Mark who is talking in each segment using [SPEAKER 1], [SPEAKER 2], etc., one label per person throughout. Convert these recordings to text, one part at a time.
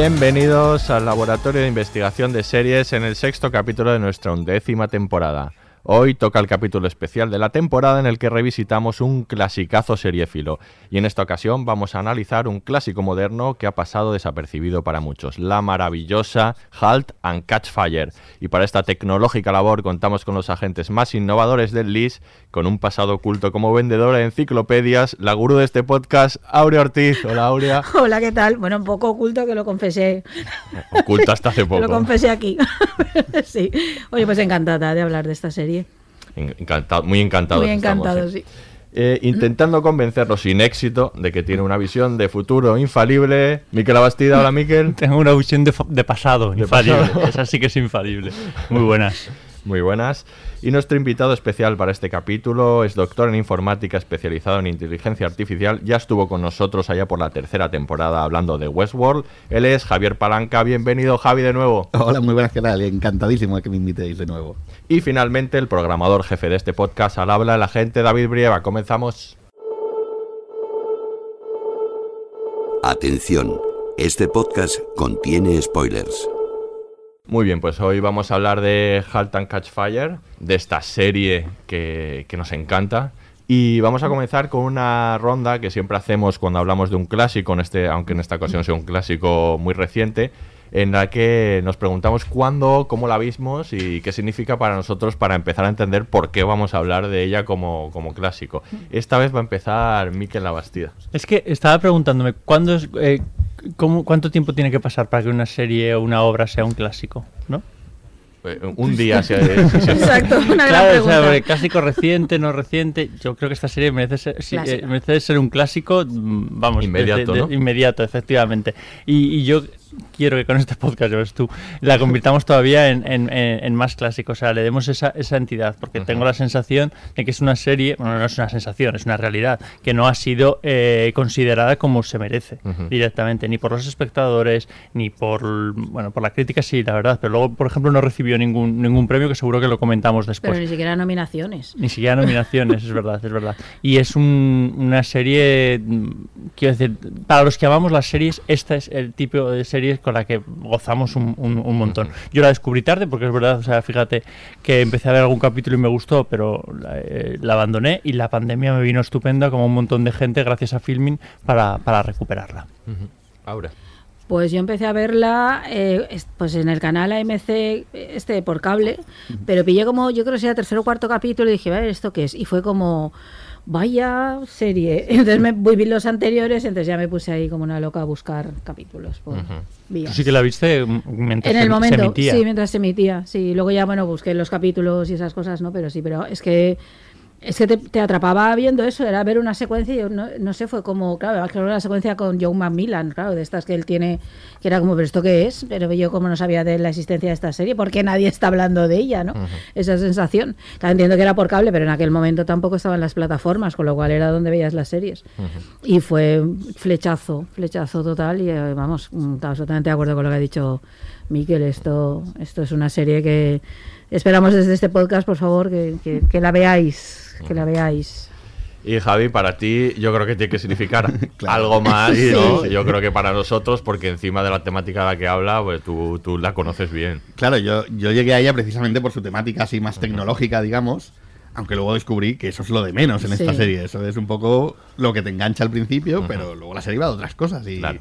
[SPEAKER 1] Bienvenidos al Laboratorio de Investigación de Series en el sexto capítulo de nuestra undécima temporada. Hoy toca el capítulo especial de la temporada en el que revisitamos un clasicazo seriéfilo y en esta ocasión vamos a analizar un clásico moderno que ha pasado desapercibido para muchos, la maravillosa Halt and Catch Fire. Y para esta tecnológica labor contamos con los agentes más innovadores del LIS, con un pasado oculto como vendedora de enciclopedias, la gurú de este podcast, Aurea Ortiz. Hola Aurea.
[SPEAKER 2] Hola, ¿qué tal? Bueno, un poco oculto que lo confesé.
[SPEAKER 1] Oculta hasta hace poco.
[SPEAKER 2] Lo confesé aquí. sí. Oye, pues encantada de hablar de esta serie.
[SPEAKER 1] Encantado, muy encantado.
[SPEAKER 2] Muy encantado, sí.
[SPEAKER 1] Eh, intentando convencerlo sin éxito de que tiene una visión de futuro infalible. Miquel Abastida, hola Miquel.
[SPEAKER 3] Tengo una visión de, fa- de pasado, infalible.
[SPEAKER 1] pasado.
[SPEAKER 3] Esa sí que es infalible. Muy buenas.
[SPEAKER 1] Muy buenas. Y nuestro invitado especial para este capítulo es doctor en informática especializado en inteligencia artificial. Ya estuvo con nosotros allá por la tercera temporada hablando de Westworld. Él es Javier Palanca. Bienvenido, Javi, de nuevo.
[SPEAKER 4] Hola, muy buenas, ¿qué tal? Encantadísimo de que me invitéis de nuevo.
[SPEAKER 1] Y finalmente, el programador jefe de este podcast al habla, el agente David Brieva. Comenzamos.
[SPEAKER 5] Atención, este podcast contiene spoilers.
[SPEAKER 1] Muy bien, pues hoy vamos a hablar de Halt and Catch Fire, de esta serie que, nos encanta. Y vamos a comenzar con una ronda que siempre hacemos cuando hablamos de un clásico, en este, aunque en esta ocasión sea un clásico muy reciente, en la que nos preguntamos cuándo, cómo la vimos y qué significa para nosotros para empezar a entender por qué vamos a hablar de ella como, como clásico. Esta vez va a empezar Miquel Labastida.
[SPEAKER 3] Es que estaba preguntándome, ¿cuándo es, eh, cómo- ¿cuánto tiempo tiene que pasar para que una serie o una obra sea un clásico? ¿No?
[SPEAKER 1] Eh, Un día, si-
[SPEAKER 2] Exacto, una gran
[SPEAKER 3] Claro, o sea, clásico reciente, no reciente. Yo creo que esta serie merece ser, sí, eh, merece ser un clásico, mm, vamos,
[SPEAKER 1] Inmediato,
[SPEAKER 3] de- de-
[SPEAKER 1] ¿no?
[SPEAKER 3] Inmediato, efectivamente. Y, y yo quiero que con este podcast, ya ves tú, la convirtamos todavía en, en- en- en más clásico. O sea, le demos esa, esa entidad, porque tengo la sensación de que es una serie, bueno, no es una sensación, es una realidad, que no ha sido eh, considerada como se merece
[SPEAKER 1] Ujú.
[SPEAKER 3] directamente, ni por los espectadores, ni por, bueno, por la crítica, sí, la verdad. Pero luego, por ejemplo, no recibió ningún, ningún premio, que seguro que lo comentamos después.
[SPEAKER 2] Pero ni siquiera nominaciones.
[SPEAKER 3] Ni siquiera nominaciones, es verdad, es verdad. Y es un- una serie, mm, quiero decir, para los que amamos las series, esta es el tipo de series con la que gozamos un, un- un montón. Yo la descubrí tarde porque es verdad, o sea, fíjate que empecé a ver algún capítulo y me gustó, pero la, eh, la abandoné y la pandemia me vino estupenda como un montón de gente gracias a Filming para, para recuperarla.
[SPEAKER 1] Aura.
[SPEAKER 2] Pues yo empecé a verla eh, es- pues en el canal AMC este por cable, pero pillé como, yo creo que sea tercer o cuarto capítulo y dije, a ver, ¿esto qué es? Y fue como, vaya serie. Entonces me vi los anteriores, entonces ya me puse ahí como una loca a buscar capítulos por.
[SPEAKER 3] Tú sí que la viste mientras
[SPEAKER 2] En el
[SPEAKER 3] se
[SPEAKER 2] momento,
[SPEAKER 3] emitía.
[SPEAKER 2] sí, mientras se emitía. Sí, luego ya, bueno, busqué los capítulos y esas cosas, ¿no? Pero sí, pero es que es que te, te atrapaba viendo eso, era ver una secuencia y yo no, no sé, fue como, claro, creo que la secuencia con John McMillan, claro, de estas que él tiene, que era como, pero ¿esto qué es? Pero yo como no sabía de la existencia de esta serie, porque nadie está hablando de ella, ¿no? Esa sensación. Claro, entiendo que era por cable, pero en aquel momento tampoco estaban las plataformas, con lo cual era donde veías las series. Y fue flechazo, flechazo total y eh, vamos, mm, estaba absolutamente de acuerdo con lo que ha dicho Miquel, esto, esto es una serie que esperamos desde este podcast, por favor, que, que- que la veáis, que la veáis.
[SPEAKER 1] Y Javi, para ti yo creo que tiene que significar
[SPEAKER 4] Claro.
[SPEAKER 1] algo más,
[SPEAKER 2] Sí.
[SPEAKER 1] ¿no? Yo creo que para nosotros, porque encima de la temática de la que habla, pues tú, tú la conoces bien.
[SPEAKER 4] Claro, yo, yo llegué a ella precisamente por su temática así más tecnológica, digamos. Aunque luego descubrí que eso es lo de menos en esta
[SPEAKER 2] Sí.
[SPEAKER 4] serie. Eso es un poco lo que te engancha al principio, pero luego la serie va de otras cosas. Y,
[SPEAKER 1] Claro.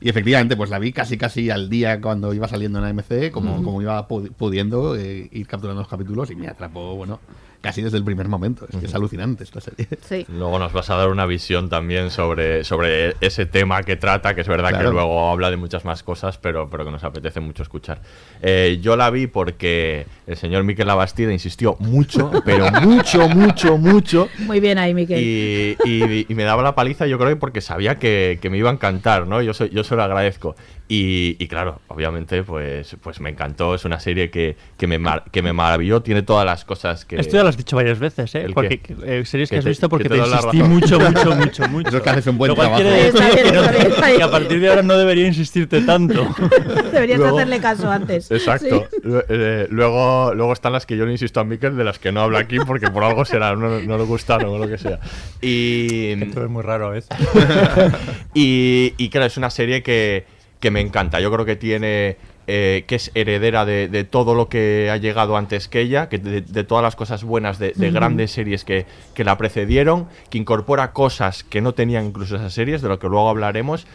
[SPEAKER 4] Y efectivamente, pues la vi casi casi al día cuando iba saliendo en AMC, como, como iba pu- pudiendo eh, ir capturando los capítulos y me atrapó, bueno, casi desde el primer momento. Es que es alucinante esta serie.
[SPEAKER 2] Sí.
[SPEAKER 1] Luego nos vas a dar una visión también sobre, sobre ese tema que trata, que es verdad
[SPEAKER 4] Claro.
[SPEAKER 1] que luego habla de muchas más cosas, pero, pero que nos apetece mucho escuchar. Eh, yo la vi porque el señor Miquel Labastida insistió mucho, pero mucho, mucho, mucho.
[SPEAKER 2] Muy bien ahí, Miquel.
[SPEAKER 1] Y, y- y me daba la paliza, yo creo que porque sabía que, que me iba a encantar, ¿no? Yo, yo se lo agradezco. Y, y claro, obviamente, pues, pues me encantó. Es una serie que, que, me, mar- que me maravilló. Tiene todas las cosas que.
[SPEAKER 3] Esto ya lo has dicho varias veces, ¿eh?
[SPEAKER 1] ¿El
[SPEAKER 3] Porque eh, series que,
[SPEAKER 1] Que
[SPEAKER 3] has
[SPEAKER 1] te-
[SPEAKER 3] visto porque
[SPEAKER 1] que te
[SPEAKER 3] te, insistí mucho, mucho, mucho, mucho.
[SPEAKER 4] Eso es que haces un buen
[SPEAKER 3] Lo cual
[SPEAKER 4] trabajo.
[SPEAKER 3] quiere decir que, no- que a partir de ahora no debería insistirte tanto.
[SPEAKER 2] Deberías
[SPEAKER 1] Luego-
[SPEAKER 2] hacerle caso antes.
[SPEAKER 1] Exacto.
[SPEAKER 2] Sí.
[SPEAKER 1] Eh, luego, luego están las que yo le insisto a Miquel, de las que no habla aquí porque por algo será, no, no le gustaron o lo que sea. Y,
[SPEAKER 3] Esto es muy raro a veces.
[SPEAKER 1] y, y claro, es una serie que, que me encanta. Yo creo que tiene. eh, que es heredera de, de todo lo que ha llegado antes que ella, que de, de todas las cosas buenas de, de grandes series que, que la precedieron, que incorpora cosas que no tenían incluso esas series, de lo que luego hablaremos,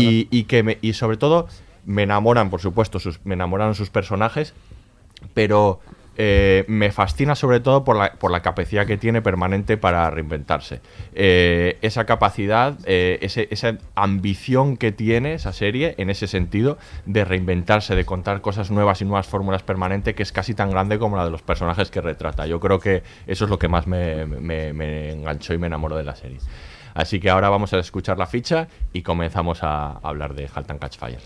[SPEAKER 1] y, y que me- y sobre todo me enamoran, por supuesto, sus, me enamoraron sus personajes, pero eh, me fascina sobre todo por la, por la capacidad que tiene permanente para reinventarse. Eh, esa capacidad, eh, ese- esa ambición que tiene esa serie en ese sentido de reinventarse, de contar cosas nuevas y nuevas fórmulas permanente, que es casi tan grande como la de los personajes que retrata. Yo creo que eso es lo que más me, me- enganchó y me enamoró de la serie. Así que ahora vamos a escuchar la ficha y comenzamos a hablar de Halt and Catch Fire.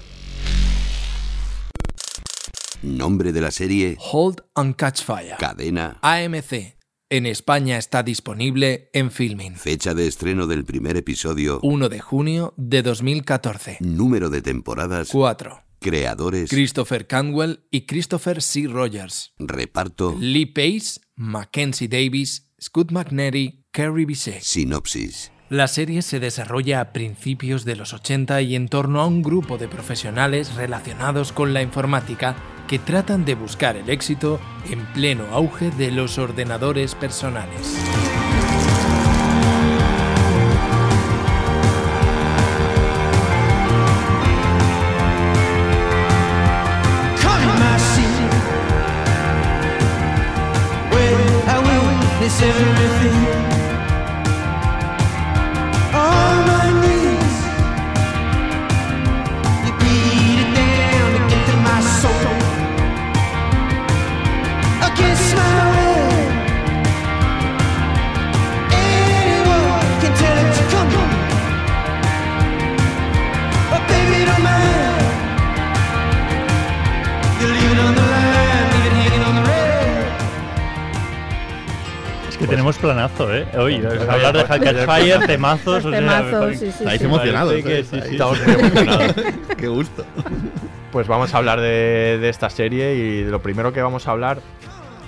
[SPEAKER 5] Nombre de la serie,
[SPEAKER 6] Hold and Catch Fire.
[SPEAKER 5] cadena,
[SPEAKER 6] AMC. En España está disponible en Filmin.
[SPEAKER 5] fecha de estreno del primer episodio,
[SPEAKER 6] 1 de junio de 2014.
[SPEAKER 5] número de temporadas,
[SPEAKER 6] 4.
[SPEAKER 5] creadores,
[SPEAKER 6] Christopher Canwell y Christopher C. Rogers.
[SPEAKER 5] reparto,
[SPEAKER 6] Lee Pace, Mackenzie Davis, Scott McNary, Kerry Bisset.
[SPEAKER 5] sinopsis.
[SPEAKER 6] La serie se desarrolla a principios de los 80 y en torno a un grupo de profesionales relacionados con la informática que tratan de buscar el éxito en pleno auge de los ordenadores personales.
[SPEAKER 3] Es tenemos planazo, ¿eh? Hoy,
[SPEAKER 1] Pues,
[SPEAKER 3] hablar de Catch Fire, temazos.
[SPEAKER 2] Los
[SPEAKER 3] o sea,
[SPEAKER 2] temazos, sí, sí,
[SPEAKER 4] Estáis emocionados. ¿eh?
[SPEAKER 3] sí, sí.
[SPEAKER 1] Estamos muy emocionados.
[SPEAKER 4] Qué gusto.
[SPEAKER 1] Pues vamos a hablar de, de esta serie y de lo primero que vamos a hablar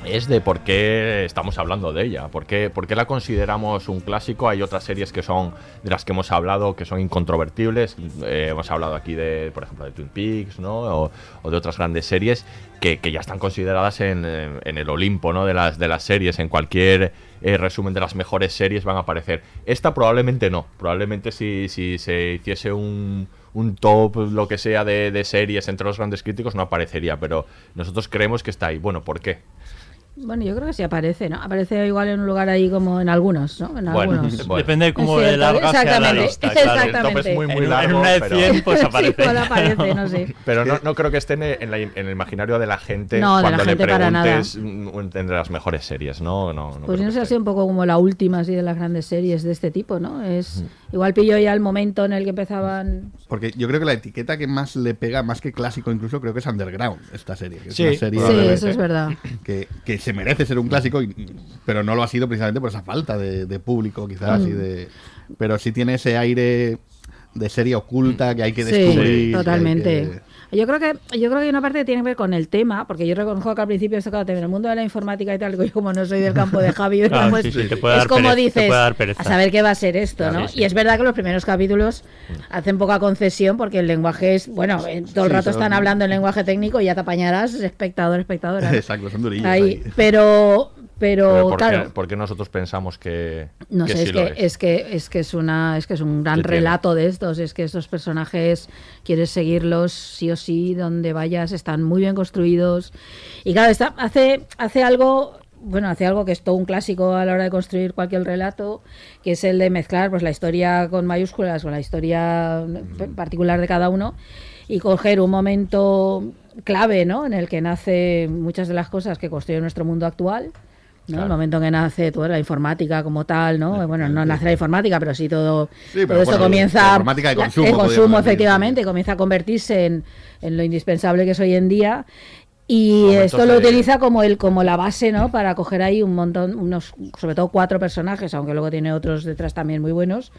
[SPEAKER 1] es de por qué estamos hablando de ella, por qué, por qué la consideramos un clásico. Hay otras series que son de las que hemos hablado que son incontrovertibles. Eh, hemos hablado aquí de, por ejemplo, de Twin Peaks, ¿no? O, de otras grandes series que, ya están consideradas en, en el Olimpo, ¿no? De las, de las series, en cualquier eh, resumen de las mejores series van a aparecer. Esta probablemente no. Probablemente si, si se hiciese un, un top, lo que sea, de, de series entre los grandes críticos, no aparecería. Pero nosotros creemos que está ahí. Bueno, ¿por qué?
[SPEAKER 2] Bueno, yo creo que sí aparece, ¿no? Aparece igual en un lugar ahí como en algunos, ¿no? En
[SPEAKER 1] Bueno,
[SPEAKER 2] algunos.
[SPEAKER 1] bueno.
[SPEAKER 3] Depende de cómo de larga sea la
[SPEAKER 2] exactamente,
[SPEAKER 3] lista.
[SPEAKER 1] Claro, el top
[SPEAKER 2] exactamente.
[SPEAKER 1] es muy, muy
[SPEAKER 3] En, un-
[SPEAKER 1] largo.
[SPEAKER 3] en una de
[SPEAKER 1] pero-
[SPEAKER 3] 100, pues
[SPEAKER 2] Sí,
[SPEAKER 3] aparece.
[SPEAKER 2] igual aparece, no sé.
[SPEAKER 1] Pero no, no creo que esté en, la- en el imaginario de la gente
[SPEAKER 2] No, de la
[SPEAKER 1] cuando
[SPEAKER 2] gente
[SPEAKER 1] le
[SPEAKER 2] para nada.
[SPEAKER 1] preguntes mm, entre las mejores series, ¿no? no, no
[SPEAKER 2] Pues no sé, sido un poco como la última así de las grandes series de este tipo, ¿no? Es igual pilló ya el momento en el que empezaban.
[SPEAKER 4] Porque yo creo que la etiqueta que más le pega, más que clásico incluso, creo que es Underground, esta serie. Que es
[SPEAKER 1] Sí,
[SPEAKER 4] una serie
[SPEAKER 2] Sí, eso es verdad.
[SPEAKER 4] que, que se merece ser un clásico, y- pero no lo ha sido precisamente por esa falta de, de público, quizás.
[SPEAKER 2] Mm.
[SPEAKER 4] y de Pero sí tiene ese aire de serie oculta que hay que
[SPEAKER 2] Sí,
[SPEAKER 4] descubrir. que hay
[SPEAKER 2] totalmente.
[SPEAKER 4] que-
[SPEAKER 2] Yo creo que yo creo que hay una parte que tiene que ver con el tema, porque yo reconozco que al principio esto claro, en el mundo de la informática y tal, yo como no soy del campo de Javi,
[SPEAKER 3] Claro, sí, sí, te puede
[SPEAKER 2] es
[SPEAKER 3] dar
[SPEAKER 2] como
[SPEAKER 3] pereza, te
[SPEAKER 2] dices,
[SPEAKER 3] puede dar pereza.
[SPEAKER 2] a saber qué va a ser esto,
[SPEAKER 3] Claro,
[SPEAKER 2] ¿no?
[SPEAKER 3] sí.
[SPEAKER 2] Y es verdad que los primeros capítulos hacen poca concesión porque el lenguaje es, bueno, eh, todo el rato están hablando en lenguaje técnico y ya te apañarás, espectador, espectadora.
[SPEAKER 4] Exacto, son durillos.
[SPEAKER 2] Ahí,
[SPEAKER 4] ahí.
[SPEAKER 2] pero pero,
[SPEAKER 1] Pero ¿por,
[SPEAKER 2] claro,
[SPEAKER 1] qué, por qué nosotros pensamos que,
[SPEAKER 2] no
[SPEAKER 1] que
[SPEAKER 2] sé,
[SPEAKER 1] sí
[SPEAKER 2] es
[SPEAKER 1] lo
[SPEAKER 2] que,
[SPEAKER 1] es?
[SPEAKER 2] es que es que es una es que es un gran relato de estos, es que estos personajes quieres seguirlos sí o sí donde vayas, están muy bien construidos. Y claro, está, hace hace algo bueno, hace algo que es todo un clásico a la hora de construir cualquier relato, que es el de mezclar pues la historia con mayúsculas con la historia p- particular de cada uno y coger un momento clave, ¿no? En el que nace muchas de las cosas que construye nuestro mundo actual. ¿No? El momento en que nace toda la informática como tal, ¿no? Bueno, no nace la informática, pero sí todo,
[SPEAKER 4] Sí, pero
[SPEAKER 2] todo esto
[SPEAKER 4] bueno,
[SPEAKER 2] comienza...
[SPEAKER 4] la informática de consumo, podríamos
[SPEAKER 2] consumo,
[SPEAKER 4] decir,
[SPEAKER 2] efectivamente, comienza a convertirse en, en lo indispensable que es hoy en día. Y esto lo utiliza como el como la base, ¿no? Para coger ahí un montón, unos, sobre todo cuatro personajes, aunque luego tiene otros detrás también muy buenos,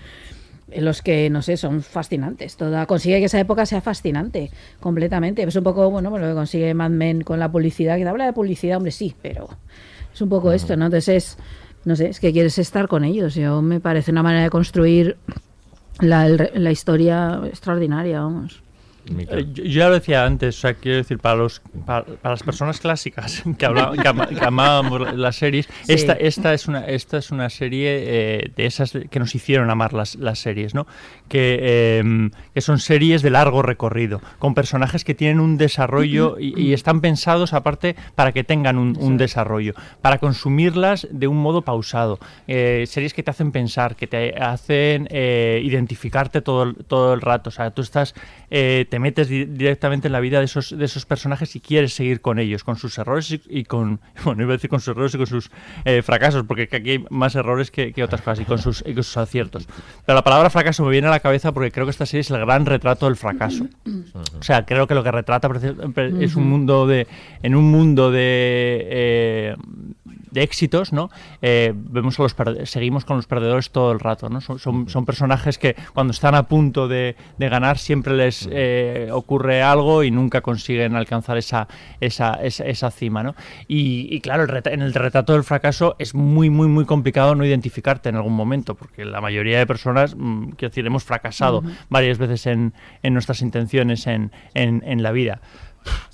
[SPEAKER 2] en los que, no sé, son fascinantes. Toda, consigue que esa época sea fascinante, completamente. Es un poco, bueno, pues lo que consigue Mad Men con la publicidad, que habla de publicidad, hombre, sí, pero es un poco esto, ¿no? Entonces es, no sé, es que quieres estar con ellos. Yo me parece una manera de construir la, la historia extraordinaria, vamos.
[SPEAKER 3] Eh, Yo, ya lo decía antes, o sea, quiero decir, para los para, para las personas clásicas que, habla- que, ama- que amábamos la- las series,
[SPEAKER 2] Sí.
[SPEAKER 3] esta, esta, es una, esta es una serie eh, de esas que nos hicieron amar las, las series, ¿no? Que, eh, que son series de largo recorrido, con personajes que tienen un desarrollo y, y están pensados aparte para que tengan un, un desarrollo, para consumirlas de un modo pausado. Eh, series que te hacen pensar, que te hacen eh, identificarte todo, el- todo el rato. O sea, tú estás, eh, te metes di- directamente en la vida de esos, de esos personajes y quieres seguir con ellos, con sus errores y, y con, bueno, iba a decir con sus errores y con sus eh, fracasos, porque aquí hay más errores que, que otras cosas y con, sus, y con sus aciertos. Pero la palabra fracaso me viene a la cabeza porque creo que esta serie es el gran retrato del fracaso. O sea, creo que lo que retrata es un mundo de. En un mundo de. eh, de éxitos, ¿no? Eh, vemos a los seguimos con los perdedores todo el rato, ¿no? Son, son, son personajes que cuando están a punto de, de ganar siempre les eh, ocurre algo y nunca consiguen alcanzar esa, esa, esa, esa cima, ¿no? Y, y claro, el en el retrato del fracaso es muy, muy, muy complicado no identificarte en algún momento, porque la mayoría de personas, mm, quiero decir, hemos fracasado varias veces en, en nuestras intenciones en, en, en la vida.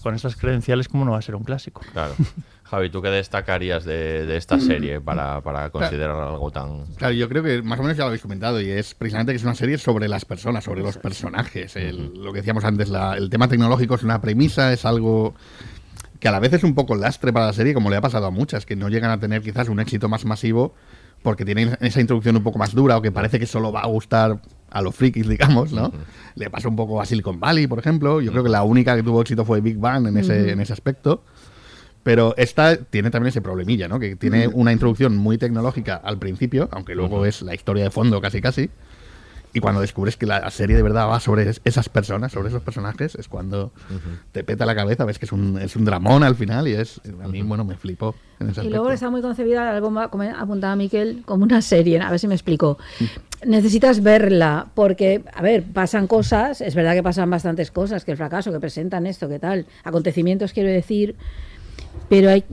[SPEAKER 3] Con estas credenciales, ¿cómo no va a ser un clásico?
[SPEAKER 1] Claro. Javi, ¿tú qué destacarías de, de esta serie para, para considerar algo tan...
[SPEAKER 4] Claro, yo creo que más o menos ya lo habéis comentado y es precisamente que es una serie sobre las personas, sobre los personajes. El- lo que decíamos antes, la- el tema tecnológico es una premisa, es algo que a la vez es un poco lastre para la serie, como le ha pasado a muchas, que no llegan a tener quizás un éxito más masivo porque tienen esa introducción un poco más dura o que parece que solo va a gustar a los frikis, digamos, ¿no? Le pasó un poco a Silicon Valley, por ejemplo. Yo creo que la única que tuvo éxito fue Big Bang en ese, en ese aspecto. Pero esta tiene también ese problemilla, ¿no? Que tiene una introducción muy tecnológica al principio, aunque luego es la historia de fondo casi casi. Y cuando descubres que la serie de verdad va sobre es- esas personas, sobre esos personajes, es cuando te peta la cabeza, ves que es un, es un dramón al final y es, a mí, bueno, me flipó en ese
[SPEAKER 2] Y luego está muy concebida, algo como apuntaba Miquel, como una serie, a ver si me explico. Necesitas verla, porque, a ver, pasan cosas, es verdad que pasan bastantes cosas, que el fracaso, que presentan esto, que tal, acontecimientos quiero decir, pero hay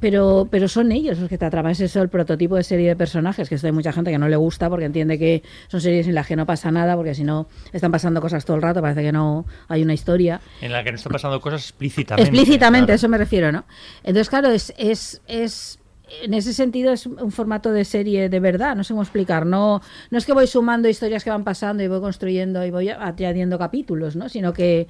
[SPEAKER 2] pero pero son ellos los que te atrapan, es el prototipo de serie de personajes, que esto hay mucha gente que no le gusta porque entiende que son series en las que no pasa nada, porque si no están pasando cosas todo el rato, parece que no hay una historia.
[SPEAKER 3] En la que no están pasando cosas explícitamente.
[SPEAKER 2] Explícitamente,
[SPEAKER 3] claro.
[SPEAKER 2] a eso me refiero, ¿no? Entonces, claro, es, es, es en ese sentido es un formato de serie de verdad, no sé cómo explicar. No, no es que voy sumando historias que van pasando y voy construyendo y voy añadiendo capítulos, ¿no? Sino que,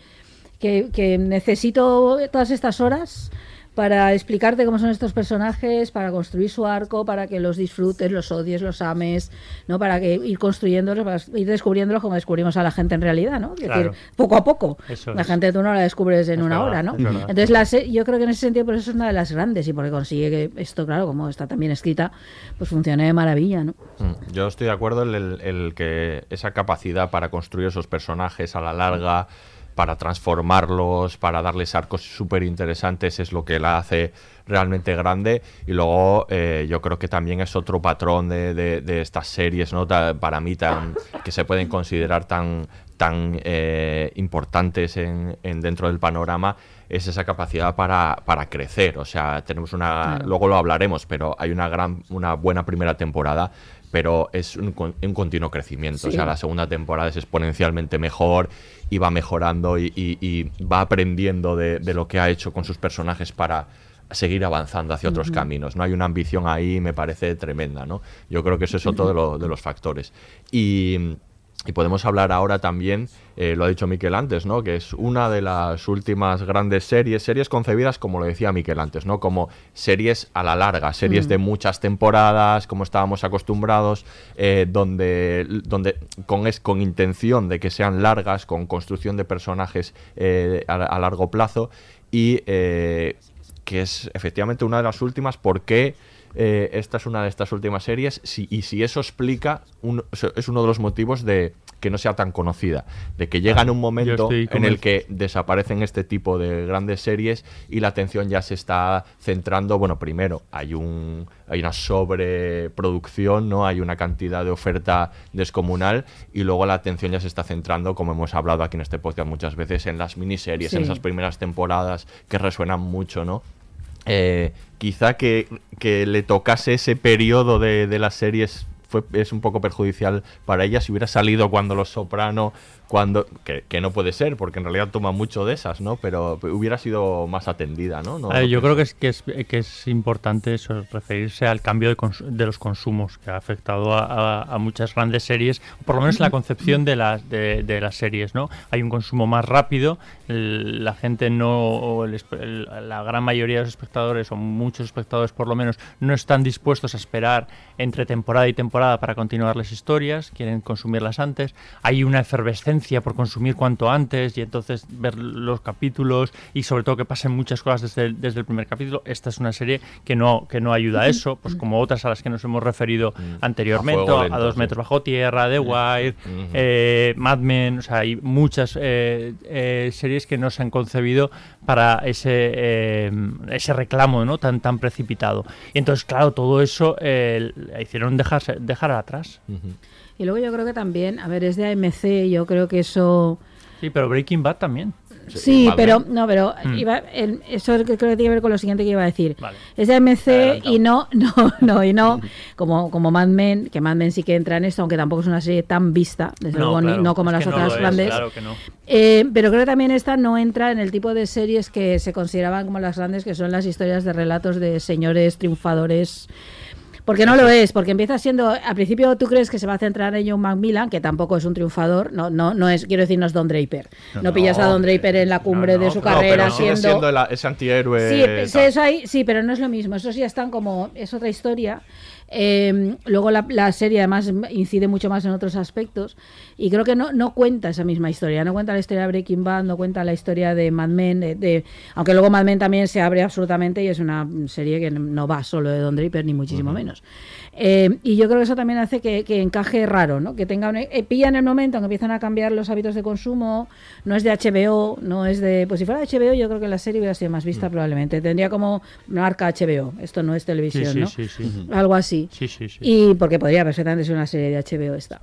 [SPEAKER 2] que, que necesito todas estas horas para explicarte cómo son estos personajes, para construir su arco, para que los disfrutes, los odies, los ames, ¿no? Para que ir construyéndolos, para ir descubriéndolos como descubrimos a la gente en realidad, ¿no? Es
[SPEAKER 3] Claro.
[SPEAKER 2] decir, poco a poco.
[SPEAKER 3] Eso
[SPEAKER 2] la
[SPEAKER 3] es.
[SPEAKER 2] gente tú no la descubres en
[SPEAKER 3] Es
[SPEAKER 2] una
[SPEAKER 3] verdad,
[SPEAKER 2] hora, ¿no? Entonces la se- yo creo que en ese sentido por eso es una de las grandes y porque consigue que esto, claro, como está también escrita, pues funcione de maravilla, ¿no?
[SPEAKER 1] Mm, Yo estoy de acuerdo en el, el que esa capacidad para construir esos personajes a la larga, para transformarlos, para darles arcos súper interesantes, es lo que la hace realmente grande. Y luego eh, yo creo que también es otro patrón de, de- de estas series, ¿no? Ta- para mí, tan, que se pueden considerar tan tan eh, importantes en, en dentro del panorama es esa capacidad para, para crecer. O sea, tenemos una.
[SPEAKER 2] Claro.
[SPEAKER 1] Luego lo hablaremos, pero hay una gran, una buena primera temporada. Pero es un, un continuo crecimiento. O sea, la segunda temporada es exponencialmente mejor y va mejorando y, y- y va aprendiendo de, de lo que ha hecho con sus personajes para seguir avanzando hacia otros caminos. No hay una ambición ahí, me parece tremenda, ¿no? Yo creo que eso es otro de, lo- de los factores. Y, y podemos hablar ahora también, eh, lo ha dicho Miquel antes, ¿no? Que es una de las últimas grandes series, series concebidas, como lo decía Miquel antes, ¿no? Como series a la larga, series de muchas temporadas, como estábamos acostumbrados, eh, donde, donde con, es, con intención de que sean largas, con construcción de personajes eh, a, a largo plazo y que es efectivamente una de las últimas, porque eh, esta es una de estas últimas series si- y si eso explica, un- es uno de los motivos de que no sea tan conocida, de que llega en un momento en el que desaparecen este tipo de grandes series y la atención ya se está centrando, bueno, primero hay un hay una sobreproducción, ¿no? Hay una cantidad de oferta descomunal y luego la atención ya se está centrando, como hemos hablado aquí en este podcast muchas veces, en las miniseries, en esas primeras temporadas que resuenan mucho, ¿no? Eh, quizá que, que le tocase ese periodo de, de las series fue, es un poco perjudicial para ella. Si hubiera salido cuando Los Soprano, cuando que, que no puede ser, porque en realidad toma mucho de esas, ¿no? Pero hubiera sido más atendida, ¿no?
[SPEAKER 3] Ver, yo creo que es, que es, que es importante eso, referirse al cambio de, de los consumos que ha afectado a, a- a muchas grandes series, por lo menos en la concepción de las, de, de las series, ¿no? Hay un consumo más rápido, el- la gente no, el- la gran mayoría de los espectadores, o muchos espectadores por lo menos, no están dispuestos a esperar entre temporada y temporada para continuar las historias, quieren consumirlas antes. Hay una efervescencia por consumir cuanto antes y entonces ver los capítulos y sobre todo que pasen muchas cosas desde el, desde el primer capítulo. Esta es una serie que no, que no ayuda a eso, pues como otras a las que nos hemos referido anteriormente,
[SPEAKER 1] A fuego
[SPEAKER 3] a,
[SPEAKER 1] lento,
[SPEAKER 3] Dos
[SPEAKER 1] sí.
[SPEAKER 3] metros bajo tierra, The Wire,
[SPEAKER 1] Ujú.
[SPEAKER 3] eh, Mad Men, o sea, hay muchas eh, eh, series que no se han concebido para ese, eh, ese reclamo ¿no? tan, tan precipitado. Y entonces, claro, todo eso eh, la hicieron dejarse, dejar atrás.
[SPEAKER 1] Ujú.
[SPEAKER 2] Y luego yo creo que también, a ver, es de AMC, yo creo que eso...
[SPEAKER 3] Sí, pero Breaking Bad también.
[SPEAKER 2] Sí,
[SPEAKER 1] Mad
[SPEAKER 2] pero no, pero
[SPEAKER 3] Mm.
[SPEAKER 2] iba, el- eso creo que tiene que ver con lo siguiente que iba a decir.
[SPEAKER 3] Vale.
[SPEAKER 2] Es de AMC
[SPEAKER 3] Adelantado.
[SPEAKER 2] y no, no, no, y no como, como Mad Men, que Mad Men sí que entra en esto, aunque tampoco es una serie tan vista, desde luego ni-
[SPEAKER 3] claro,
[SPEAKER 2] no como
[SPEAKER 3] es
[SPEAKER 2] las
[SPEAKER 3] que no
[SPEAKER 2] otras
[SPEAKER 3] lo es,
[SPEAKER 2] grandes.
[SPEAKER 3] claro que no.
[SPEAKER 2] Eh, pero creo que también esta no entra en el tipo de series que se consideraban como las grandes, que son las historias de relatos de señores triunfadores. Porque no lo es, porque empieza siendo, al principio tú crees que se va a centrar en John Macmillan, que tampoco es un triunfador, no, no, no es, quiero decir, no es Don Draper. No, pillas a Don Draper en la cumbre de su carrera
[SPEAKER 1] pero sigue
[SPEAKER 2] siendo...
[SPEAKER 1] siendo el- ese antihéroe.
[SPEAKER 2] Sí, eso hay- sí, pero no es lo mismo. Esos ya están como. Es otra historia. Eh, luego la, la serie además incide mucho más en otros aspectos. Y creo que no, no cuenta esa misma historia. No cuenta la historia de Breaking Bad, no cuenta la historia de Mad Men. de- de- aunque luego Mad Men también se abre absolutamente y es una serie que no va solo de Don Draper, ni muchísimo menos. Eh, y yo creo que eso también hace que, que encaje raro, ¿no? Que tenga eh, pilla en el momento en que empiezan a cambiar los hábitos de consumo, no es de HBO, no es de... Pues si fuera de HBO yo creo que la serie hubiera sido más vista probablemente. Tendría como marca HBO, esto no es televisión,
[SPEAKER 3] sí,
[SPEAKER 2] ¿no?
[SPEAKER 3] sí.
[SPEAKER 2] Algo así.
[SPEAKER 3] Sí, sí, sí.
[SPEAKER 2] Y porque podría perfectamente ser una serie de HBO esta.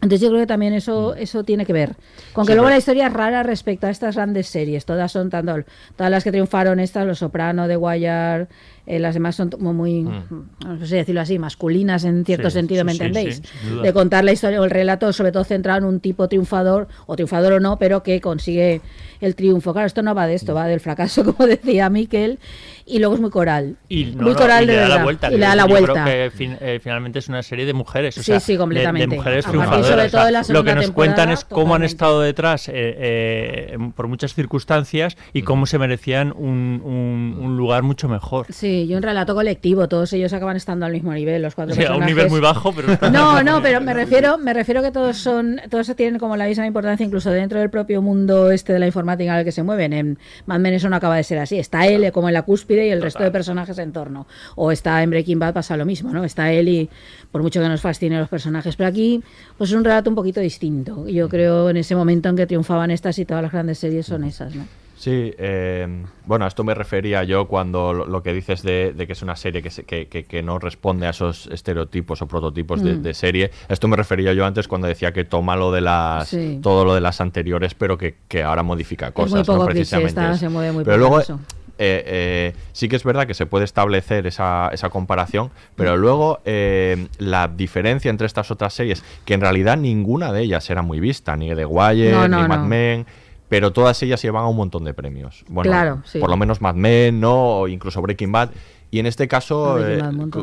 [SPEAKER 2] Entonces yo creo que también
[SPEAKER 3] Mm.
[SPEAKER 2] eso, eso tiene que ver. Con que luego la historia es rara respecto a estas grandes series. Todas son tanto, todas las que triunfaron estas, Los Soprano, The Wire, eh, las demás son como muy, no sé decirlo así, masculinas en cierto
[SPEAKER 3] Mm. Sí,
[SPEAKER 2] sentido,
[SPEAKER 3] sí,
[SPEAKER 2] ¿me entendéis? de contar la historia o el relato, sobre todo centrado en un tipo triunfador, o triunfador o no, pero que consigue el triunfo. Claro, esto no va de esto, va del fracaso, como decía Miquel, y luego es muy coral.
[SPEAKER 3] Y, no,
[SPEAKER 2] muy
[SPEAKER 3] no,
[SPEAKER 2] coral
[SPEAKER 3] y
[SPEAKER 2] de
[SPEAKER 3] le da
[SPEAKER 2] verdad.
[SPEAKER 3] la vuelta.
[SPEAKER 2] y le da la
[SPEAKER 3] yo
[SPEAKER 2] vuelta.
[SPEAKER 3] creo que fin- eh, finalmente es una serie de mujeres. o
[SPEAKER 2] Sí,
[SPEAKER 3] sea,
[SPEAKER 2] sí, completamente.
[SPEAKER 3] De, mujeres triunfadoras.
[SPEAKER 2] sobre
[SPEAKER 3] o
[SPEAKER 2] todo de la
[SPEAKER 3] lo que nos cuentan es cómo han estado detrás eh, eh, por muchas circunstancias y cómo se merecían un, un- un lugar mucho mejor.
[SPEAKER 2] Sí, y un relato colectivo, todos ellos acaban estando al mismo nivel, los cuatro
[SPEAKER 3] O sea, a un nivel muy bajo, pero...
[SPEAKER 2] No, no, pero me refiero, me refiero que todos son, todos tienen como la misma importancia, incluso dentro del propio mundo este de la informática en el que se mueven. En Mad Men eso no acaba de ser así. Está él como en la cúspide y el resto de personajes en torno. O está en Breaking Bad pasa lo mismo, ¿no? Está él y por mucho que nos fascinen los personajes, pero aquí pues es un relato un poquito distinto. Yo creo en ese momento en que triunfaban estas y todas las grandes series son esas, ¿no?
[SPEAKER 1] Sí, eh, bueno, a esto me refería yo cuando lo, lo que dices de, de que es una serie que, se- que, que- que no responde a esos estereotipos o prototipos de,
[SPEAKER 2] Mm.
[SPEAKER 1] de serie. A esto me refería yo antes cuando decía que toma lo de las
[SPEAKER 2] Sí.
[SPEAKER 1] todo lo de las anteriores, pero que, ahora modifica cosas.
[SPEAKER 2] muy poco
[SPEAKER 1] ¿no?
[SPEAKER 2] cliché,
[SPEAKER 1] Precisamente
[SPEAKER 2] está-
[SPEAKER 1] es-
[SPEAKER 2] se mueve muy
[SPEAKER 1] Pero luego
[SPEAKER 2] eso.
[SPEAKER 1] Eh, eh, sí que es verdad que se puede establecer esa, esa comparación, pero luego eh, la diferencia entre estas otras series, que en realidad ninguna de ellas era muy vista, ni The Wire,
[SPEAKER 2] No, no,
[SPEAKER 1] ni Mad
[SPEAKER 2] no.
[SPEAKER 1] Men, pero todas ellas llevan a un montón de premios. Bueno,
[SPEAKER 2] Claro, sí.
[SPEAKER 1] por lo menos Mad Men, ¿no? O incluso Breaking Bad. Y en este caso, eh,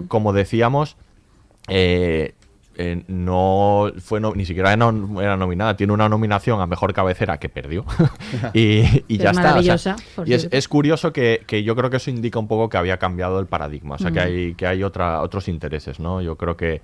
[SPEAKER 1] como decíamos, eh, eh, no fue no- ni siquiera era, nom- era nominada. Tiene una nominación a mejor cabecera que perdió. y ya
[SPEAKER 2] es
[SPEAKER 1] está. o sea,
[SPEAKER 2] maravillosa, por
[SPEAKER 1] y es, curioso que, que yo creo que eso indica un poco que había cambiado el paradigma. O sea, que hay, que hay otra, otros intereses, ¿no? Yo creo que,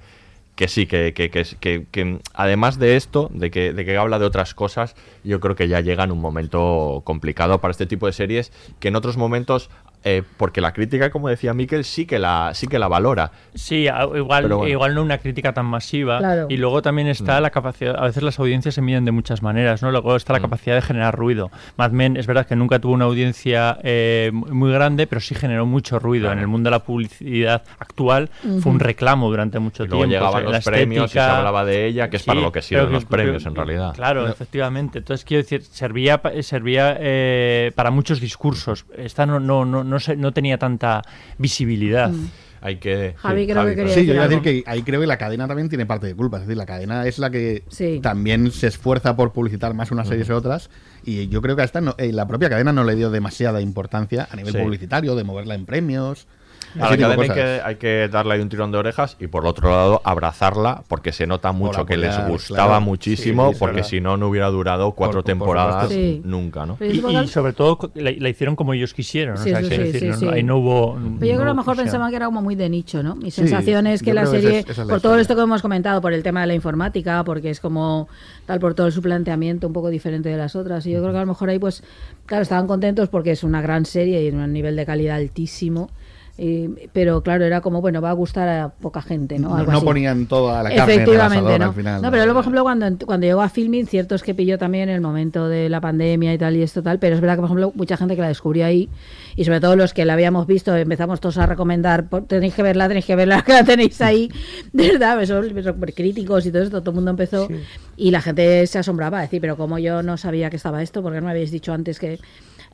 [SPEAKER 1] que sí, que, que, que- que además de esto, de que, de que habla de otras cosas, yo creo que ya llega en un momento complicado para este tipo de series que en otros momentos, eh, porque la crítica, como decía Miquel, sí que la, sí que la valora.
[SPEAKER 3] Sí, igual,
[SPEAKER 1] bueno.
[SPEAKER 3] igual no una crítica tan masiva.
[SPEAKER 2] Claro.
[SPEAKER 3] Y luego también
[SPEAKER 1] Mm.
[SPEAKER 3] está la capacidad, a veces las audiencias se miden de muchas maneras, ¿no? Luego está la capacidad de generar ruido. Mad Men es verdad que nunca tuvo una audiencia eh, muy grande, pero sí generó mucho ruido. En el mundo de la publicidad actual fue un reclamo durante mucho
[SPEAKER 1] Y luego
[SPEAKER 3] tiempo.
[SPEAKER 1] llegaban
[SPEAKER 3] o sea, la
[SPEAKER 1] los premios y se
[SPEAKER 3] estética-
[SPEAKER 1] hablaba de ella, que es para lo que sirven los
[SPEAKER 3] que-
[SPEAKER 1] premios,
[SPEAKER 3] que-
[SPEAKER 1] en realidad.
[SPEAKER 3] Claro, efectivamente. Entonces, quiero decir, servía, pa- servía eh, para muchos discursos. Esta no, no, no, no, se- no tenía tanta visibilidad.
[SPEAKER 1] Hay que...
[SPEAKER 2] Javi, creo que quería
[SPEAKER 4] Sí, yo iba a decir que ahí creo que la cadena también tiene parte de culpa. Es decir, la cadena es la que
[SPEAKER 2] Sí.
[SPEAKER 4] también se esfuerza por publicitar más unas series que otras. Y yo creo que a esta no- eh, la propia cadena no le dio demasiada importancia a nivel
[SPEAKER 1] Sí.
[SPEAKER 4] publicitario, de moverla en premios.
[SPEAKER 1] A la cadena hay que, hay que darle ahí un tirón de orejas y por el otro lado abrazarla porque se nota mucho que les gustaba
[SPEAKER 4] claro.
[SPEAKER 1] muchísimo
[SPEAKER 4] Sí,
[SPEAKER 1] porque si no no hubiera durado cuatro
[SPEAKER 4] por
[SPEAKER 1] temporadas nunca, ¿no?
[SPEAKER 3] Y, sobre todo la, la hicieron como ellos quisieron.
[SPEAKER 2] Sí,
[SPEAKER 3] o sea,
[SPEAKER 2] eso
[SPEAKER 3] quiero
[SPEAKER 2] sí,
[SPEAKER 3] decir,
[SPEAKER 2] sí,
[SPEAKER 3] no- ahí no hubo.
[SPEAKER 2] Pero yo creo que a lo mejor
[SPEAKER 3] pensaban
[SPEAKER 2] pensaban que era como muy de nicho, ¿no? Mi
[SPEAKER 4] Sí,
[SPEAKER 2] sensación es que la serie,
[SPEAKER 4] es- esa es la
[SPEAKER 2] por todo esto que hemos comentado, por el tema de la informática, porque es como tal por todo su planteamiento un poco diferente de las otras. Y yo creo que a lo mejor ahí, pues, claro, estaban contentos porque es una gran serie y en un nivel de calidad altísimo. Y- pero claro, era como, bueno, va a gustar a poca gente, ¿no?
[SPEAKER 4] No,
[SPEAKER 2] Algo
[SPEAKER 4] no
[SPEAKER 2] así.
[SPEAKER 4] ponen toda la carne en el
[SPEAKER 2] Efectivamente,
[SPEAKER 4] asador
[SPEAKER 2] ¿no?
[SPEAKER 4] al final.
[SPEAKER 2] no, pero luego, por ejemplo, cuando, cuando llegó a filming, cierto es que pilló también el momento de la pandemia y tal y esto tal, pero es verdad que, por ejemplo, mucha gente que la descubrió ahí, y sobre todo los que la habíamos visto, empezamos todos a recomendar, "Por- tenéis que verla, tenéis que verla, que la tenéis ahí, de verdad, pues son súper críticos y todo esto, todo el mundo empezó, y la gente se asombraba, a decir, pero como yo no sabía que estaba esto, porque no me habéis dicho antes que...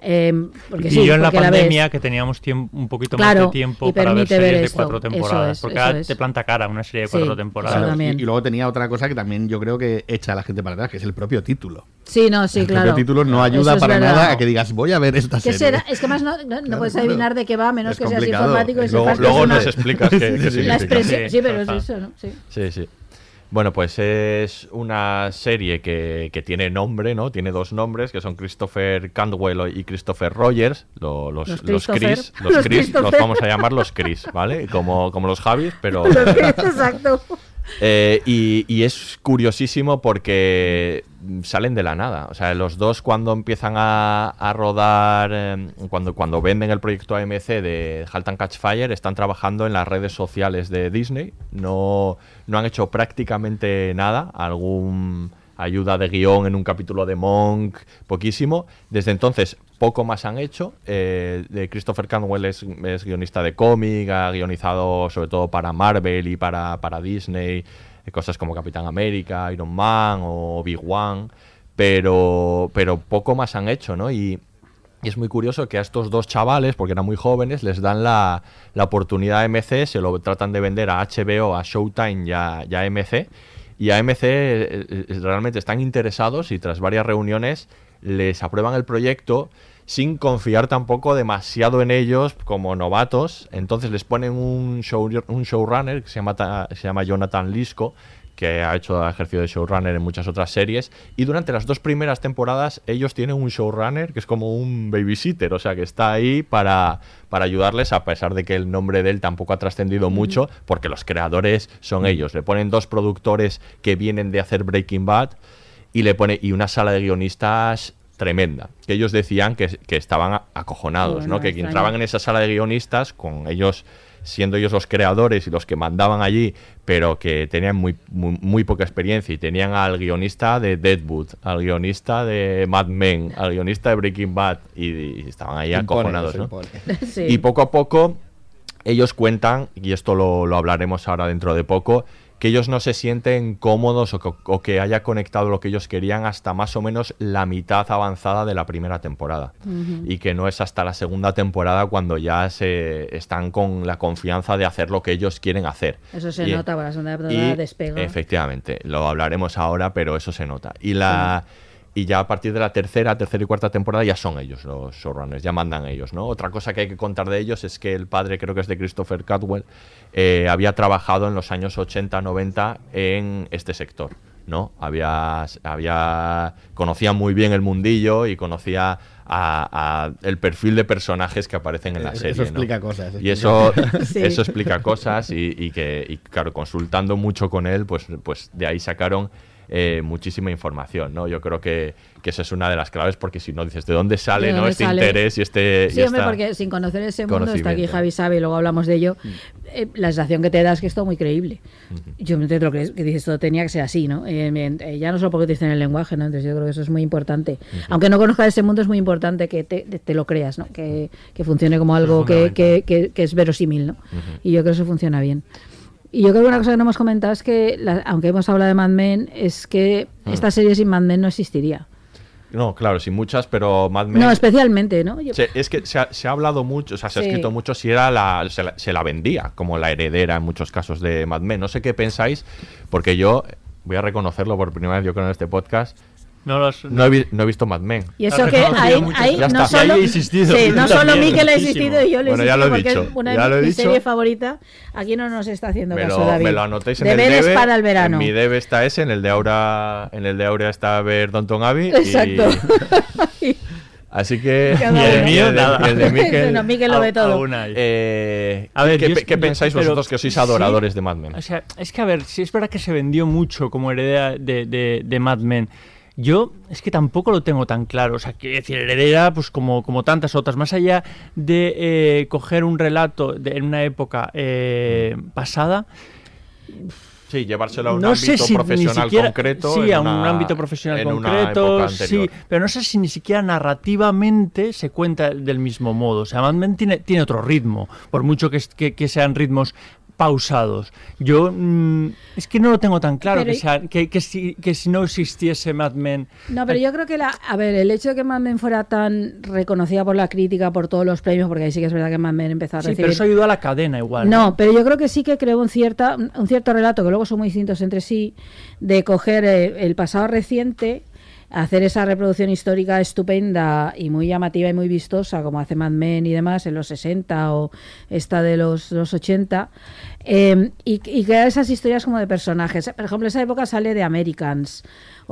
[SPEAKER 2] eh, porque
[SPEAKER 3] y
[SPEAKER 2] sí,
[SPEAKER 3] yo en la
[SPEAKER 2] porque
[SPEAKER 3] pandemia, que teníamos tiemp- un poquito
[SPEAKER 2] Claro,
[SPEAKER 3] más de tiempo
[SPEAKER 2] y
[SPEAKER 3] para ver series de cuatro temporadas.
[SPEAKER 2] es,
[SPEAKER 3] porque ahora
[SPEAKER 2] es.
[SPEAKER 3] te planta cara una serie de
[SPEAKER 2] Sí,
[SPEAKER 3] cuatro temporadas.
[SPEAKER 4] Y, y luego tenía otra cosa que también yo creo que echa a la gente para atrás, que es el propio título.
[SPEAKER 2] Sí, no, sí,
[SPEAKER 4] el
[SPEAKER 2] claro.
[SPEAKER 4] propio título no ayuda
[SPEAKER 2] es
[SPEAKER 4] para
[SPEAKER 2] verdad.
[SPEAKER 4] nada a que digas, voy a ver esta
[SPEAKER 2] ¿Qué
[SPEAKER 4] serie.
[SPEAKER 2] será? Es que más no, no, no puedes
[SPEAKER 4] claro.
[SPEAKER 2] adivinar de qué va, menos
[SPEAKER 4] Es
[SPEAKER 2] que seas
[SPEAKER 4] complicado.
[SPEAKER 2] informático y
[SPEAKER 1] Luego,
[SPEAKER 2] sepas que
[SPEAKER 1] luego
[SPEAKER 2] una-
[SPEAKER 1] nos explicas qué, qué
[SPEAKER 4] Sí, sí.
[SPEAKER 2] la
[SPEAKER 1] significa.
[SPEAKER 2] expresión. Sí, pero es eso, ¿no? Sí.
[SPEAKER 1] Sí, sí. Bueno, pues es una serie que, que tiene nombre, ¿no? Tiene dos nombres, que son Christopher Cantwell y Christopher Rogers, lo- los,
[SPEAKER 2] Los.
[SPEAKER 1] Chris, los,
[SPEAKER 2] Los
[SPEAKER 1] Chris, los vamos a llamar los Chris, ¿vale? Como, como los Javis, pero...
[SPEAKER 2] Exacto.
[SPEAKER 1] Eh, y, es curiosísimo porque salen de la nada. O sea, los dos cuando empiezan a, a rodar, eh, cuando, cuando venden el proyecto AMC de Halt and Catch Fire, están trabajando en las redes sociales de Disney. No, no han hecho prácticamente nada. Algún ayuda de guion en un capítulo de Monk, poquísimo. Desde entonces, poco más han hecho. Eh, de Christopher Canwell es, guionista de cómic, ha guionizado sobre todo para Marvel y para, para Disney, eh, cosas como Capitán América, Iron Man o Big One, pero, pero poco más han hecho, ¿no? Y, es muy curioso que a estos dos chavales, porque eran muy jóvenes, les dan la, la oportunidad a MC, se lo tratan de vender a HBO, a Showtime y a, y a AMC. Y AMC eh, realmente están interesados y tras varias reuniones les aprueban el proyecto sin confiar tampoco demasiado en ellos como novatos. Entonces les ponen un, show, un showrunner que se llama, se llama Jonathan Lisco, que ha hecho ha ejercido de showrunner en muchas otras series. Y durante las dos primeras temporadas ellos tienen un showrunner que es como un babysitter, o sea que está ahí para, para ayudarles, a pesar de que el nombre de él tampoco ha trascendido mucho, porque los creadores son ellos. Le ponen dos productores que vienen de hacer Breaking Bad y le pone y una sala de guionistas tremenda que ellos decían que, que estaban acojonados
[SPEAKER 2] Bueno,
[SPEAKER 1] no que
[SPEAKER 2] extraño.
[SPEAKER 1] entraban en esa sala de guionistas con ellos siendo ellos los creadores y los que mandaban allí, pero que tenían muy, muy, muy poca experiencia y tenían al guionista de Deadwood, al guionista de Mad Men, al guionista de Breaking Bad y, y estaban ahí
[SPEAKER 4] Impone,
[SPEAKER 1] acojonados, ¿no?
[SPEAKER 2] Sí.
[SPEAKER 1] Y poco a poco ellos cuentan, y esto lo, lo hablaremos ahora dentro de poco, que ellos no se sienten cómodos o que, o que haya conectado lo que ellos querían hasta más o menos la mitad avanzada de la primera temporada. Y que no es hasta la segunda temporada cuando ya se están con la confianza de hacer lo que ellos quieren hacer.
[SPEAKER 2] Eso se
[SPEAKER 1] Y-
[SPEAKER 2] nota, para la segunda temporada despega.
[SPEAKER 1] Efectivamente, lo hablaremos ahora, pero eso se nota. Y la y ya a partir de la tercera, tercera y cuarta temporada ya son ellos los showrunners, ya mandan ellos, ¿no? Otra cosa que hay que contar de ellos es que el padre, creo que es de Christopher Cadwell, eh, había trabajado en los años 80-90 en este sector. ¿no? Había, había conocía muy bien el mundillo y conocía a, a el perfil de personajes que aparecen en la
[SPEAKER 4] Eso
[SPEAKER 1] serie. ¿no?
[SPEAKER 4] explica cosas,
[SPEAKER 1] Y eso,
[SPEAKER 2] Sí.
[SPEAKER 1] eso explica cosas y, y que, y claro, consultando mucho con él, pues, pues de ahí sacaron eh, muchísima información, ¿no? Yo creo que, que esa es una de las claves porque si no dices de dónde sale,
[SPEAKER 2] ¿De
[SPEAKER 1] ¿no?
[SPEAKER 2] dónde
[SPEAKER 1] Este
[SPEAKER 2] sale?
[SPEAKER 1] interés y este...
[SPEAKER 2] Sí,
[SPEAKER 1] y
[SPEAKER 2] hombre, porque sin conocer ese mundo, está aquí. Javi sabe, y luego hablamos de ello,
[SPEAKER 4] Mm.
[SPEAKER 2] eh, la sensación que te da es que es todo muy creíble. Yo entiendo lo que, es- que dices, todo tenía que ser así, ¿no? Eh, eh, ya no solo porque te dicen el lenguaje, ¿no? Entonces yo creo que eso es muy importante. Aunque no conozcas ese mundo, es muy importante que te, te lo creas, ¿no? Que, que funcione como algo que, que, que- que es verosímil, ¿no? Y yo creo que eso funciona bien. Y yo creo que una cosa que no hemos comentado es que, la- aunque hemos hablado de Mad Men, es que
[SPEAKER 1] Mm.
[SPEAKER 2] esta serie sin Mad Men no existiría.
[SPEAKER 1] No, claro, sin muchas, pero Mad Men...
[SPEAKER 2] No, especialmente, ¿no? Yo-
[SPEAKER 1] Se- es que se ha, se ha hablado mucho, o sea, se
[SPEAKER 2] Sí.
[SPEAKER 1] ha escrito mucho si era la se, la se la vendía como la heredera en muchos casos de Mad Men. No sé qué pensáis, porque yo voy a reconocerlo por primera vez, yo creo, en este podcast.
[SPEAKER 3] No los-
[SPEAKER 1] No he, no he visto Mad Men.
[SPEAKER 2] Y eso que ahí, ahí
[SPEAKER 1] Ya
[SPEAKER 2] no
[SPEAKER 1] está.
[SPEAKER 3] Y ahí
[SPEAKER 2] solo,
[SPEAKER 3] he insistido.
[SPEAKER 2] sí, no solo Miquel ha insistido y yo le he
[SPEAKER 1] Bueno, ya lo he
[SPEAKER 2] insistido porque
[SPEAKER 1] dicho,
[SPEAKER 2] es una
[SPEAKER 1] ya
[SPEAKER 2] de
[SPEAKER 1] lo he
[SPEAKER 2] mi
[SPEAKER 1] dicho.
[SPEAKER 2] serie favorita. Aquí no nos está haciendo
[SPEAKER 1] Me
[SPEAKER 2] caso,
[SPEAKER 1] lo,
[SPEAKER 2] David.
[SPEAKER 1] me lo anotéis en
[SPEAKER 2] Deberes
[SPEAKER 1] el debe.
[SPEAKER 2] para el verano.
[SPEAKER 1] En mi debe está ese, en el de Aura, en el de Aurea está ver Downton Abbey. y-
[SPEAKER 2] Exacto.
[SPEAKER 1] así que y el mío, nada. El de Miquel,
[SPEAKER 2] no, Miquel lo ve todo.
[SPEAKER 1] Eh,
[SPEAKER 3] A ver,
[SPEAKER 1] ¿qué,
[SPEAKER 3] yo
[SPEAKER 1] qué
[SPEAKER 3] yo-
[SPEAKER 1] pensáis
[SPEAKER 3] pero-
[SPEAKER 1] vosotros que sois
[SPEAKER 3] sí.
[SPEAKER 1] adoradores de Mad Men?
[SPEAKER 3] O sea, es que a ver, si es verdad que se vendió mucho como heredera de, de, de Mad Men. Yo es que tampoco lo tengo tan claro. O sea, quiero decir, heredera, pues como, como tantas otras, más allá de eh, coger un relato de, en una época eh, pasada,
[SPEAKER 1] Sí, llevárselo a un
[SPEAKER 3] no
[SPEAKER 1] ámbito
[SPEAKER 3] si
[SPEAKER 1] profesional
[SPEAKER 3] siquiera-
[SPEAKER 1] concreto.
[SPEAKER 3] Sí, a un
[SPEAKER 1] una-
[SPEAKER 3] ámbito profesional concreto, sí, pero no sé si ni siquiera narrativamente se cuenta del mismo modo. O sea, Mad Men tiene, tiene otro ritmo, por mucho que, que, que sean ritmos pausados. Yo mm, es que no lo tengo tan claro que, sea- que, que si, que si no existiese Mad Men.
[SPEAKER 2] No, pero yo creo que la, a ver, el hecho de que Mad Men fuera tan reconocida por la crítica, por todos los premios, porque ahí sí que es verdad que Mad Men empezó a
[SPEAKER 3] Sí,
[SPEAKER 2] recibir.
[SPEAKER 3] pero eso ayudó a la cadena igual.
[SPEAKER 2] No, pero yo creo que sí que creó un, cierta, un cierto relato, que luego son muy distintos entre sí, de coger eh, el pasado reciente, hacer esa reproducción histórica estupenda y muy llamativa y muy vistosa, como hace Mad Men y demás, en los 60 o esta de los, los 80, eh, y, y crear esas historias como de personajes. Por ejemplo, esa época sale de Americans,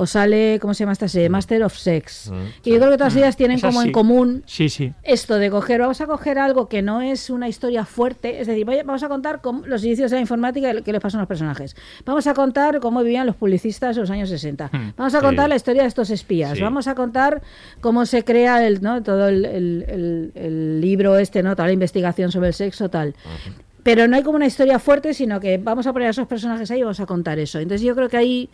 [SPEAKER 2] o sale, ¿cómo se llama esta serie? Master of Sex. que yo creo que todas ellas tienen
[SPEAKER 3] Esa
[SPEAKER 2] como en común
[SPEAKER 3] Sí, sí.
[SPEAKER 2] esto de coger, vamos a coger algo que no es una historia fuerte, es decir, vamos a contar cómo- los inicios de la informática y qué les pasan a los personajes. Vamos a contar cómo vivían los publicistas en los años 60. Vamos a
[SPEAKER 1] sí.
[SPEAKER 2] contar la historia de estos espías.
[SPEAKER 1] Sí.
[SPEAKER 2] Vamos a contar cómo se crea el, ¿no? todo el, el- el- el libro este, ¿no? toda la investigación sobre el sexo, tal. Pero no hay como una historia fuerte, sino que vamos a poner a esos personajes ahí y vamos a contar eso. Entonces yo creo que ahí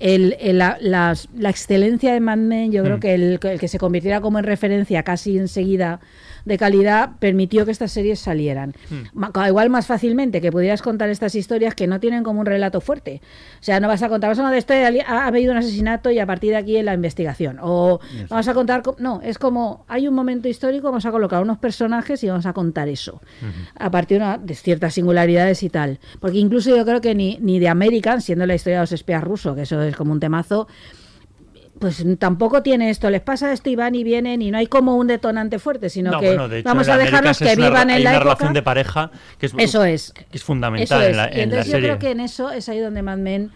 [SPEAKER 2] el- el- la, las- la excelencia de Mad Men, yo creo que el, que el que se convirtiera como en referencia casi enseguida de calidad, permitió que estas series salieran. Ma- Igual más fácilmente que pudieras contar estas historias que no tienen como un relato fuerte. O sea, no vas a contar, vamos a contar esto de ali- ha, ha habido un asesinato y a partir de aquí en la investigación. O vamos a contar, co- no, es como hay un momento histórico, vamos a colocar unos personajes y vamos a contar eso. A partir de, una- de ciertas singularidades y tal. Porque incluso yo creo que ni, ni de American, siendo la historia de los espías rusos, que eso es como un temazo, pues tampoco tiene esto, les pasa esto y van y vienen y no hay como un detonante fuerte, sino
[SPEAKER 3] No,
[SPEAKER 2] que
[SPEAKER 3] bueno, de hecho,
[SPEAKER 2] vamos a dejarlos que
[SPEAKER 3] una-
[SPEAKER 2] vivan
[SPEAKER 3] hay
[SPEAKER 2] en la
[SPEAKER 3] una
[SPEAKER 2] época.
[SPEAKER 3] relación de pareja que es,
[SPEAKER 2] Eso es.
[SPEAKER 3] que es fundamental
[SPEAKER 2] Eso
[SPEAKER 3] en la,
[SPEAKER 2] y
[SPEAKER 3] en la
[SPEAKER 2] entonces yo
[SPEAKER 3] serie.
[SPEAKER 2] creo que en eso es ahí donde Mad Men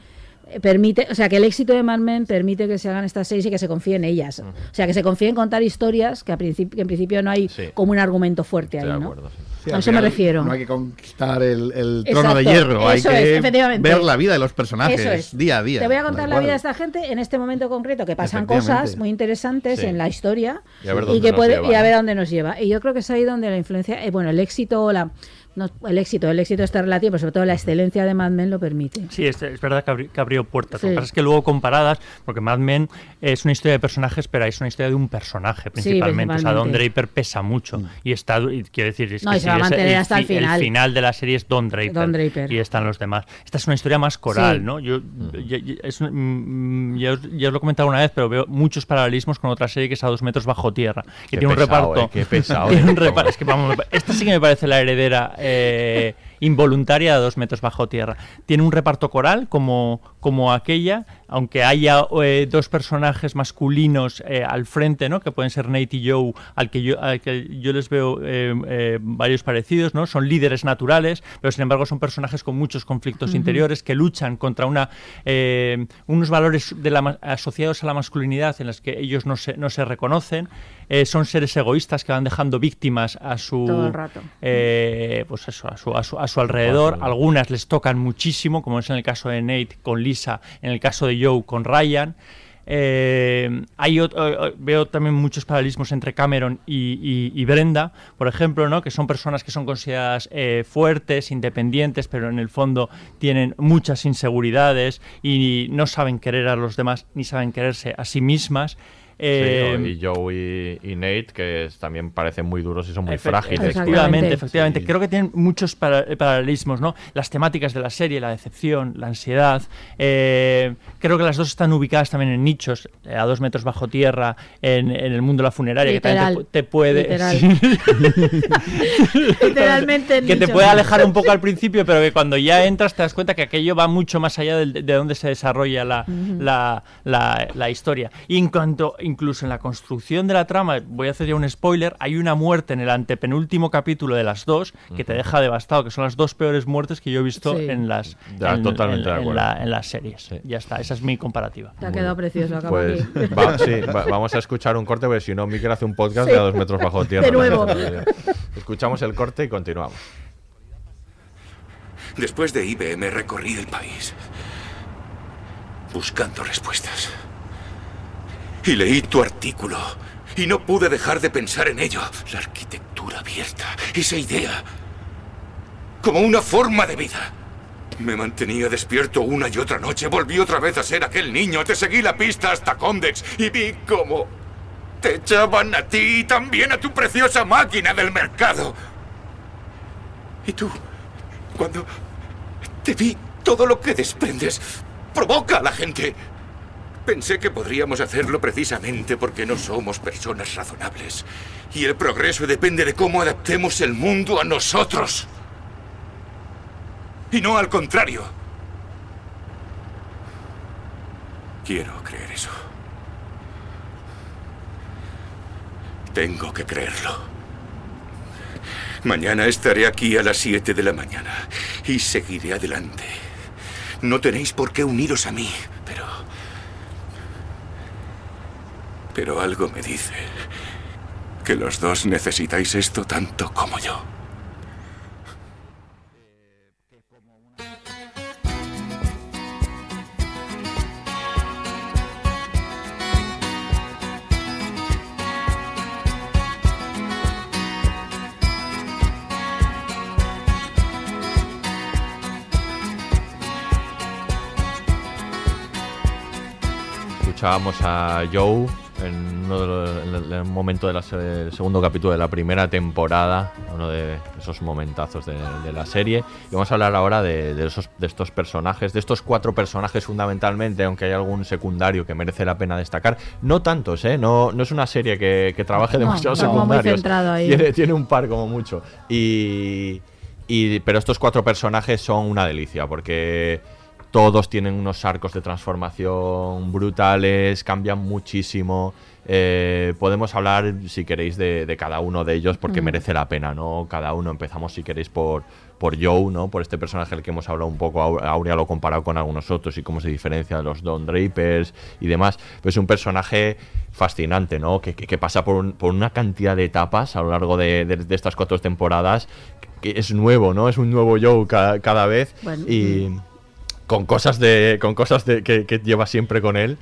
[SPEAKER 2] eh, permite, o sea, que el éxito de Mad Men permite que se hagan estas series y que se confíe en ellas. O sea, que se confíe en contar historias que, a principio, que en principio no hay
[SPEAKER 1] Sí.
[SPEAKER 2] como un argumento fuerte
[SPEAKER 1] Estoy
[SPEAKER 2] ahí,
[SPEAKER 1] de
[SPEAKER 2] ¿no?
[SPEAKER 1] acuerdo, sí.
[SPEAKER 4] Sí,
[SPEAKER 2] a eso me refiero.
[SPEAKER 4] No hay que conquistar el, el trono de hierro, hay que
[SPEAKER 2] es,
[SPEAKER 4] ver la vida de los personajes
[SPEAKER 2] es.
[SPEAKER 4] día a día.
[SPEAKER 2] Te voy a contar la vida de esta gente en este momento concreto, que pasan cosas muy interesantes
[SPEAKER 1] Sí.
[SPEAKER 2] en la historia
[SPEAKER 1] Y a ver
[SPEAKER 2] y
[SPEAKER 1] dónde
[SPEAKER 2] que
[SPEAKER 1] nos
[SPEAKER 2] puede
[SPEAKER 1] lleva,
[SPEAKER 2] y a ver a dónde nos lleva. Y yo creo que es ahí donde la influencia, eh, bueno, el éxito, o la No, el éxito, el éxito está relativo, pero sobre todo la excelencia de Mad Men lo permite.
[SPEAKER 3] Sí, es, es verdad que, abri- que abrió puertas. Lo que pasa es que luego comparadas, porque Mad Men es una historia de personajes, pero es una historia de un personaje principalmente. O sea, Don. Draper pesa mucho. Y está, y quiero decir, es
[SPEAKER 2] No,
[SPEAKER 3] que
[SPEAKER 2] y se va a
[SPEAKER 3] es
[SPEAKER 2] mantener hasta el
[SPEAKER 3] fi-
[SPEAKER 2] final.
[SPEAKER 3] final de la serie es Don Draper.
[SPEAKER 2] Don Draper.
[SPEAKER 3] Y están los demás. Esta es una historia más coral,
[SPEAKER 2] Sí.
[SPEAKER 3] ¿no? Yo, ya, ya- es un- mm, ya os, ya os lo he comentado una vez, pero veo muchos paralelismos con otra serie que es A dos metros bajo tierra. Que
[SPEAKER 1] Qué
[SPEAKER 3] tiene un reparto.
[SPEAKER 1] eh, qué pesado,
[SPEAKER 3] tiene un reparto- es que vamos, me pa- esta sí que me parece la heredera eh, involuntaria de dos metros bajo tierra. Tiene un reparto coral como, como aquella, aunque haya eh, dos personajes masculinos eh, al frente, ¿no? que pueden ser Nate y Joe, al que yo, al que yo les veo eh, eh, varios parecidos, ¿no? son líderes naturales, pero sin embargo son personajes con muchos conflictos
[SPEAKER 7] Ujú.
[SPEAKER 3] interiores que luchan contra una, eh, unos valores de la, asociados a la masculinidad en los que ellos no se, no se reconocen. Eh, son seres egoístas que van dejando víctimas a su
[SPEAKER 2] Todo el rato.
[SPEAKER 3] eh, pues eso, a su, a su, a su alrededor. Algunas les tocan muchísimo, como es en el caso de Nate con En el caso de Joe con Ryan. Eh, eh, eh, veo también muchos paralelismos entre Cameron y, Brenda, por ejemplo, que son personas que son consideradas fuertes, independientes, pero en el fondo tienen muchas inseguridades y no saben querer a los demás ni saben quererse a sí mismas. Eh,
[SPEAKER 1] Sí, y Joe y, y Nate, que es- también parecen muy duros y son muy frágiles.
[SPEAKER 3] Efectivamente, efectivamente. Creo que tienen muchos para- eh, paralelismos, ¿no? Las temáticas de la serie, la decepción, la ansiedad. eh, creo que las dos están ubicadas también en nichos, eh, a dos metros bajo tierra, en, en el mundo de la funeraria, que también te,
[SPEAKER 2] Literal.
[SPEAKER 3] pu- te puede.
[SPEAKER 2] Literal.
[SPEAKER 3] sí.
[SPEAKER 2] Literalmente en
[SPEAKER 3] que te puede alejar un poco al principio, pero que cuando ya entras te das cuenta que aquello va mucho más allá de, donde se desarrolla la, la- la historia. Y en cuanto, incluso en la construcción de la trama, voy a hacer ya un spoiler, hay una muerte en el antepenúltimo capítulo de las dos que te deja devastado, que son las dos peores muertes que yo he visto
[SPEAKER 2] Sí.
[SPEAKER 3] en las
[SPEAKER 1] Ya,
[SPEAKER 3] en,
[SPEAKER 1] totalmente
[SPEAKER 3] en-
[SPEAKER 1] de
[SPEAKER 3] en
[SPEAKER 1] acuerdo.
[SPEAKER 3] la- en las series. Ya está, esa es mi comparativa.
[SPEAKER 2] Te ha quedado precioso, acaba
[SPEAKER 1] Pues va- sí, va- vamos a escuchar un corte, porque si no, Miquel hace un podcast
[SPEAKER 2] Sí.
[SPEAKER 1] de a dos metros bajo tierra.
[SPEAKER 2] De nuevo.
[SPEAKER 1] Escuchamos el corte y continuamos.
[SPEAKER 8] Después de IBM recorrí el país buscando respuestas. Y leí tu artículo y no pude dejar de pensar en ello. La arquitectura abierta, esa idea, como una forma de vida. Me mantenía despierto una y otra noche. Volví otra vez a ser aquel niño. Te seguí la pista hasta Comdex y vi cómo te echaban a ti y también a tu preciosa máquina del mercado. Y tú, cuando te vi, todo lo que desprendes provoca a la gente. Pensé que podríamos hacerlo precisamente porque no somos personas razonables. Y el progreso depende de cómo adaptemos el mundo a nosotros. Y no al contrario. Quiero creer eso. Tengo que creerlo. Mañana estaré aquí a las 7 de la mañana y seguiré adelante. No tenéis por qué uniros a mí, pero... Algo me dice que los dos necesitáis esto tanto como yo.
[SPEAKER 1] Escuchábamos a Joe en, uno de los- en el- en momento del segundo capítulo de la primera temporada, uno de esos momentazos de, de la serie. Y vamos a hablar ahora de, de esos, de estos personajes, de estos cuatro personajes fundamentalmente, aunque hay algún secundario que merece la pena destacar. No tantos, ¿eh? No, no es una serie que, que trabaje
[SPEAKER 2] No,
[SPEAKER 1] demasiados
[SPEAKER 2] no,
[SPEAKER 1] secundarios. Tiene, tiene un par como mucho. Y, y- pero estos cuatro personajes son una delicia porque todos tienen unos arcos de transformación brutales, cambian muchísimo. Eh, podemos hablar, si queréis, de, de cada uno de ellos porque
[SPEAKER 7] Mm.
[SPEAKER 1] merece la pena, ¿no? Cada uno empezamos, si queréis, por, por Joe, ¿no? Por este personaje del que hemos hablado un poco. Au- Aurea lo comparado con algunos otros y cómo se diferencia de los Don Drapers y demás. Pues es un personaje fascinante, ¿no? Que, que- que pasa por, un- por una cantidad de etapas a lo largo de, de- de estas cuatro temporadas que es nuevo, ¿no? Es un nuevo Joe ca- cada vez
[SPEAKER 2] Bueno,
[SPEAKER 1] y con cosas de con cosas de, que, que lleva siempre con él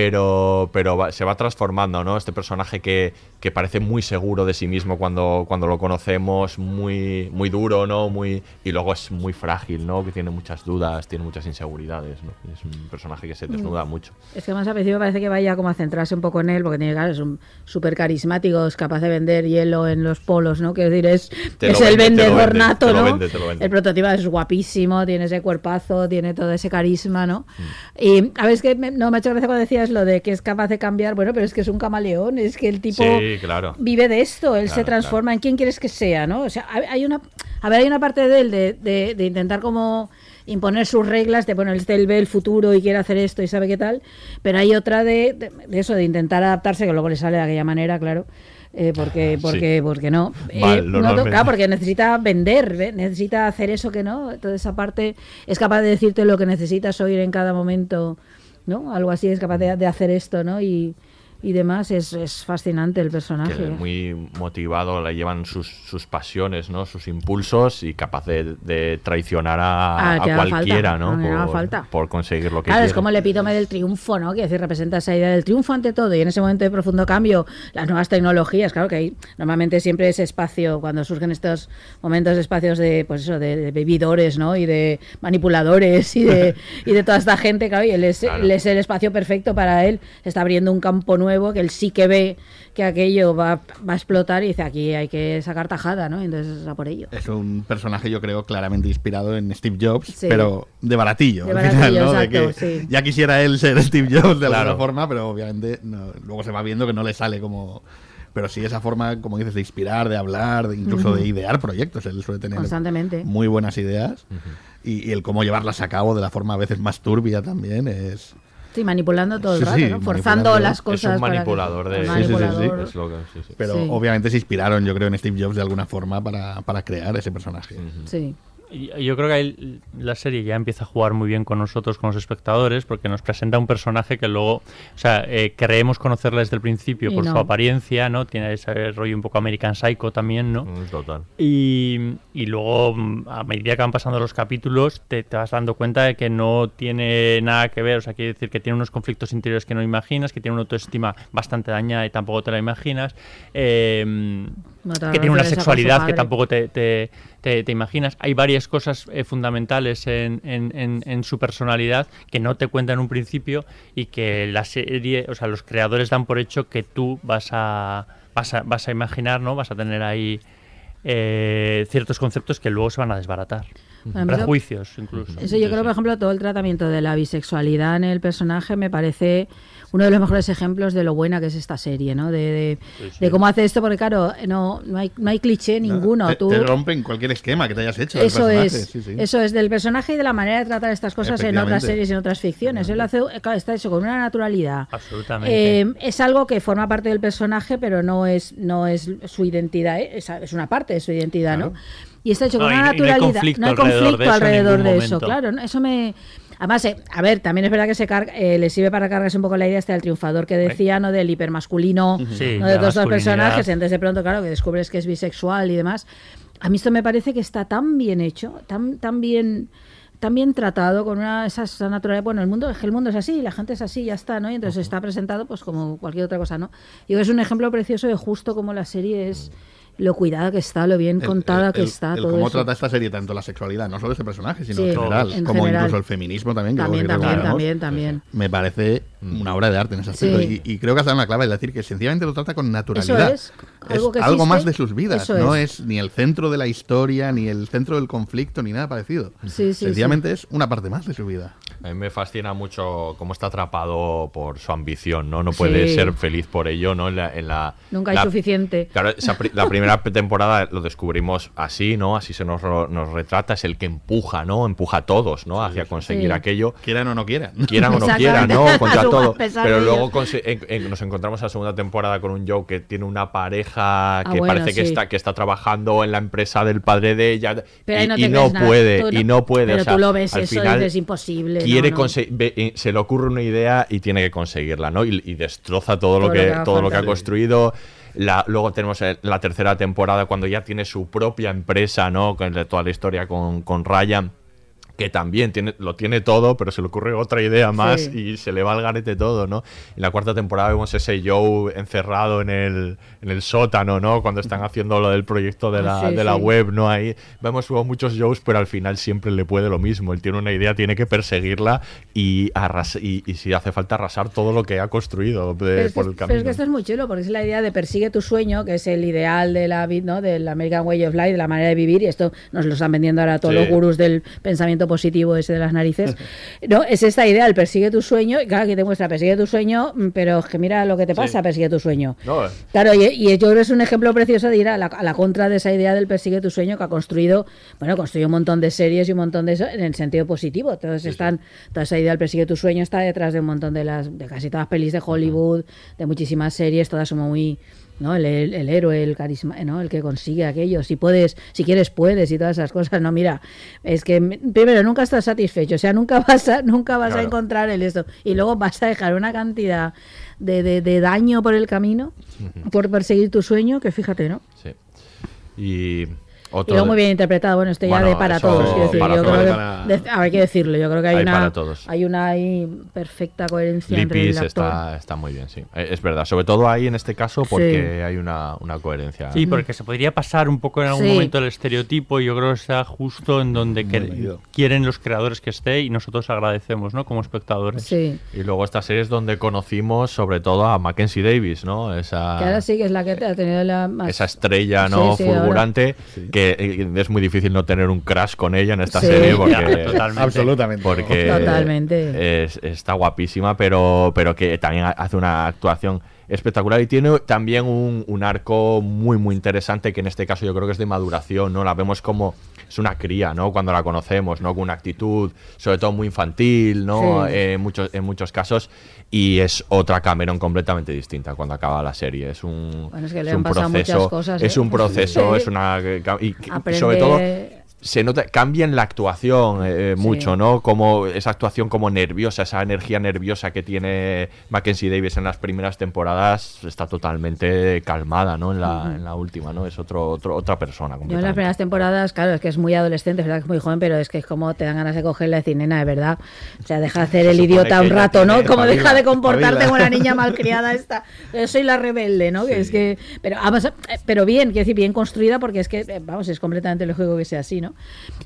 [SPEAKER 1] pero, pero se va transformando, ¿no? Este personaje que, que parece muy seguro de sí mismo cuando, cuando lo conocemos, muy, muy duro, ¿no? Muy, y luego es muy frágil, ¿no? Que tiene muchas dudas, tiene muchas inseguridades, ¿no? Es un personaje que se desnuda mucho.
[SPEAKER 2] Es que más al principio parece que vaya como a centrarse un poco en él, porque tiene claro, es un súper carismático, es capaz de vender hielo en los polos, ¿no? Quiero decir, es, es el
[SPEAKER 1] vende,
[SPEAKER 2] vendedor
[SPEAKER 1] vende,
[SPEAKER 2] nato, ¿no?
[SPEAKER 1] vende, vende.
[SPEAKER 2] El prototipo es guapísimo, tiene ese cuerpazo, tiene todo ese carisma, ¿no?
[SPEAKER 1] Mm.
[SPEAKER 2] Y a ver, es que me- no me ha hecho gracia cuando decías lo de que es capaz de cambiar, bueno, pero es que es un camaleón, es que el tipo
[SPEAKER 1] Sí, claro.
[SPEAKER 2] vive de esto, él se
[SPEAKER 1] Claro,
[SPEAKER 2] transforma en quien quieres que sea, ¿no? O sea, hay una, a ver, hay una parte de él de, de- de intentar como imponer sus reglas, de bueno, él, ve el futuro y quiere hacer esto y sabe qué tal, pero hay otra de, de- de eso, de intentar adaptarse, que luego le sale de aquella manera, claro. eh, porque,
[SPEAKER 1] Sí.
[SPEAKER 2] porque, porque no. Eh, no, claro, porque necesita vender, ¿ve? necesita hacer eso que no. Toda esa parte es capaz de decirte lo que necesitas oír en cada momento, ¿no? Algo así, es capaz de, hacer esto, ¿no? Y, y demás, es, es fascinante el personaje.
[SPEAKER 1] que muy motivado, le llevan sus, sus pasiones, ¿no? Sus impulsos y capaz de, de traicionar a,
[SPEAKER 2] Ah,
[SPEAKER 1] a cualquiera,
[SPEAKER 2] falta,
[SPEAKER 1] ¿no? por,
[SPEAKER 2] falta.
[SPEAKER 1] por conseguir lo que
[SPEAKER 2] Claro, es como el epítome del triunfo, ¿no? Que decir, representa esa idea del triunfo ante todo. Y en ese momento de profundo cambio, las nuevas tecnologías, claro que hay normalmente siempre ese espacio, cuando surgen estos momentos de espacios de, pues eso, de, de bebidores, ¿no? Y de manipuladores y de, y de toda esta gente, claro, y él es,
[SPEAKER 1] Claro.
[SPEAKER 2] él es el espacio perfecto para él. Se está abriendo un campo nuevo que él sí que ve que aquello va, va a explotar y dice, aquí hay que sacar tajada, ¿no? Entonces a por ello.
[SPEAKER 4] Es un personaje, yo creo, claramente inspirado en Steve Jobs,
[SPEAKER 2] Sí.
[SPEAKER 4] pero de baratillo.
[SPEAKER 2] De baratillo,
[SPEAKER 4] final, ¿no? De que
[SPEAKER 2] sí.
[SPEAKER 4] Ya quisiera él ser Steve Jobs de
[SPEAKER 1] Claro.
[SPEAKER 4] alguna forma, pero obviamente no- luego se va viendo que no le sale como. Pero sí esa forma, como dices, de inspirar, de hablar, de incluso de idear proyectos. Él suele tener
[SPEAKER 2] Constantemente.
[SPEAKER 4] muy buenas ideas. y, y el cómo llevarlas a cabo de la forma a veces más turbia también es.
[SPEAKER 2] Sí, manipulando todo el rato,
[SPEAKER 4] sí,
[SPEAKER 2] ¿no? Forzando las
[SPEAKER 4] Es un
[SPEAKER 2] cosas. para que-
[SPEAKER 1] manipulador de- Sí,
[SPEAKER 4] sí, sí, sí.
[SPEAKER 2] manipulador.
[SPEAKER 1] Es lo que- sí, sí.
[SPEAKER 4] Pero
[SPEAKER 2] Sí.
[SPEAKER 4] obviamente se inspiraron, yo creo, en Steve Jobs de alguna forma para, para crear ese personaje.
[SPEAKER 2] Sí.
[SPEAKER 3] Yo creo que ahí la serie ya empieza a jugar muy bien con nosotros, con los espectadores, porque nos presenta un personaje que luego, o sea, eh, creemos conocerle desde el principio
[SPEAKER 2] Y
[SPEAKER 3] por
[SPEAKER 2] no.
[SPEAKER 3] su apariencia, ¿no? Tiene ese rollo un poco American Psycho también, ¿no?
[SPEAKER 1] Mm, Total.
[SPEAKER 3] Y, y luego, mm, a medida que van pasando los capítulos, te, te vas dando cuenta de que no tiene nada que ver. O sea, quiere decir que tiene unos conflictos interiores que no imaginas, que tiene una autoestima bastante dañada y tampoco te la imaginas. eh, Que tiene una sexualidad que tampoco te, te- te- te imaginas. Hay varias cosas eh, fundamentales en, en- en- en su personalidad que no te cuentan en un principio y que la serie, o sea, los creadores dan por hecho que tú vas a, vas a, vas a imaginar, ¿no? Vas a tener ahí eh, ciertos conceptos que luego se van a desbaratar. Prejuicios, incluso.
[SPEAKER 2] Eso yo creo, por ejemplo, todo el tratamiento de la bisexualidad en el personaje me parece uno de los mejores ejemplos de lo buena que es esta serie, ¿no? De, de,
[SPEAKER 3] Sí, sí.
[SPEAKER 2] de cómo hace esto, porque claro, no, no, hay, no hay cliché ninguno.
[SPEAKER 4] Te,
[SPEAKER 2] Tú,
[SPEAKER 4] te rompen cualquier esquema que te hayas hecho. del
[SPEAKER 2] eso
[SPEAKER 4] personaje,
[SPEAKER 2] es,
[SPEAKER 4] sí, sí.
[SPEAKER 2] eso es del personaje y de la manera de tratar estas cosas en otras series y en otras ficciones. Él lo hace, claro, está hecho con una naturalidad.
[SPEAKER 3] Absolutamente.
[SPEAKER 2] Eh, es algo que forma parte del personaje, pero no es, no es su identidad, ¿eh? es, es una parte de su identidad, ¿no? Y está hecho con
[SPEAKER 3] No,
[SPEAKER 2] una
[SPEAKER 3] no hay
[SPEAKER 2] naturalidad.
[SPEAKER 3] conflicto
[SPEAKER 2] no hay
[SPEAKER 3] alrededor
[SPEAKER 2] conflicto
[SPEAKER 3] de eso
[SPEAKER 2] alrededor de eso,
[SPEAKER 3] momento.
[SPEAKER 2] claro. ¿no? Eso me. Además, eh, a ver, también es verdad que se carga, eh, le sirve para cargarse un poco la idea hasta del triunfador que decía, ¿no? Del hipermasculino,
[SPEAKER 3] Sí,
[SPEAKER 2] ¿no? de todos los personajes. Entonces, de pronto, claro, que descubres que es bisexual y demás. A mí esto me parece que está tan bien hecho, tan, tan bien tan bien tratado con una esa, esa naturalidad bueno el mundo es que el mundo es así la gente es así ya está no y entonces está presentado pues como cualquier otra cosa no y es un ejemplo precioso de justo como la serie es lo cuidada que está lo bien contada
[SPEAKER 4] el-
[SPEAKER 2] que está
[SPEAKER 4] el
[SPEAKER 2] todo
[SPEAKER 4] cómo
[SPEAKER 2] eso.
[SPEAKER 4] trata esta serie tanto la sexualidad, no solo ese personaje, sino
[SPEAKER 2] Sí,
[SPEAKER 4] en general,
[SPEAKER 2] en
[SPEAKER 4] como
[SPEAKER 2] general.
[SPEAKER 4] incluso el feminismo también, que
[SPEAKER 2] también también
[SPEAKER 4] iremos,
[SPEAKER 2] también también
[SPEAKER 4] me parece una obra de arte en ese aspecto.
[SPEAKER 2] Sí.
[SPEAKER 4] Y, y creo que has dado una clave al decir que sencillamente lo trata con naturalidad.
[SPEAKER 2] es, algo que
[SPEAKER 4] algo más de sus vidas,
[SPEAKER 2] eso
[SPEAKER 4] no
[SPEAKER 2] es.
[SPEAKER 4] es. ni el centro de la historia, ni el centro del conflicto, ni nada parecido.
[SPEAKER 2] Sí, sí,
[SPEAKER 4] sencillamente es una parte más de su vida.
[SPEAKER 1] A mí me fascina mucho cómo está atrapado por su ambición, ¿no? No puede
[SPEAKER 2] Sí.
[SPEAKER 1] ser feliz por ello, ¿no? En la, en la-
[SPEAKER 2] nunca hay
[SPEAKER 1] la-
[SPEAKER 2] suficiente
[SPEAKER 1] Claro, esa pri- la primera temporada lo descubrimos así, ¿no? Así se nos, ro- nos retrata, es el que empuja, ¿no? Empuja a todos, ¿no? Hacia conseguir
[SPEAKER 2] Sí.
[SPEAKER 1] aquello.
[SPEAKER 4] Quieran o no quieran.
[SPEAKER 1] Quieran o no quieran. ¿no? Contra
[SPEAKER 2] A
[SPEAKER 1] todo. Pero luego en- en- nos encontramos en la segunda temporada con un Joe que tiene una pareja que
[SPEAKER 2] Ah, bueno,
[SPEAKER 1] parece que está que está trabajando en la empresa del padre de ella
[SPEAKER 2] pero ahí
[SPEAKER 1] y,
[SPEAKER 2] no,
[SPEAKER 1] y
[SPEAKER 2] te
[SPEAKER 1] no
[SPEAKER 2] crees nada.
[SPEAKER 1] puede y no puede.
[SPEAKER 2] pero
[SPEAKER 1] o sea,
[SPEAKER 2] tú lo ves
[SPEAKER 1] al
[SPEAKER 2] eso
[SPEAKER 1] final
[SPEAKER 2] y dices imposible
[SPEAKER 1] quiere
[SPEAKER 2] no, no.
[SPEAKER 1] eh, se le ocurre una idea y tiene que conseguirla, ¿no? Y, y destroza todo,
[SPEAKER 2] Todo
[SPEAKER 1] lo
[SPEAKER 2] lo
[SPEAKER 1] que, todo lo que ha construido. La- luego tenemos eh, la tercera temporada cuando ya tiene su propia empresa, ¿no? Con toda la historia con, con Ryan que también tiene, lo tiene todo, pero se le ocurre otra idea más
[SPEAKER 2] Sí.
[SPEAKER 1] y se le va al garete todo, ¿no? En la cuarta temporada vemos ese Joe encerrado en el, en el sótano, ¿no? Cuando están haciendo lo del proyecto de la,
[SPEAKER 2] Sí,
[SPEAKER 1] de la
[SPEAKER 2] sí.
[SPEAKER 1] web, ¿no? Ahí vemos muchos Joes, pero al final siempre le puede lo mismo. Él tiene una idea, tiene que perseguirla y, arras y, y si hace falta arrasar todo lo que ha construido de-
[SPEAKER 2] Pero
[SPEAKER 1] por el
[SPEAKER 2] pero
[SPEAKER 1] camino.
[SPEAKER 2] es que esto es muy chulo, porque es la idea de persigue tu sueño, que es el ideal de la ¿no? del American Way of Life, de la manera de vivir, y esto nos lo están vendiendo ahora todos los gurús del pensamiento positivo ese de las narices. No, es esta idea, el persigue tu sueño, y claro, que te muestra persigue tu sueño, mm, pero es que mira lo que te pasa, persigue tu sueño.
[SPEAKER 1] No, eh.
[SPEAKER 2] Claro, y, y yo creo que es un ejemplo precioso de ir a la, a la contra de esa idea del persigue tu sueño que ha construido, bueno, construido un montón de series y un montón de eso en el sentido positivo. Todos están, toda esa idea del persigue tu sueño está detrás de un montón de las, de casi todas las pelis de Hollywood, de muchísimas series, todas son muy, ¿no? El, el- el héroe, el carisma, ¿no? El que consigue aquello. Si puedes, si quieres, puedes y todas esas cosas. No, mira, es que primero nunca estás satisfecho, o sea, nunca vas a, nunca vas a encontrar el esto. Y luego vas a dejar una cantidad de, de- de daño por el camino por perseguir tu sueño, que fíjate, ¿no?
[SPEAKER 1] Sí. Y
[SPEAKER 2] Y
[SPEAKER 1] otro
[SPEAKER 2] luego
[SPEAKER 1] de-
[SPEAKER 2] muy bien interpretado, bueno, esto ya
[SPEAKER 1] Bueno,
[SPEAKER 2] de para todos, decir,
[SPEAKER 1] para
[SPEAKER 2] yo
[SPEAKER 1] todos.
[SPEAKER 2] creo que, de- a ver, hay que decirlo, yo creo que hay,
[SPEAKER 1] Hay
[SPEAKER 2] una
[SPEAKER 1] para todos.
[SPEAKER 2] hay una ahí perfecta coherencia entre el
[SPEAKER 1] Lipis
[SPEAKER 2] actor.
[SPEAKER 1] está, está muy bien, sí. Eh, Es verdad, sobre todo ahí en este caso porque hay una, una coherencia.
[SPEAKER 3] Sí, porque se podría pasar un poco en algún
[SPEAKER 2] Sí.
[SPEAKER 3] momento el estereotipo y yo creo que está justo en donde que- quieren los creadores que esté y nosotros agradecemos, ¿no? Como espectadores.
[SPEAKER 2] Sí,
[SPEAKER 1] Y luego esta serie es donde conocimos sobre todo a Mackenzie Davis, ¿no? Esa,
[SPEAKER 2] que ahora sí que es la que te ha tenido la más...
[SPEAKER 1] esa estrella no
[SPEAKER 2] Sí, sí, ahora-
[SPEAKER 1] fulgurante que eh, es muy difícil no tener un crash con ella en esta
[SPEAKER 2] Sí.
[SPEAKER 1] serie porque
[SPEAKER 3] totalmente.
[SPEAKER 4] Absolutamente.
[SPEAKER 1] porque
[SPEAKER 2] Totalmente.
[SPEAKER 1] es- está guapísima, pero, pero que también ha- hace una actuación espectacular y tiene también un, un arco muy muy interesante que en este caso yo creo que es de maduración, ¿no? La vemos como es una cría, ¿no? Cuando la conocemos, ¿no? Con una actitud sobre todo muy infantil, ¿no?
[SPEAKER 2] Sí.
[SPEAKER 1] Eh, en, muchos, en muchos casos y es otra Cameron completamente distinta cuando acaba la serie. Es un,
[SPEAKER 2] Bueno, es que le han
[SPEAKER 1] un
[SPEAKER 2] pasado
[SPEAKER 1] proceso,
[SPEAKER 2] muchas cosas,
[SPEAKER 1] es
[SPEAKER 2] ¿eh?
[SPEAKER 1] un proceso, es una y, y
[SPEAKER 2] Aprende-
[SPEAKER 1] sobre todo se nota, cambia en la actuación eh,
[SPEAKER 2] Sí.
[SPEAKER 1] mucho, ¿no? Como esa actuación como nerviosa, esa energía nerviosa que tiene Mackenzie Davis en las primeras temporadas está totalmente calmada, ¿no? En la, en la última, ¿no? Es otro, otro otra persona.
[SPEAKER 2] Yo en las primeras temporadas, claro, es que es muy adolescente, es verdad que es muy joven, pero es que es como te dan ganas de cogerla y decir, nena, de verdad. O sea, deja de hacer el idiota un rato, ¿no? Como deja de comportarte como una niña malcriada esta. Yo soy la rebelde, ¿no? Que es que, pero, además, eh, pero bien, quiero decir, bien construida porque es que, eh, vamos, es completamente lógico que sea así, ¿no?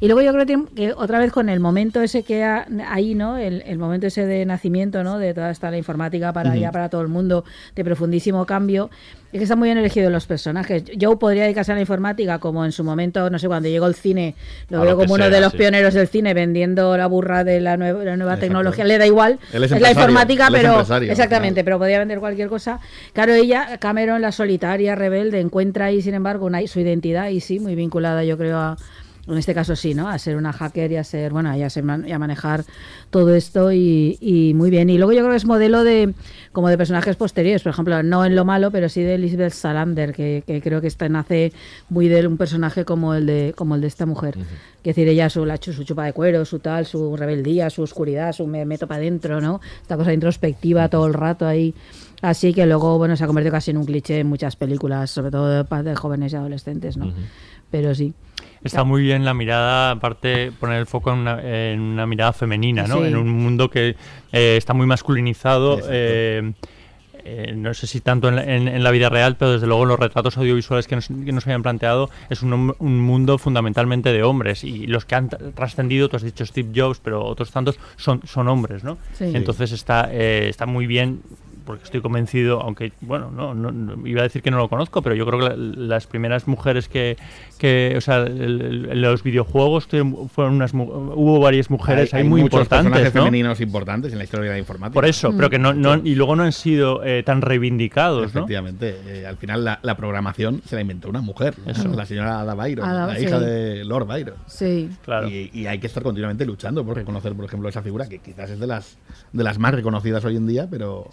[SPEAKER 2] Y luego yo creo que, que otra vez con el momento ese que ha, ahí, ¿no? El, el momento ese de nacimiento, ¿no? De toda esta la informática para ya para todo el mundo, de profundísimo cambio. Es que están muy bien elegidos los personajes. Yo podría dedicarse a la informática como en su momento, no sé, cuando llegó el cine, lo
[SPEAKER 1] A
[SPEAKER 2] veo
[SPEAKER 1] lo
[SPEAKER 2] como uno
[SPEAKER 1] sea,
[SPEAKER 2] de los
[SPEAKER 1] sí.
[SPEAKER 2] pioneros del cine vendiendo la burra de la, nueva la nueva tecnología. Le da igual.
[SPEAKER 4] Es
[SPEAKER 2] la informática,
[SPEAKER 4] es
[SPEAKER 2] pero. exactamente,
[SPEAKER 4] claro.
[SPEAKER 2] pero podía vender cualquier cosa. Claro, ella, Cameron, la solitaria, rebelde, encuentra ahí, sin embargo, una, su identidad y sí, muy vinculada, yo creo, a. En este caso sí, ¿no? A ser una hacker y a ser, bueno, y a, ser y a manejar todo esto y, y muy bien. Y luego yo creo que es modelo de como de personajes posteriores, por ejemplo, no en lo malo, pero sí de Elizabeth Salander, que, que creo que está, nace muy de un personaje como el de como el de esta mujer. Es decir, ella su, la, su chupa de cuero, su tal, su rebeldía, su oscuridad, su me meto para adentro, ¿no? Esta cosa introspectiva todo el rato ahí. Así que luego, bueno, se ha convertido casi en un cliché en muchas películas, sobre todo de jóvenes y adolescentes, ¿no? Pero sí.
[SPEAKER 3] Está muy bien la mirada, aparte poner el foco en una, en una mirada femenina, ¿no?
[SPEAKER 2] Sí.
[SPEAKER 3] En un mundo que eh, está muy masculinizado. Eh, eh, no sé si tanto en la, en- en la vida real, pero desde luego en los retratos audiovisuales que nos, que nos habían planteado es un, un mundo fundamentalmente de hombres y los que han tra- trascendido, tú has dicho Steve Jobs, pero otros tantos son, son hombres, ¿no?
[SPEAKER 2] Sí.
[SPEAKER 3] Entonces está, eh, está muy bien porque estoy convencido, aunque, bueno, no, no- no- iba a decir que no lo conozco, pero yo creo que la- las primeras mujeres que, que o sea, el- los videojuegos fueron unas, mu- hubo varias mujeres ahí muy
[SPEAKER 4] muchos
[SPEAKER 3] importantes,
[SPEAKER 4] personajes
[SPEAKER 3] ¿no?
[SPEAKER 4] femeninos importantes en la historia de la informática.
[SPEAKER 3] Por eso, pero que no, no, y luego no han sido eh, tan reivindicados, ¿no?
[SPEAKER 4] Efectivamente, eh, al final la, la programación se la inventó una mujer,
[SPEAKER 3] Eso.
[SPEAKER 4] la señora Ada Byron,
[SPEAKER 2] Ada,
[SPEAKER 4] la
[SPEAKER 2] sí.
[SPEAKER 4] hija de Lord Byron.
[SPEAKER 2] Sí.
[SPEAKER 3] Claro.
[SPEAKER 4] Y, y hay que estar continuamente luchando por reconocer, por ejemplo, esa figura que quizás es de las de las más reconocidas hoy en día, pero,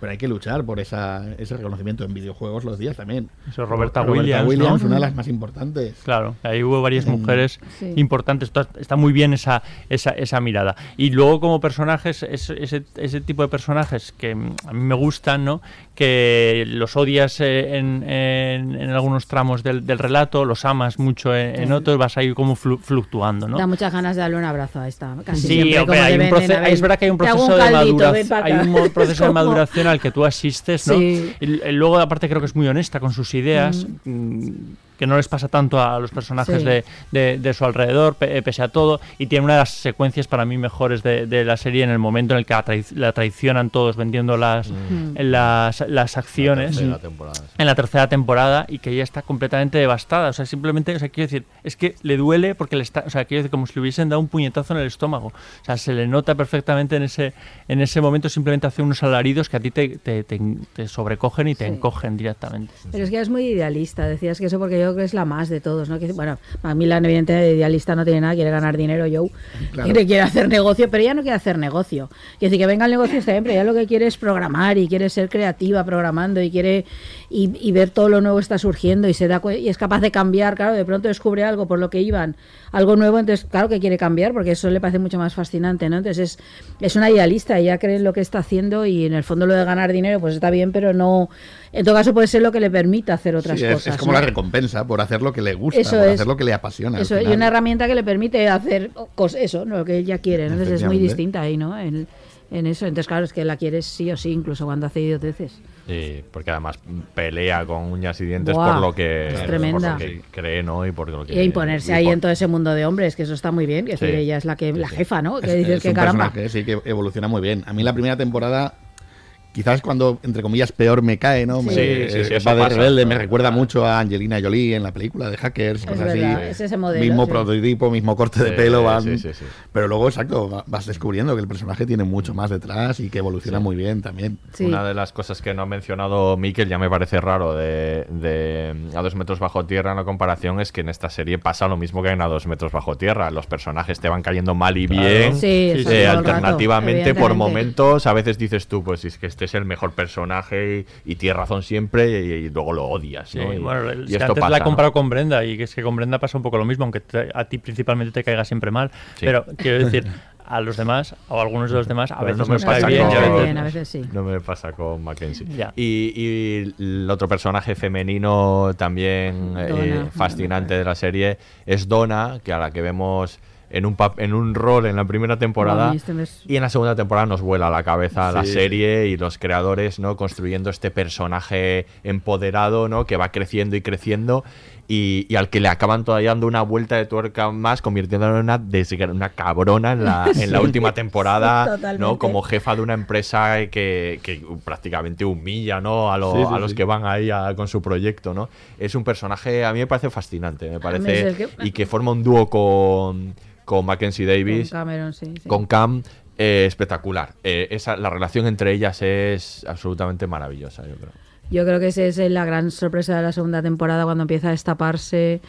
[SPEAKER 4] pero hay que luchar por esa, ese reconocimiento en videojuegos los días también.
[SPEAKER 3] Eso, Roberta Williams,
[SPEAKER 4] Williams,
[SPEAKER 3] ¿no?
[SPEAKER 4] una de las más importantes.
[SPEAKER 3] Claro, ahí hubo varias mujeres
[SPEAKER 2] Sí.
[SPEAKER 3] importantes. Está, muy bien esa, esa, esa mirada. Y luego como personajes, es- ese, ese tipo de personajes que mm, a mí me gustan, ¿no? Que los odias eh, en, en- en algunos tramos del, del relato, los amas mucho en, en otros, vas ahí como flu- fluctuando, ¿no?
[SPEAKER 2] Da muchas ganas de darle un abrazo a esta. Casi
[SPEAKER 3] Sí,
[SPEAKER 2] siempre,
[SPEAKER 3] hay un
[SPEAKER 2] venden,
[SPEAKER 3] proce-
[SPEAKER 2] a ver,
[SPEAKER 3] es verdad que hay un proceso
[SPEAKER 2] un
[SPEAKER 3] de
[SPEAKER 2] caldito,
[SPEAKER 3] maduración, hay un proceso
[SPEAKER 2] Es
[SPEAKER 3] de maduración al que tú asistes, ¿no?
[SPEAKER 2] Sí.
[SPEAKER 3] Y, l- luego aparte creo que es muy honesta con sus ideas, mm, que no les pasa tanto a los personajes
[SPEAKER 2] Sí.
[SPEAKER 3] de, de- de su alrededor, eh, pese a todo, y tiene una de las secuencias para mí mejores de, de la serie en el momento en el que la, traic- la traicionan todos vendiendo las,
[SPEAKER 1] Mm.
[SPEAKER 3] las, las acciones
[SPEAKER 1] tercera temporada, sí.
[SPEAKER 3] en la tercera temporada y que ella está completamente devastada. O sea, simplemente, o sea, quiero decir, es que le duele porque le está, o sea, quiero decir, como si le hubiesen dado un puñetazo en el estómago. O sea, se le nota perfectamente en ese, en ese momento, simplemente hace unos alaridos que a ti te, te, te- te sobrecogen y te
[SPEAKER 2] Sí.
[SPEAKER 3] encogen directamente.
[SPEAKER 2] Pero es que es muy idealista, decías que eso porque yo creo que es la más de todos, ¿no? Que, bueno, Macmillan evidentemente de idealista no tiene nada, quiere ganar dinero, Joe,
[SPEAKER 4] Claro.
[SPEAKER 2] quiere, quiere hacer negocio, pero ella no quiere hacer negocio. Quiere decir que venga el negocio bien, pero ella lo que quiere es programar y quiere ser creativa programando y quiere y, y ver todo lo nuevo está surgiendo y se da y es capaz de cambiar, claro, de pronto descubre algo por lo que iban, algo nuevo, entonces claro que quiere cambiar porque eso le parece mucho más fascinante, ¿no? Entonces es, es una idealista, ella cree en lo que está haciendo y en el fondo lo de ganar dinero pues está bien, pero no, en todo caso puede ser lo que le permita hacer otras
[SPEAKER 4] Sí, es,
[SPEAKER 2] cosas.
[SPEAKER 4] es como
[SPEAKER 2] ¿no?
[SPEAKER 4] la recompensa por hacer lo que le gusta,
[SPEAKER 2] Eso
[SPEAKER 4] por
[SPEAKER 2] es.
[SPEAKER 4] hacer lo que le apasiona.
[SPEAKER 2] Eso, y una herramienta que le permite hacer cos- eso, ¿no? lo que ella quiere. ¿no? Entonces es muy distinta ahí, ¿no? En, en eso. Entonces, claro, es que la quieres sí o sí, incluso cuando hace idioteces.
[SPEAKER 1] Sí, porque además pelea con uñas y dientes
[SPEAKER 2] Buah,
[SPEAKER 1] por lo que,
[SPEAKER 2] es
[SPEAKER 1] por
[SPEAKER 2] tremenda.
[SPEAKER 1] lo que cree, ¿no? Y por lo que
[SPEAKER 2] Y imponerse
[SPEAKER 1] y
[SPEAKER 2] ahí
[SPEAKER 1] por-
[SPEAKER 2] en todo ese mundo de hombres, que eso está muy bien. Que es
[SPEAKER 1] Sí.
[SPEAKER 2] decir, ella es la que la jefa, ¿no? Que
[SPEAKER 4] Es-
[SPEAKER 2] dices
[SPEAKER 4] es
[SPEAKER 2] que
[SPEAKER 4] un
[SPEAKER 2] caramba.
[SPEAKER 4] personaje, sí, que evoluciona muy bien. A mí la primera temporada, quizás cuando, entre comillas, peor me cae, ¿no? Me,
[SPEAKER 1] Sí, sí, sí,
[SPEAKER 4] eh,
[SPEAKER 1] eso
[SPEAKER 4] va de rebelde, me recuerda mucho a Angelina Jolie en la película de Hackers,
[SPEAKER 2] Es
[SPEAKER 4] cosas
[SPEAKER 2] verdad,
[SPEAKER 4] así.
[SPEAKER 2] es ese modelo,
[SPEAKER 4] Mismo
[SPEAKER 2] sí.
[SPEAKER 4] prototipo, mismo corte de
[SPEAKER 1] Sí,
[SPEAKER 4] pelo, van.
[SPEAKER 1] sí, sí, sí.
[SPEAKER 4] Pero luego, exacto, va- vas descubriendo que el personaje tiene mucho más detrás y que evoluciona muy bien también.
[SPEAKER 2] Sí.
[SPEAKER 1] Una de las cosas que no ha mencionado Mikel, ya me parece raro, de, de A dos metros bajo tierra en la comparación, es que en esta serie pasa lo mismo que en A dos metros bajo tierra. Los personajes te van cayendo mal y bien.
[SPEAKER 2] Sí,
[SPEAKER 1] eh, alternativamente, por momentos, a veces dices tú, pues es que este es el mejor personaje y, y tienes razón siempre y, y luego lo odias.
[SPEAKER 3] Sí,
[SPEAKER 1] ¿no? Y-
[SPEAKER 3] bueno,
[SPEAKER 1] y
[SPEAKER 3] es que
[SPEAKER 1] esto
[SPEAKER 3] antes
[SPEAKER 1] pasa,
[SPEAKER 3] la he
[SPEAKER 1] ¿no?
[SPEAKER 3] comparado con Brenda y que es que con Brenda pasa un poco lo mismo, aunque te- a ti principalmente te caiga siempre mal.
[SPEAKER 1] Sí.
[SPEAKER 3] Pero quiero decir, a los demás, o a algunos de los demás, a
[SPEAKER 1] Pero
[SPEAKER 3] veces
[SPEAKER 1] no me pasa
[SPEAKER 3] bien.
[SPEAKER 1] con-
[SPEAKER 3] a veces no.
[SPEAKER 2] a veces sí.
[SPEAKER 1] No me pasa con Mackenzie.
[SPEAKER 3] Ya.
[SPEAKER 1] Y, y el otro personaje femenino también eh,
[SPEAKER 2] Donna.
[SPEAKER 1] fascinante de la serie es Donna, que a la que vemos en un, en un rol en la primera temporada
[SPEAKER 2] este mes-
[SPEAKER 1] y en la segunda temporada nos vuela a la cabeza la
[SPEAKER 4] Sí.
[SPEAKER 1] serie y los creadores no construyendo este personaje empoderado no que va creciendo y creciendo y, y al que le acaban todavía dando una vuelta de tuerca más convirtiéndolo en una, una cabrona en la, en la última temporada
[SPEAKER 2] Totalmente.
[SPEAKER 1] no como jefa de una empresa que, que prácticamente humilla ¿no? a, lo-
[SPEAKER 4] Sí, sí,
[SPEAKER 1] a los
[SPEAKER 4] sí.
[SPEAKER 1] que van ahí a- con su proyecto no es un personaje a mí me parece fascinante me parece
[SPEAKER 2] el que-
[SPEAKER 1] y que forma un dúo con con Mackenzie Davis
[SPEAKER 2] Con Cameron, sí. sí.
[SPEAKER 1] con Cam eh, espectacular. Eh, esa, la relación entre ellas es absolutamente maravillosa, yo creo.
[SPEAKER 2] Yo creo que esa es la gran sorpresa de la segunda temporada cuando empieza a destaparse.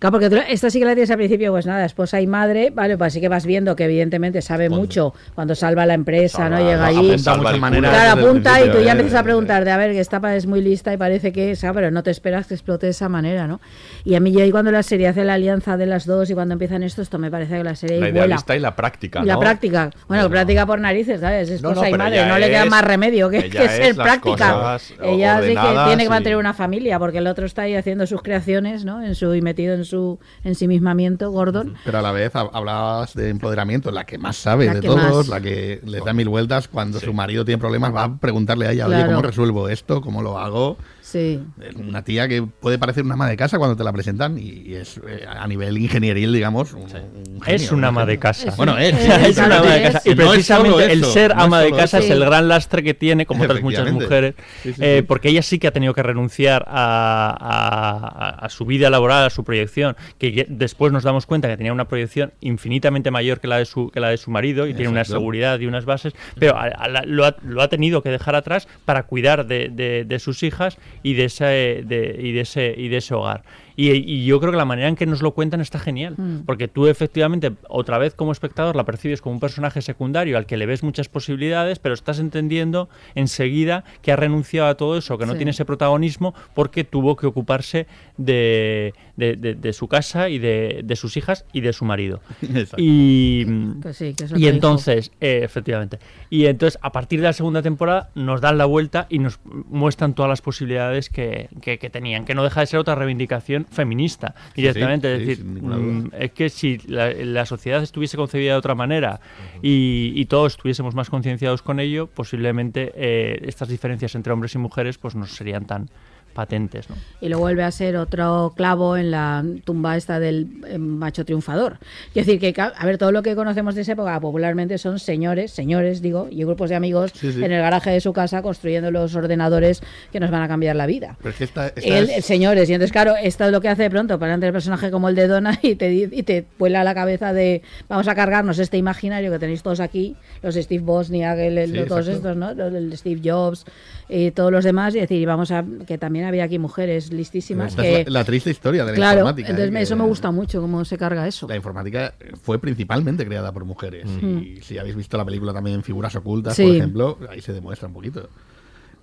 [SPEAKER 2] Claro, porque tú- esta sí que la tienes al principio, pues nada, esposa y madre, vale, pues así que vas viendo que evidentemente sabe mucho cuando salva la empresa, ¿no? Llega allí.
[SPEAKER 4] Apunta.
[SPEAKER 2] Claro, apunta y tú ya
[SPEAKER 4] ¿eh?
[SPEAKER 2] empiezas a preguntar de, a ver, que esta es muy lista y parece que, o sea, pero no te esperas que explote de esa manera, ¿no? Y a mí yo ahí cuando la serie hace la alianza de las dos y cuando empiezan esto, esto me parece que la serie
[SPEAKER 1] La idealista y la práctica.
[SPEAKER 2] Y la
[SPEAKER 1] ¿no?
[SPEAKER 2] práctica. Bueno,
[SPEAKER 1] Bueno.
[SPEAKER 2] práctica por narices, ¿sabes? Es
[SPEAKER 1] No, no,
[SPEAKER 2] esposa y madre.
[SPEAKER 1] ella
[SPEAKER 2] No le queda
[SPEAKER 1] es-
[SPEAKER 2] más remedio que, que ser práctica.
[SPEAKER 1] cosas
[SPEAKER 2] Ella sí que tiene que
[SPEAKER 1] y-
[SPEAKER 2] mantener una familia, porque el otro está ahí haciendo sus creaciones, ¿no? En su, y metido en su ensimismamiento, Gordon.
[SPEAKER 4] Pero a la vez hab- hablabas de empoderamiento, la que más sabe
[SPEAKER 2] La
[SPEAKER 4] de todos,
[SPEAKER 2] más.
[SPEAKER 4] la que le da mil vueltas cuando su marido tiene problemas, va a preguntarle a ella, oye,
[SPEAKER 2] Claro.
[SPEAKER 4] ¿cómo resuelvo esto? ¿Cómo lo hago?
[SPEAKER 2] Sí.
[SPEAKER 4] Es Una tía que puede parecer una ama de casa cuando te la presentan y, es eh, a nivel ingenieril, digamos, un, un
[SPEAKER 3] Es
[SPEAKER 4] genio,
[SPEAKER 3] una
[SPEAKER 4] un
[SPEAKER 3] ama de
[SPEAKER 4] genio.
[SPEAKER 3] casa.
[SPEAKER 4] Bueno, es,
[SPEAKER 3] es una ama de casa. Y
[SPEAKER 4] No
[SPEAKER 3] precisamente el ser
[SPEAKER 4] no
[SPEAKER 3] ama de casa
[SPEAKER 4] eso.
[SPEAKER 3] es el gran lastre que tiene, como otras muchas mujeres,
[SPEAKER 4] Sí, sí,
[SPEAKER 3] eh,
[SPEAKER 4] sí.
[SPEAKER 3] porque ella sí que ha tenido que renunciar a, a- a- a su vida laboral, a su proyección, que después nos damos cuenta que tenía una proyección infinitamente mayor que la de su, que la de su marido y tiene una seguridad y unas bases, pero a- a la- lo, ha, lo ha tenido que dejar atrás para cuidar de, de- de sus hijas y de ese, de- y de ese, y de ese hogar. Y, y yo creo que la manera en que nos lo cuentan está genial,
[SPEAKER 2] Mm.
[SPEAKER 3] porque tú efectivamente, otra vez como espectador, la percibes como un personaje secundario al que le ves muchas posibilidades, pero estás entendiendo enseguida que ha renunciado a todo eso, que no
[SPEAKER 2] Sí.
[SPEAKER 3] tiene ese protagonismo porque tuvo que ocuparse de, de- de- de su casa y de, de sus hijas y de su marido.
[SPEAKER 4] Exacto.
[SPEAKER 3] Y,
[SPEAKER 2] Que sí, que
[SPEAKER 3] y entonces, eh, efectivamente, y entonces a partir de la segunda temporada nos dan la vuelta y nos muestran todas las posibilidades que, que- que tenían, que no deja de ser otra reivindicación feminista directamente.
[SPEAKER 4] sí,
[SPEAKER 3] es
[SPEAKER 4] sí,
[SPEAKER 3] decir, mm, es que si la, la sociedad estuviese concebida de otra manera y, y todos estuviésemos más concienciados con ello, posiblemente eh, estas diferencias entre hombres y mujeres pues no serían tan patentes. ¿no?
[SPEAKER 2] y lo vuelve a ser otro clavo en la tumba esta del eh, macho triunfador. Es decir, que, a ver, todo lo que conocemos de esa época popularmente son señores, señores, digo, y grupos de amigos
[SPEAKER 4] Sí, sí.
[SPEAKER 2] en el garaje de su casa construyendo los ordenadores que nos van a cambiar la vida.
[SPEAKER 4] Pero es que esta, esta
[SPEAKER 2] El,
[SPEAKER 4] es-
[SPEAKER 2] señores, y entonces, claro, esto es lo que hace de pronto para el personaje como el de Donna y te, y te vuela la cabeza de vamos a cargarnos este imaginario que tenéis todos aquí, los Steve Bosniak, el- el-
[SPEAKER 4] Sí,
[SPEAKER 2] todos
[SPEAKER 4] exacto.
[SPEAKER 2] estos, ¿no? El Steve Jobs y todos los demás, y decir, y vamos a que también había aquí mujeres listísimas
[SPEAKER 4] esta
[SPEAKER 2] que
[SPEAKER 4] es la, la triste historia de la
[SPEAKER 2] claro,
[SPEAKER 4] informática. ¿eh?
[SPEAKER 2] entonces
[SPEAKER 4] que-
[SPEAKER 2] eso me gusta mucho cómo se carga eso.
[SPEAKER 4] La informática fue principalmente creada por mujeres. Y si habéis visto la película también Figuras Ocultas,
[SPEAKER 2] Sí.
[SPEAKER 4] por ejemplo, ahí se demuestra un poquito.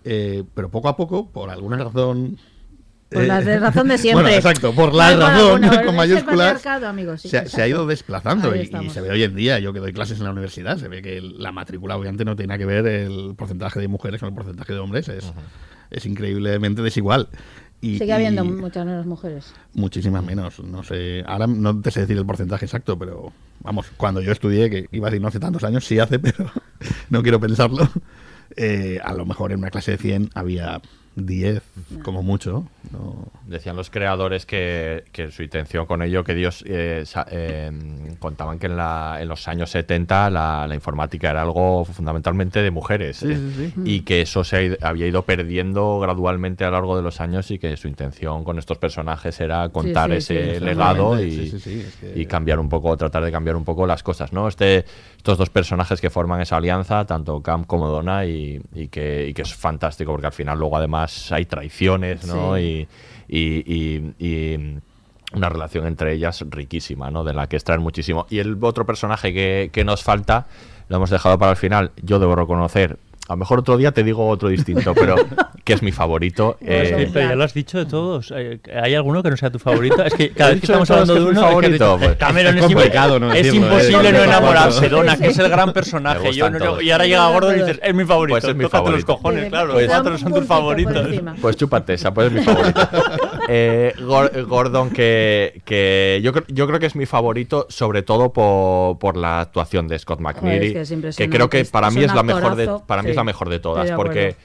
[SPEAKER 4] Eh, pero poco a poco, por alguna razón.
[SPEAKER 2] Por la
[SPEAKER 4] eh,
[SPEAKER 2] de razón de siempre.
[SPEAKER 4] Bueno, exacto, por la
[SPEAKER 2] No
[SPEAKER 4] razón
[SPEAKER 2] es
[SPEAKER 4] con mayúsculas.
[SPEAKER 2] amigos, sí,
[SPEAKER 4] se, ha- se ha ido desplazando y- y, se ve hoy en día, yo que doy clases en la universidad, se ve que la matrícula obviamente no tiene nada que ver el porcentaje de mujeres con el porcentaje de hombres, es, es increíblemente desigual. Y,
[SPEAKER 2] Sigue habiendo
[SPEAKER 4] y-
[SPEAKER 2] muchas menos mujeres.
[SPEAKER 4] Muchísimas menos, no sé. Ahora no te sé decir el porcentaje exacto, pero vamos, cuando yo estudié, que iba a decir no hace tantos años, sí hace, pero no quiero pensarlo. eh, a lo mejor en una clase de 100 había 10, como mucho. No,
[SPEAKER 1] Decían los creadores que, que su intención con ello, que Dios eh, eh, contaban que en, la- en los años 70 la, la informática era algo fundamentalmente de mujeres
[SPEAKER 4] Sí,
[SPEAKER 1] eh,
[SPEAKER 4] sí, sí.
[SPEAKER 1] y que eso se ha ido- había ido perdiendo gradualmente a lo largo de los años y que su intención con estos personajes era contar
[SPEAKER 2] sí, sí,
[SPEAKER 1] ese
[SPEAKER 2] sí,
[SPEAKER 1] legado y,
[SPEAKER 4] Sí, sí, sí, es que-
[SPEAKER 1] y cambiar un poco, tratar de cambiar un poco las cosas, ¿no? Este, estos dos personajes que forman esa alianza, tanto Cam como Donna, y, y que, y que es fantástico porque al final luego además hay traiciones, ¿no?
[SPEAKER 2] Sí.
[SPEAKER 1] Y, y- y- y una relación entre ellas riquísima, ¿no? De la que extraer muchísimo. Y el otro personaje que, que nos falta, lo hemos dejado para el final, yo debo reconocer. A lo mejor otro día te digo otro distinto, pero que es mi favorito. Eh,
[SPEAKER 3] Sí, pero ya lo has dicho de todos. Eh, ¿Hay alguno que no sea tu favorito? Es que cada vez que
[SPEAKER 1] dicho de
[SPEAKER 3] estamos
[SPEAKER 1] todos
[SPEAKER 3] hablando
[SPEAKER 1] que
[SPEAKER 3] de
[SPEAKER 1] mi
[SPEAKER 3] uno, es que has
[SPEAKER 1] favorito,
[SPEAKER 3] dicho,
[SPEAKER 1] pues.
[SPEAKER 3] Cameron
[SPEAKER 4] Es
[SPEAKER 3] es,
[SPEAKER 4] complicado no
[SPEAKER 3] es
[SPEAKER 4] decirlo, ¿eh?
[SPEAKER 3] imposible no enamorarse. Donna, que es el gran
[SPEAKER 1] Me
[SPEAKER 3] personaje. Yo no- y ahora llega Gordon y dices, es mi favorito.
[SPEAKER 1] Pues es mi
[SPEAKER 3] Tócate los cojones, claro. Los cuatro son tus favoritos.
[SPEAKER 1] Pues chúpate esa, pues es mi favorito. Eh, Gor- Gordon, que, que yo, cre- yo creo que es mi favorito, sobre todo por, por la actuación de Scott McNeary,
[SPEAKER 2] es que es
[SPEAKER 1] que,
[SPEAKER 2] impresionante.
[SPEAKER 1] creo que para mí es la mejor de, para mí es la mejor de todas, porque,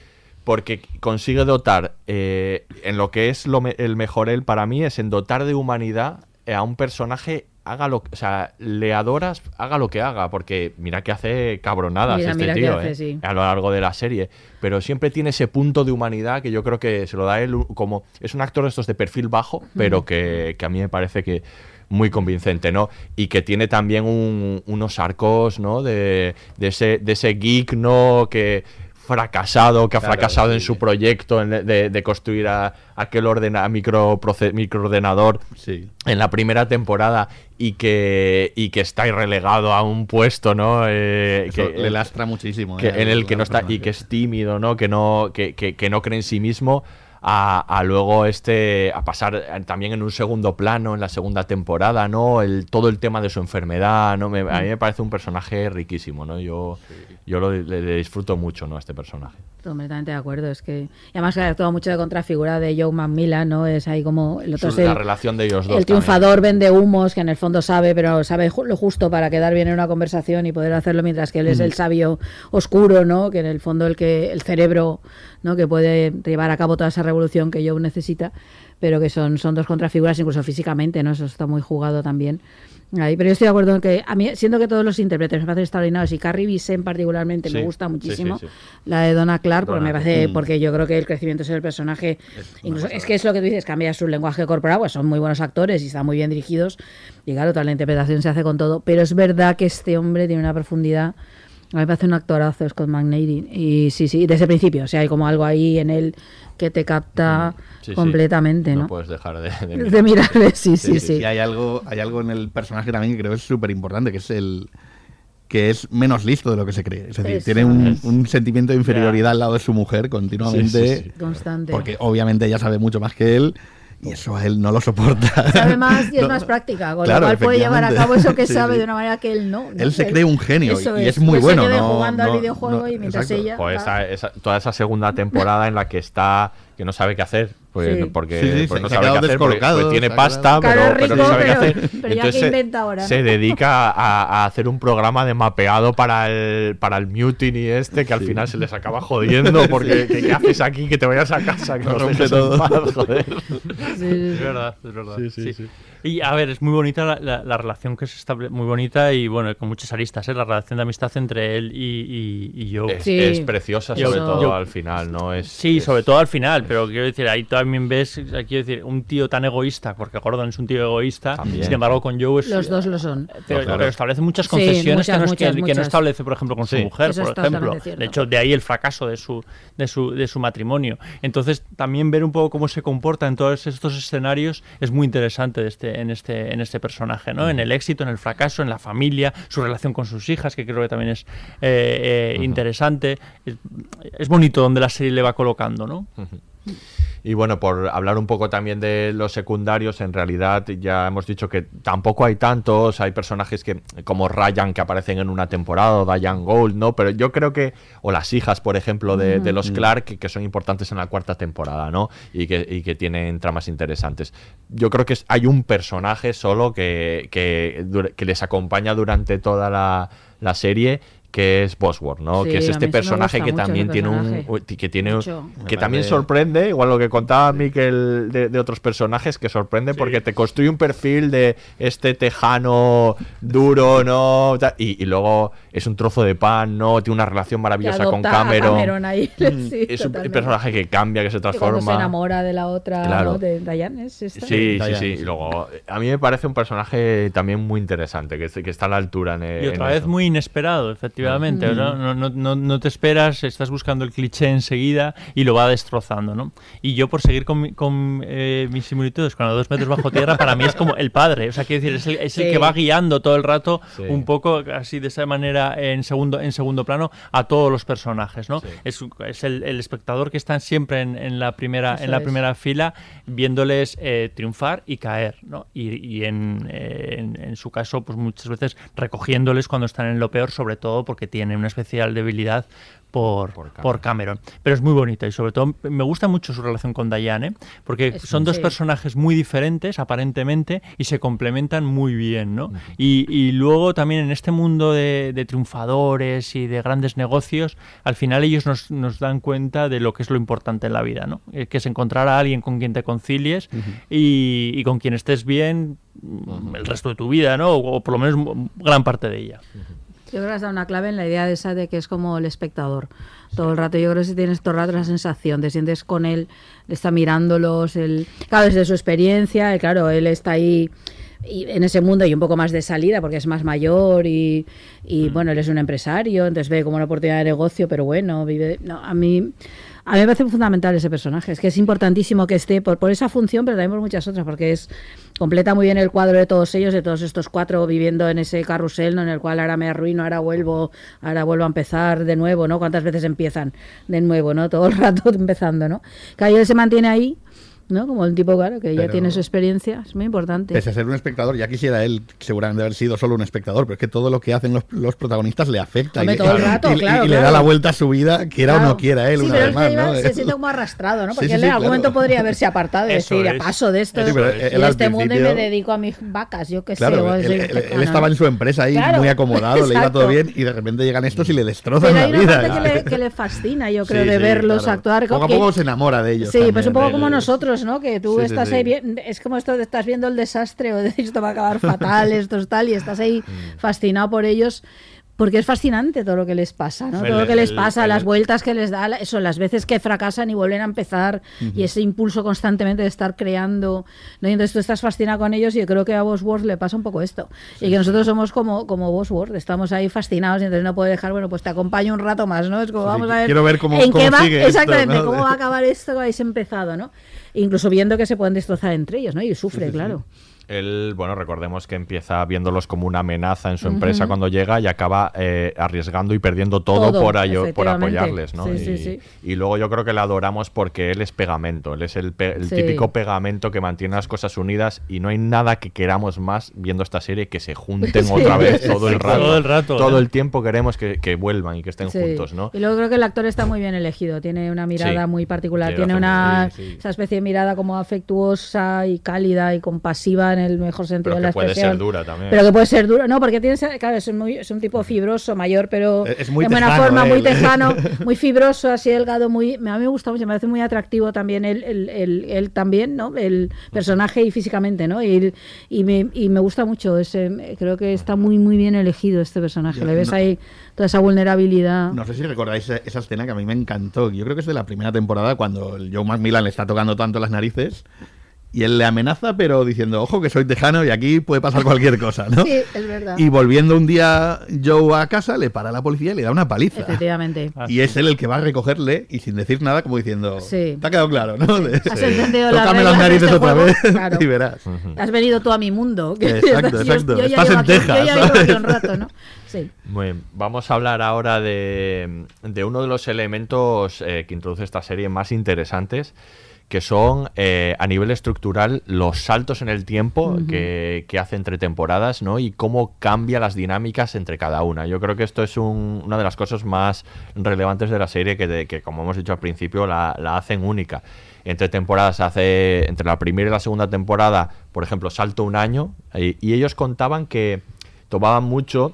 [SPEAKER 1] porque consigue dotar eh, en lo que es lo me- el mejor él para mí es en dotar de humanidad a un personaje haga lo o sea le adoras haga lo que haga porque mira que hace cabronadas
[SPEAKER 2] Mira,
[SPEAKER 1] este
[SPEAKER 2] mira
[SPEAKER 1] tío
[SPEAKER 2] hace,
[SPEAKER 1] eh,
[SPEAKER 2] sí.
[SPEAKER 1] a lo largo de la serie, pero siempre tiene ese punto de humanidad que yo creo que se lo da él como es un actor de estos de perfil bajo, pero que, que a mí me parece que muy convincente, ¿no? Y que tiene también un- unos arcos, ¿no? De, de ese, de ese geek, ¿no? Que fracasado, que ha
[SPEAKER 4] Claro,
[SPEAKER 1] fracasado en su proyecto de, de construir a, aquel ordena, micro, microordenador
[SPEAKER 4] Sí.
[SPEAKER 1] en la primera temporada y que, y que está relegado a un puesto, ¿no? Eh,
[SPEAKER 4] Eso
[SPEAKER 1] que,
[SPEAKER 4] le lastra muchísimo.
[SPEAKER 1] que-
[SPEAKER 4] eh,
[SPEAKER 1] en el que no está y que es tímido, ¿no? Que no, que, que- que no cree en sí mismo. A, a luego este a pasar eh, también en un segundo plano en la segunda temporada no el todo el tema de su enfermedad no me, a mí me parece un personaje riquísimo no yo yo lo, le, le disfruto mucho no a este personaje
[SPEAKER 2] Completamente de acuerdo. Es que. además, que ha actuado mucho de contrafigura de Joe McMillan, ¿no? Es ahí como. El otro es
[SPEAKER 1] la
[SPEAKER 2] el,
[SPEAKER 1] relación de ellos dos
[SPEAKER 2] el triunfador vende humos, que en el fondo sabe, pero sabe lo justo para quedar bien en una conversación y poder hacerlo, mientras que él es el sabio oscuro, ¿no? Que en el fondo el que el cerebro, ¿no? Que puede llevar a cabo toda esa revolución que Joe necesita, pero que son, son dos contrafiguras, incluso físicamente, ¿no? Eso está muy jugado también. Ahí, pero yo estoy de acuerdo en que, a mí, siendo que todos los intérpretes me parecen extraordinarios y Carrie Bissell particularmente me gusta
[SPEAKER 1] sí,
[SPEAKER 2] muchísimo,
[SPEAKER 1] sí.
[SPEAKER 2] la de Donna Clark, porque
[SPEAKER 1] Donna,
[SPEAKER 2] me parece,
[SPEAKER 4] mm.
[SPEAKER 2] porque yo creo que el crecimiento es el personaje, incluso, es que es lo que tú dices, cambia su lenguaje corporal, pues son muy buenos actores y están muy bien dirigidos, y claro, toda la interpretación se hace con todo, pero es verdad que este hombre tiene una profundidad A mí me parece un actorazo Scott McNairy. Y sí, sí, desde el principio. O sea, hay como algo ahí en él que te capta
[SPEAKER 1] Sí, sí.
[SPEAKER 2] completamente,
[SPEAKER 1] No
[SPEAKER 2] ¿no?
[SPEAKER 1] puedes dejar de, de
[SPEAKER 2] De,
[SPEAKER 1] mirar.
[SPEAKER 2] mirarle, sí, sí, sí.
[SPEAKER 4] Y hay algo, hay algo en el personaje también que creo que es súper importante, que es el que es menos listo de lo que se cree. Es decir,
[SPEAKER 2] Eso.
[SPEAKER 4] tiene un, sentimiento de inferioridad al lado de su mujer continuamente,
[SPEAKER 1] Sí, sí, sí.
[SPEAKER 2] Constante.
[SPEAKER 4] porque obviamente ella sabe mucho más que él y eso a él no lo soporta.
[SPEAKER 2] Sabe más y es
[SPEAKER 4] No,
[SPEAKER 2] más práctica, con
[SPEAKER 4] claro,
[SPEAKER 2] lo cual puede llevar a cabo eso que
[SPEAKER 4] Sí,
[SPEAKER 2] sabe
[SPEAKER 4] sí.
[SPEAKER 2] de una manera que él no. ¿no?
[SPEAKER 4] Él se cree un genio
[SPEAKER 2] Eso
[SPEAKER 4] y es muy bueno,
[SPEAKER 2] Se quede
[SPEAKER 4] no-
[SPEAKER 2] jugando al
[SPEAKER 4] no-
[SPEAKER 2] videojuego
[SPEAKER 4] no-
[SPEAKER 2] y mientras
[SPEAKER 4] exacto.
[SPEAKER 2] ella.
[SPEAKER 1] Pues
[SPEAKER 2] va.
[SPEAKER 1] esa, esa- toda esa segunda temporada en la que está que no sabe qué hacer pues,
[SPEAKER 2] Sí.
[SPEAKER 1] porque,
[SPEAKER 4] Sí, sí,
[SPEAKER 1] pues no sabe qué hacer porque, pues tiene pasta pero,
[SPEAKER 2] es
[SPEAKER 1] pero no
[SPEAKER 2] rico,
[SPEAKER 1] sabe qué
[SPEAKER 2] pero-
[SPEAKER 1] hacer
[SPEAKER 2] pero ya
[SPEAKER 1] entonces
[SPEAKER 2] que
[SPEAKER 1] se-
[SPEAKER 2] inventa ahora, ¿no?
[SPEAKER 1] se dedica a, a hacer un programa de mapeado para el para el mutiny este que al final se les acaba jodiendo porque que, ¿qué haces aquí que te vayas a casa que
[SPEAKER 4] Lo
[SPEAKER 1] nos
[SPEAKER 4] rompe todo.
[SPEAKER 1] paz, joder
[SPEAKER 3] Es verdad, es verdad.
[SPEAKER 1] Sí, sí,
[SPEAKER 3] sí.
[SPEAKER 1] sí.
[SPEAKER 3] Y a ver, es muy bonita la, la- la relación que se establece, muy bonita y bueno, con muchas aristas, ¿eh? la relación de amistad entre él y, y, y Joe.
[SPEAKER 1] es,
[SPEAKER 2] Sí.
[SPEAKER 1] es preciosa sobre todo
[SPEAKER 3] yo-
[SPEAKER 1] al final no es
[SPEAKER 3] Sí,
[SPEAKER 1] es-
[SPEAKER 3] sobre todo al final, pero quiero decir, ahí también ves, quiero decir, un tío tan egoísta, porque Gordon es un tío egoísta,
[SPEAKER 1] También.
[SPEAKER 3] sin embargo con Joe es...
[SPEAKER 2] Los dos lo son.
[SPEAKER 3] Pero,
[SPEAKER 4] No, claro.
[SPEAKER 3] pero establece muchas
[SPEAKER 2] Sí,
[SPEAKER 3] concesiones que, no, es
[SPEAKER 2] muchas,
[SPEAKER 3] que,
[SPEAKER 2] muchas,
[SPEAKER 3] que no establece, por ejemplo, con su mujer,
[SPEAKER 2] Eso
[SPEAKER 3] por ejemplo. De hecho, de ahí el fracaso de su, de, su, de su matrimonio. Entonces, también ver un poco cómo se comporta en todos estos escenarios es muy interesante de este, en, este, en este personaje, ¿no? En el éxito, en el fracaso, en la familia, su relación con sus hijas, que creo que también es eh, eh, interesante. Es, es bonito donde la serie le va colocando, ¿no?
[SPEAKER 1] Y bueno, por hablar un poco también de los secundarios, en realidad ya hemos dicho que tampoco hay tantos, hay personajes que como Ryan que aparecen en una temporada, o Diane Gold, ¿no? Pero yo creo que, o las hijas, por ejemplo, de, de los Clark, que, que son importantes en la cuarta temporada, ¿no? Y que, y que tienen tramas interesantes. Yo creo que hay un personaje solo que, que, dura- que les acompaña durante toda la, la serie que es Bosworth, ¿no?
[SPEAKER 2] Sí,
[SPEAKER 1] que es este personaje que también tiene un
[SPEAKER 2] personaje.
[SPEAKER 1] que tiene
[SPEAKER 2] Mucho.
[SPEAKER 1] que también sorprende, igual lo que contaba Miquel de, de otros personajes, que sorprende porque te construye un perfil de este tejano duro, ¿no? Y, y luego es un trozo de pan, ¿no? Tiene una relación
[SPEAKER 2] Que
[SPEAKER 1] maravillosa con Cameron.
[SPEAKER 2] Cameron ahí.
[SPEAKER 1] Mm,
[SPEAKER 2] sí,
[SPEAKER 1] es un
[SPEAKER 2] totalmente.
[SPEAKER 1] personaje que cambia, que se
[SPEAKER 2] Que
[SPEAKER 1] transforma.
[SPEAKER 2] se enamora de la otra,
[SPEAKER 1] Claro.
[SPEAKER 2] ¿no? de Diane, ¿es esta?
[SPEAKER 1] Sí, sí,
[SPEAKER 4] Diane,
[SPEAKER 1] sí.
[SPEAKER 4] sí.
[SPEAKER 1] Y luego, a mí me parece un personaje también muy interesante, que, que está a la altura en
[SPEAKER 3] Y otra vez muy inesperado, efectivamente.
[SPEAKER 2] Mm.
[SPEAKER 3] ¿no? No, no, no, te esperas, estás buscando el cliché enseguida y lo va destrozando, ¿no? Y yo, por seguir con, mi- con eh, mis similitudes con los dos metros bajo tierra, para mí es como el padre. O sea, quiero decir, es el, es el
[SPEAKER 2] Sí.
[SPEAKER 3] que va guiando todo el rato,
[SPEAKER 1] Sí.
[SPEAKER 3] un poco así de esa manera en segundo, en segundo plano, a todos los personajes, ¿no?
[SPEAKER 1] Sí.
[SPEAKER 3] Es, es el, el espectador que está siempre en, en la primera,
[SPEAKER 2] Eso
[SPEAKER 3] en la
[SPEAKER 2] es.
[SPEAKER 3] primera fila, viéndoles eh, triunfar y caer, ¿no? Y, y en, eh, en- en su caso, pues muchas veces recogiéndoles cuando están en lo peor, sobre todo porque tiene una especial debilidad por,
[SPEAKER 1] Por
[SPEAKER 3] por,
[SPEAKER 1] Cameron.
[SPEAKER 3] Pero es muy bonita y sobre todo me gusta mucho su relación con Diane, ¿eh? porque
[SPEAKER 2] Es-
[SPEAKER 3] son dos
[SPEAKER 2] sí.
[SPEAKER 3] personajes muy diferentes aparentemente y se complementan muy bien, ¿no? y, y luego también en este mundo de, de triunfadores y de grandes negocios, al final ellos nos, nos dan cuenta de lo que es lo importante en la vida, ¿no? Eh, que es encontrar a alguien con quien te concilies y, y con quien estés bien el resto de tu vida, ¿no? O, o por lo menos gran parte de ella.
[SPEAKER 2] Yo creo que has dado una clave en la idea de esa de que es como el espectador. Todo el rato, yo creo que si tienes todo el rato la sensación, te sientes con él, está mirándolos, él, claro, desde su experiencia, y claro, él está ahí y en ese mundo y un poco más de salida porque es más mayor y, y, bueno, él es un empresario, entonces ve como una oportunidad de negocio, pero bueno, vive... No, a mí... A mí me parece fundamental ese personaje, es que es importantísimo que esté por, esa función, pero también por muchas otras, porque es completa muy bien el cuadro de todos ellos, de todos estos cuatro viviendo en ese carrusel, ¿no? en el cual ahora me arruino, ahora vuelvo, ahora vuelvo a empezar de nuevo, ¿no? ¿Cuántas veces empiezan de nuevo, ¿no? Todo el rato empezando, ¿no? Que se mantiene ahí, ¿no? Como el tipo, claro, que ya
[SPEAKER 4] Pero-
[SPEAKER 2] tiene su experiencia, es muy importante.
[SPEAKER 4] Pese a ser un espectador, ya quisiera él seguramente haber sido solo un espectador, pero es que todo lo que hacen los, los protagonistas le afecta
[SPEAKER 2] Hombre,
[SPEAKER 4] y,
[SPEAKER 2] todo el
[SPEAKER 4] y-
[SPEAKER 2] rato,
[SPEAKER 4] y- y
[SPEAKER 2] claro,
[SPEAKER 4] le
[SPEAKER 2] claro.
[SPEAKER 4] da la vuelta a su vida, quiera o
[SPEAKER 2] Claro.
[SPEAKER 4] no quiera él,
[SPEAKER 2] sí,
[SPEAKER 4] una
[SPEAKER 2] pero
[SPEAKER 4] vez
[SPEAKER 2] él
[SPEAKER 4] más.
[SPEAKER 2] se, iba-
[SPEAKER 4] ¿no?
[SPEAKER 2] se siente como arrastrado, ¿no? Porque
[SPEAKER 4] sí,
[SPEAKER 2] él
[SPEAKER 4] sí,
[SPEAKER 2] en algún
[SPEAKER 4] claro.
[SPEAKER 2] momento podría haberse apartado y decir,
[SPEAKER 3] es.
[SPEAKER 2] paso de esto
[SPEAKER 4] Sí, pero
[SPEAKER 2] y
[SPEAKER 4] él al
[SPEAKER 2] este mundo y me dedico a mis vacas, yo qué sé.
[SPEAKER 4] Claro,
[SPEAKER 2] o
[SPEAKER 4] él, él- él estaba en su empresa ahí
[SPEAKER 2] Claro,
[SPEAKER 4] muy acomodado, le iba todo bien y de repente llegan estos y le destrozan
[SPEAKER 2] Pero
[SPEAKER 4] la
[SPEAKER 2] hay una
[SPEAKER 4] vida.
[SPEAKER 2] parte que le, le fascina, yo creo, de verlos
[SPEAKER 4] claro.
[SPEAKER 2] actuar.
[SPEAKER 4] Poco a poco se enamora de ellos.
[SPEAKER 2] Sí, pues un poco como nosotros, ¿no? Que tú
[SPEAKER 4] Sí, sí,
[SPEAKER 2] estás
[SPEAKER 4] sí.
[SPEAKER 2] ahí bien, es como esto estás viendo el desastre o de esto va a acabar fatal, esto es tal, y estás ahí
[SPEAKER 4] Mm.
[SPEAKER 2] fascinado por ellos. porque es fascinante todo lo que les pasa, ¿no?
[SPEAKER 1] El-
[SPEAKER 2] todo lo que les
[SPEAKER 1] el-
[SPEAKER 2] pasa,
[SPEAKER 1] el-
[SPEAKER 2] las vueltas que les da, eso, las veces que fracasan y vuelven a empezar, y ese impulso constantemente de estar creando, ¿no? Y entonces tú estás fascinado con ellos y yo creo que a Bosworth le pasa un poco esto. y que nosotros somos como, como Bosworth, estamos ahí fascinados y entonces no puedo dejar, bueno, pues te acompaño un rato más, ¿no? Es como,
[SPEAKER 4] Sí,
[SPEAKER 2] vamos a ver,
[SPEAKER 4] quiero ver cómo-
[SPEAKER 2] en
[SPEAKER 4] cómo
[SPEAKER 2] qué va,
[SPEAKER 4] sigue esto,
[SPEAKER 2] exactamente,
[SPEAKER 4] ¿no?
[SPEAKER 2] cómo va a acabar esto que habéis empezado, ¿no? Incluso viendo que se pueden destrozar entre ellos, ¿no? Y sufre, claro.
[SPEAKER 1] Él, bueno, recordemos que empieza viéndolos como una amenaza en su empresa cuando llega y acaba eh, arriesgando y perdiendo todo,
[SPEAKER 2] Todo,
[SPEAKER 1] por, por apoyarles, ¿no?
[SPEAKER 2] Sí,
[SPEAKER 1] y,
[SPEAKER 2] sí, sí.
[SPEAKER 1] y luego yo creo que le adoramos porque él es pegamento, él es el, pe- el
[SPEAKER 2] Sí.
[SPEAKER 1] típico pegamento que mantiene las cosas unidas y no hay nada que queramos más viendo esta serie que se junten
[SPEAKER 2] Sí.
[SPEAKER 1] otra vez todo el rato.
[SPEAKER 3] Todo el rato,
[SPEAKER 1] Todo el tiempo queremos que, que vuelvan y que estén
[SPEAKER 2] Sí.
[SPEAKER 1] juntos, ¿no?
[SPEAKER 2] Y luego creo que el actor está muy bien elegido, tiene una mirada
[SPEAKER 1] Sí.
[SPEAKER 2] muy particular,
[SPEAKER 1] Sí,
[SPEAKER 2] tiene una esa especie de mirada como afectuosa y cálida y compasiva en el mejor sentido
[SPEAKER 1] Pero
[SPEAKER 2] de la
[SPEAKER 1] que puede
[SPEAKER 2] expresión.
[SPEAKER 1] ser dura también.
[SPEAKER 2] Pero que puede ser dura, no, porque tiene, claro, es, muy, es un tipo fibroso, mayor, pero
[SPEAKER 4] Es muy
[SPEAKER 2] en buena
[SPEAKER 4] tejano,
[SPEAKER 2] forma, muy
[SPEAKER 4] él.
[SPEAKER 2] tejano, muy fibroso, así delgado, muy, a mí me gusta mucho, me parece muy atractivo también él, él, él- él también, ¿no? El personaje y físicamente, ¿no? Y, y, me, y me gusta mucho, ese, creo que está muy, muy bien elegido este personaje,
[SPEAKER 4] Yo
[SPEAKER 2] le ves
[SPEAKER 4] no-
[SPEAKER 2] ahí toda esa vulnerabilidad.
[SPEAKER 4] No sé si recordáis esa, esa escena que a mí me encantó. Yo creo que es de la primera temporada cuando el Joe McMillan le está tocando tanto las narices y él le amenaza, pero diciendo, ojo que soy tejano y aquí puede pasar cualquier cosa, ¿no?
[SPEAKER 2] Sí, es verdad.
[SPEAKER 4] Y volviendo un día Joe a casa, le para la policía y le da una paliza.
[SPEAKER 2] Efectivamente.
[SPEAKER 4] Y es él el que va a recogerle y sin decir nada, como diciendo,
[SPEAKER 2] Sí.
[SPEAKER 4] te ha quedado claro, ¿no? De-
[SPEAKER 2] Has entendido las
[SPEAKER 4] Tócame las narices
[SPEAKER 2] este
[SPEAKER 4] otra
[SPEAKER 2] juego,
[SPEAKER 4] vez
[SPEAKER 2] claro.
[SPEAKER 4] y verás.
[SPEAKER 2] Has venido tú a mi mundo. que
[SPEAKER 4] Exacto,
[SPEAKER 2] yo-
[SPEAKER 4] exacto.
[SPEAKER 2] Yo, ya
[SPEAKER 4] Estás en
[SPEAKER 2] aquí- yo
[SPEAKER 4] Texas,
[SPEAKER 2] ya llevo aquí
[SPEAKER 4] ¿sabes?
[SPEAKER 2] un rato, ¿no? Sí.
[SPEAKER 1] Muy bien. Vamos a hablar ahora de, de uno de los elementos eh, que introduce esta serie más interesantes, que son eh, a nivel estructural los saltos en el tiempo que, que hace entre temporadas ¿no? y cómo cambia las dinámicas entre cada una. Yo creo que esto es un- una de las cosas más relevantes de la serie que, de- que, como hemos dicho al principio, la, la hacen única. Entre temporadas hace, entre la primera y la segunda temporada, por ejemplo, salto un año y- y ellos contaban que tomaban mucho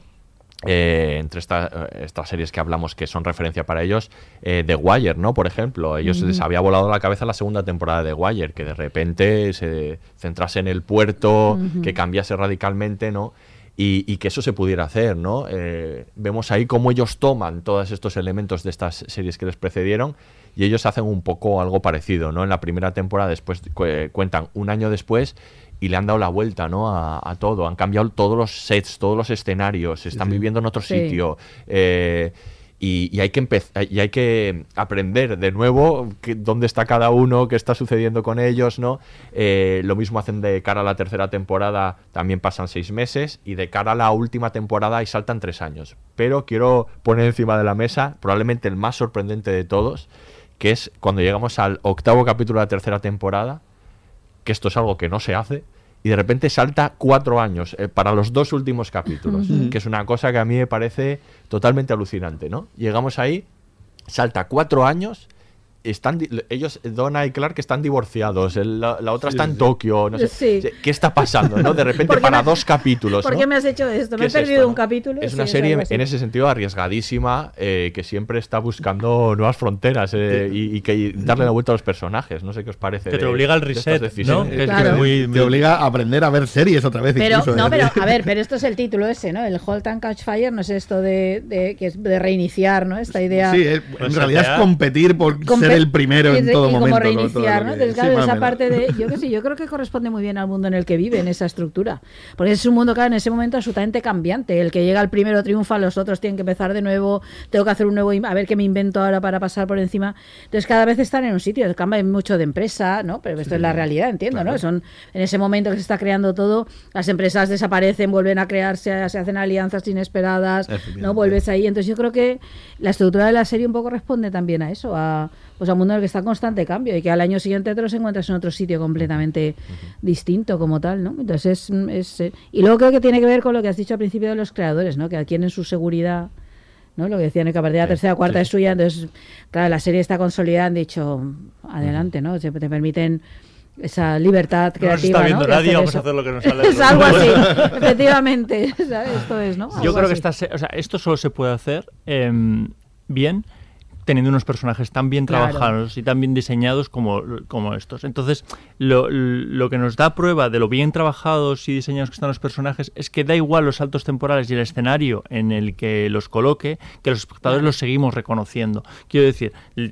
[SPEAKER 1] eh, entre esta- eh, estas series que hablamos que son referencia para ellos, eh, The Wire, ¿no? Por ejemplo, ellos les había volado la cabeza la segunda temporada de The Wire, que de repente se centrase en el puerto, que cambiase radicalmente, ¿no? Y, y que eso se pudiera hacer, ¿no? Eh, vemos ahí cómo ellos toman todos estos elementos de estas series que les precedieron y ellos hacen un poco algo parecido, ¿no? En la primera temporada después cu- eh, cuentan un año después y le han dado la vuelta, ¿no? A, a todo, han cambiado todos los sets, todos los escenarios, están viviendo en otro
[SPEAKER 2] Sí.
[SPEAKER 1] sitio. eh, y, y hay que empezar y hay que aprender de nuevo que- dónde está cada uno, qué está sucediendo con ellos, ¿no? Eh, lo mismo hacen de cara a la tercera temporada, también pasan seis meses, y de cara a la última temporada y saltan tres años. Pero quiero poner encima de la mesa, probablemente el más sorprendente de todos, que es cuando llegamos al octavo capítulo de la tercera temporada, que esto es algo que no se hace, y de repente salta cuatro años eh, para los dos últimos capítulos, que es una cosa que a mí me parece totalmente alucinante, ¿no? Llegamos ahí, salta cuatro años, están ellos, Donna y Clark, están divorciados, el- la, la otra está en Tokio, no sé,
[SPEAKER 2] Sí.
[SPEAKER 1] ¿qué está pasando, no? De repente
[SPEAKER 2] ¿Por qué
[SPEAKER 1] para
[SPEAKER 2] me-
[SPEAKER 1] dos capítulos,
[SPEAKER 2] ¿Por
[SPEAKER 1] ¿no?
[SPEAKER 2] qué me has hecho esto?
[SPEAKER 1] ¿Qué
[SPEAKER 2] Me he
[SPEAKER 1] es
[SPEAKER 2] perdido
[SPEAKER 1] esto,
[SPEAKER 2] un
[SPEAKER 1] no?
[SPEAKER 2] capítulo.
[SPEAKER 1] Es
[SPEAKER 2] Sí,
[SPEAKER 1] una serie en ese sentido arriesgadísima, eh, que siempre está buscando nuevas fronteras eh, y, y que y darle la vuelta a los personajes. No sé qué os parece.
[SPEAKER 3] Que te
[SPEAKER 1] de-
[SPEAKER 3] obliga al reset, ¿no? Que es
[SPEAKER 2] Claro.
[SPEAKER 3] muy,
[SPEAKER 4] Te
[SPEAKER 3] muy-
[SPEAKER 4] obliga a aprender a ver series otra vez.
[SPEAKER 2] Pero,
[SPEAKER 4] incluso,
[SPEAKER 2] no,
[SPEAKER 4] ¿eh?
[SPEAKER 2] pero a ver, pero esto es el título ese, ¿no? El Halt and Catch Fire no es esto de, de, que es de reiniciar, ¿no? Esta idea.
[SPEAKER 4] Sí, es-
[SPEAKER 3] Pues
[SPEAKER 4] en realidad es competir por
[SPEAKER 2] Compe-
[SPEAKER 4] ser el primero en todo
[SPEAKER 2] y
[SPEAKER 4] momento.
[SPEAKER 2] como reiniciar, ¿no? Entonces,
[SPEAKER 4] sí,
[SPEAKER 2] claro,
[SPEAKER 4] o
[SPEAKER 2] esa parte de. Yo qué sé, yo creo que corresponde muy bien al mundo en el que vive, en esa estructura. Porque es un mundo, claro, en ese momento absolutamente cambiante. El que llega al primero triunfa, los otros tienen que empezar de nuevo, tengo que hacer un nuevo. A ver qué me invento ahora para pasar por encima. Entonces, cada vez están en un sitio, cambian mucho de empresa, ¿no? Pero esto es la realidad, entiendo, ¿no? Son en ese momento que se está creando todo, las empresas desaparecen, vuelven a crearse, se hacen alianzas inesperadas, ¿no? Vuelves ahí. Entonces, yo creo que la estructura de la serie un poco responde también a eso, a pues a un mundo en el que está en constante cambio y que al año siguiente te los encuentras en otro sitio completamente distinto como tal, ¿no? Entonces es, es, eh, y luego creo que tiene que ver con lo que has dicho al principio de los creadores, ¿no? Que adquieren su seguridad, ¿no? Lo que decían que a partir de la
[SPEAKER 1] Sí,
[SPEAKER 2] tercera o cuarta
[SPEAKER 1] sí.
[SPEAKER 2] es suya, entonces claro, la serie está consolidada, han dicho adelante, ¿no? Se- te permiten esa libertad
[SPEAKER 3] No nos
[SPEAKER 2] creativa,
[SPEAKER 3] está viendo
[SPEAKER 2] ¿no?
[SPEAKER 3] Nadie, vamos
[SPEAKER 2] eso.
[SPEAKER 3] a hacer lo que nos sale.
[SPEAKER 2] Es algo así, efectivamente, ¿sabes? Esto es, ¿no?
[SPEAKER 3] Yo
[SPEAKER 2] Algo
[SPEAKER 3] creo que
[SPEAKER 2] así.
[SPEAKER 3] esta se- o sea, esto solo se puede hacer em, bien teniendo unos personajes tan bien
[SPEAKER 2] Claro.
[SPEAKER 3] trabajados y tan bien diseñados como, como estos. Entonces, lo, lo que nos da prueba de lo bien trabajados y diseñados que están los personajes es que da igual los saltos temporales y el escenario en el que los coloque, que los espectadores los seguimos reconociendo. Quiero decir, eh,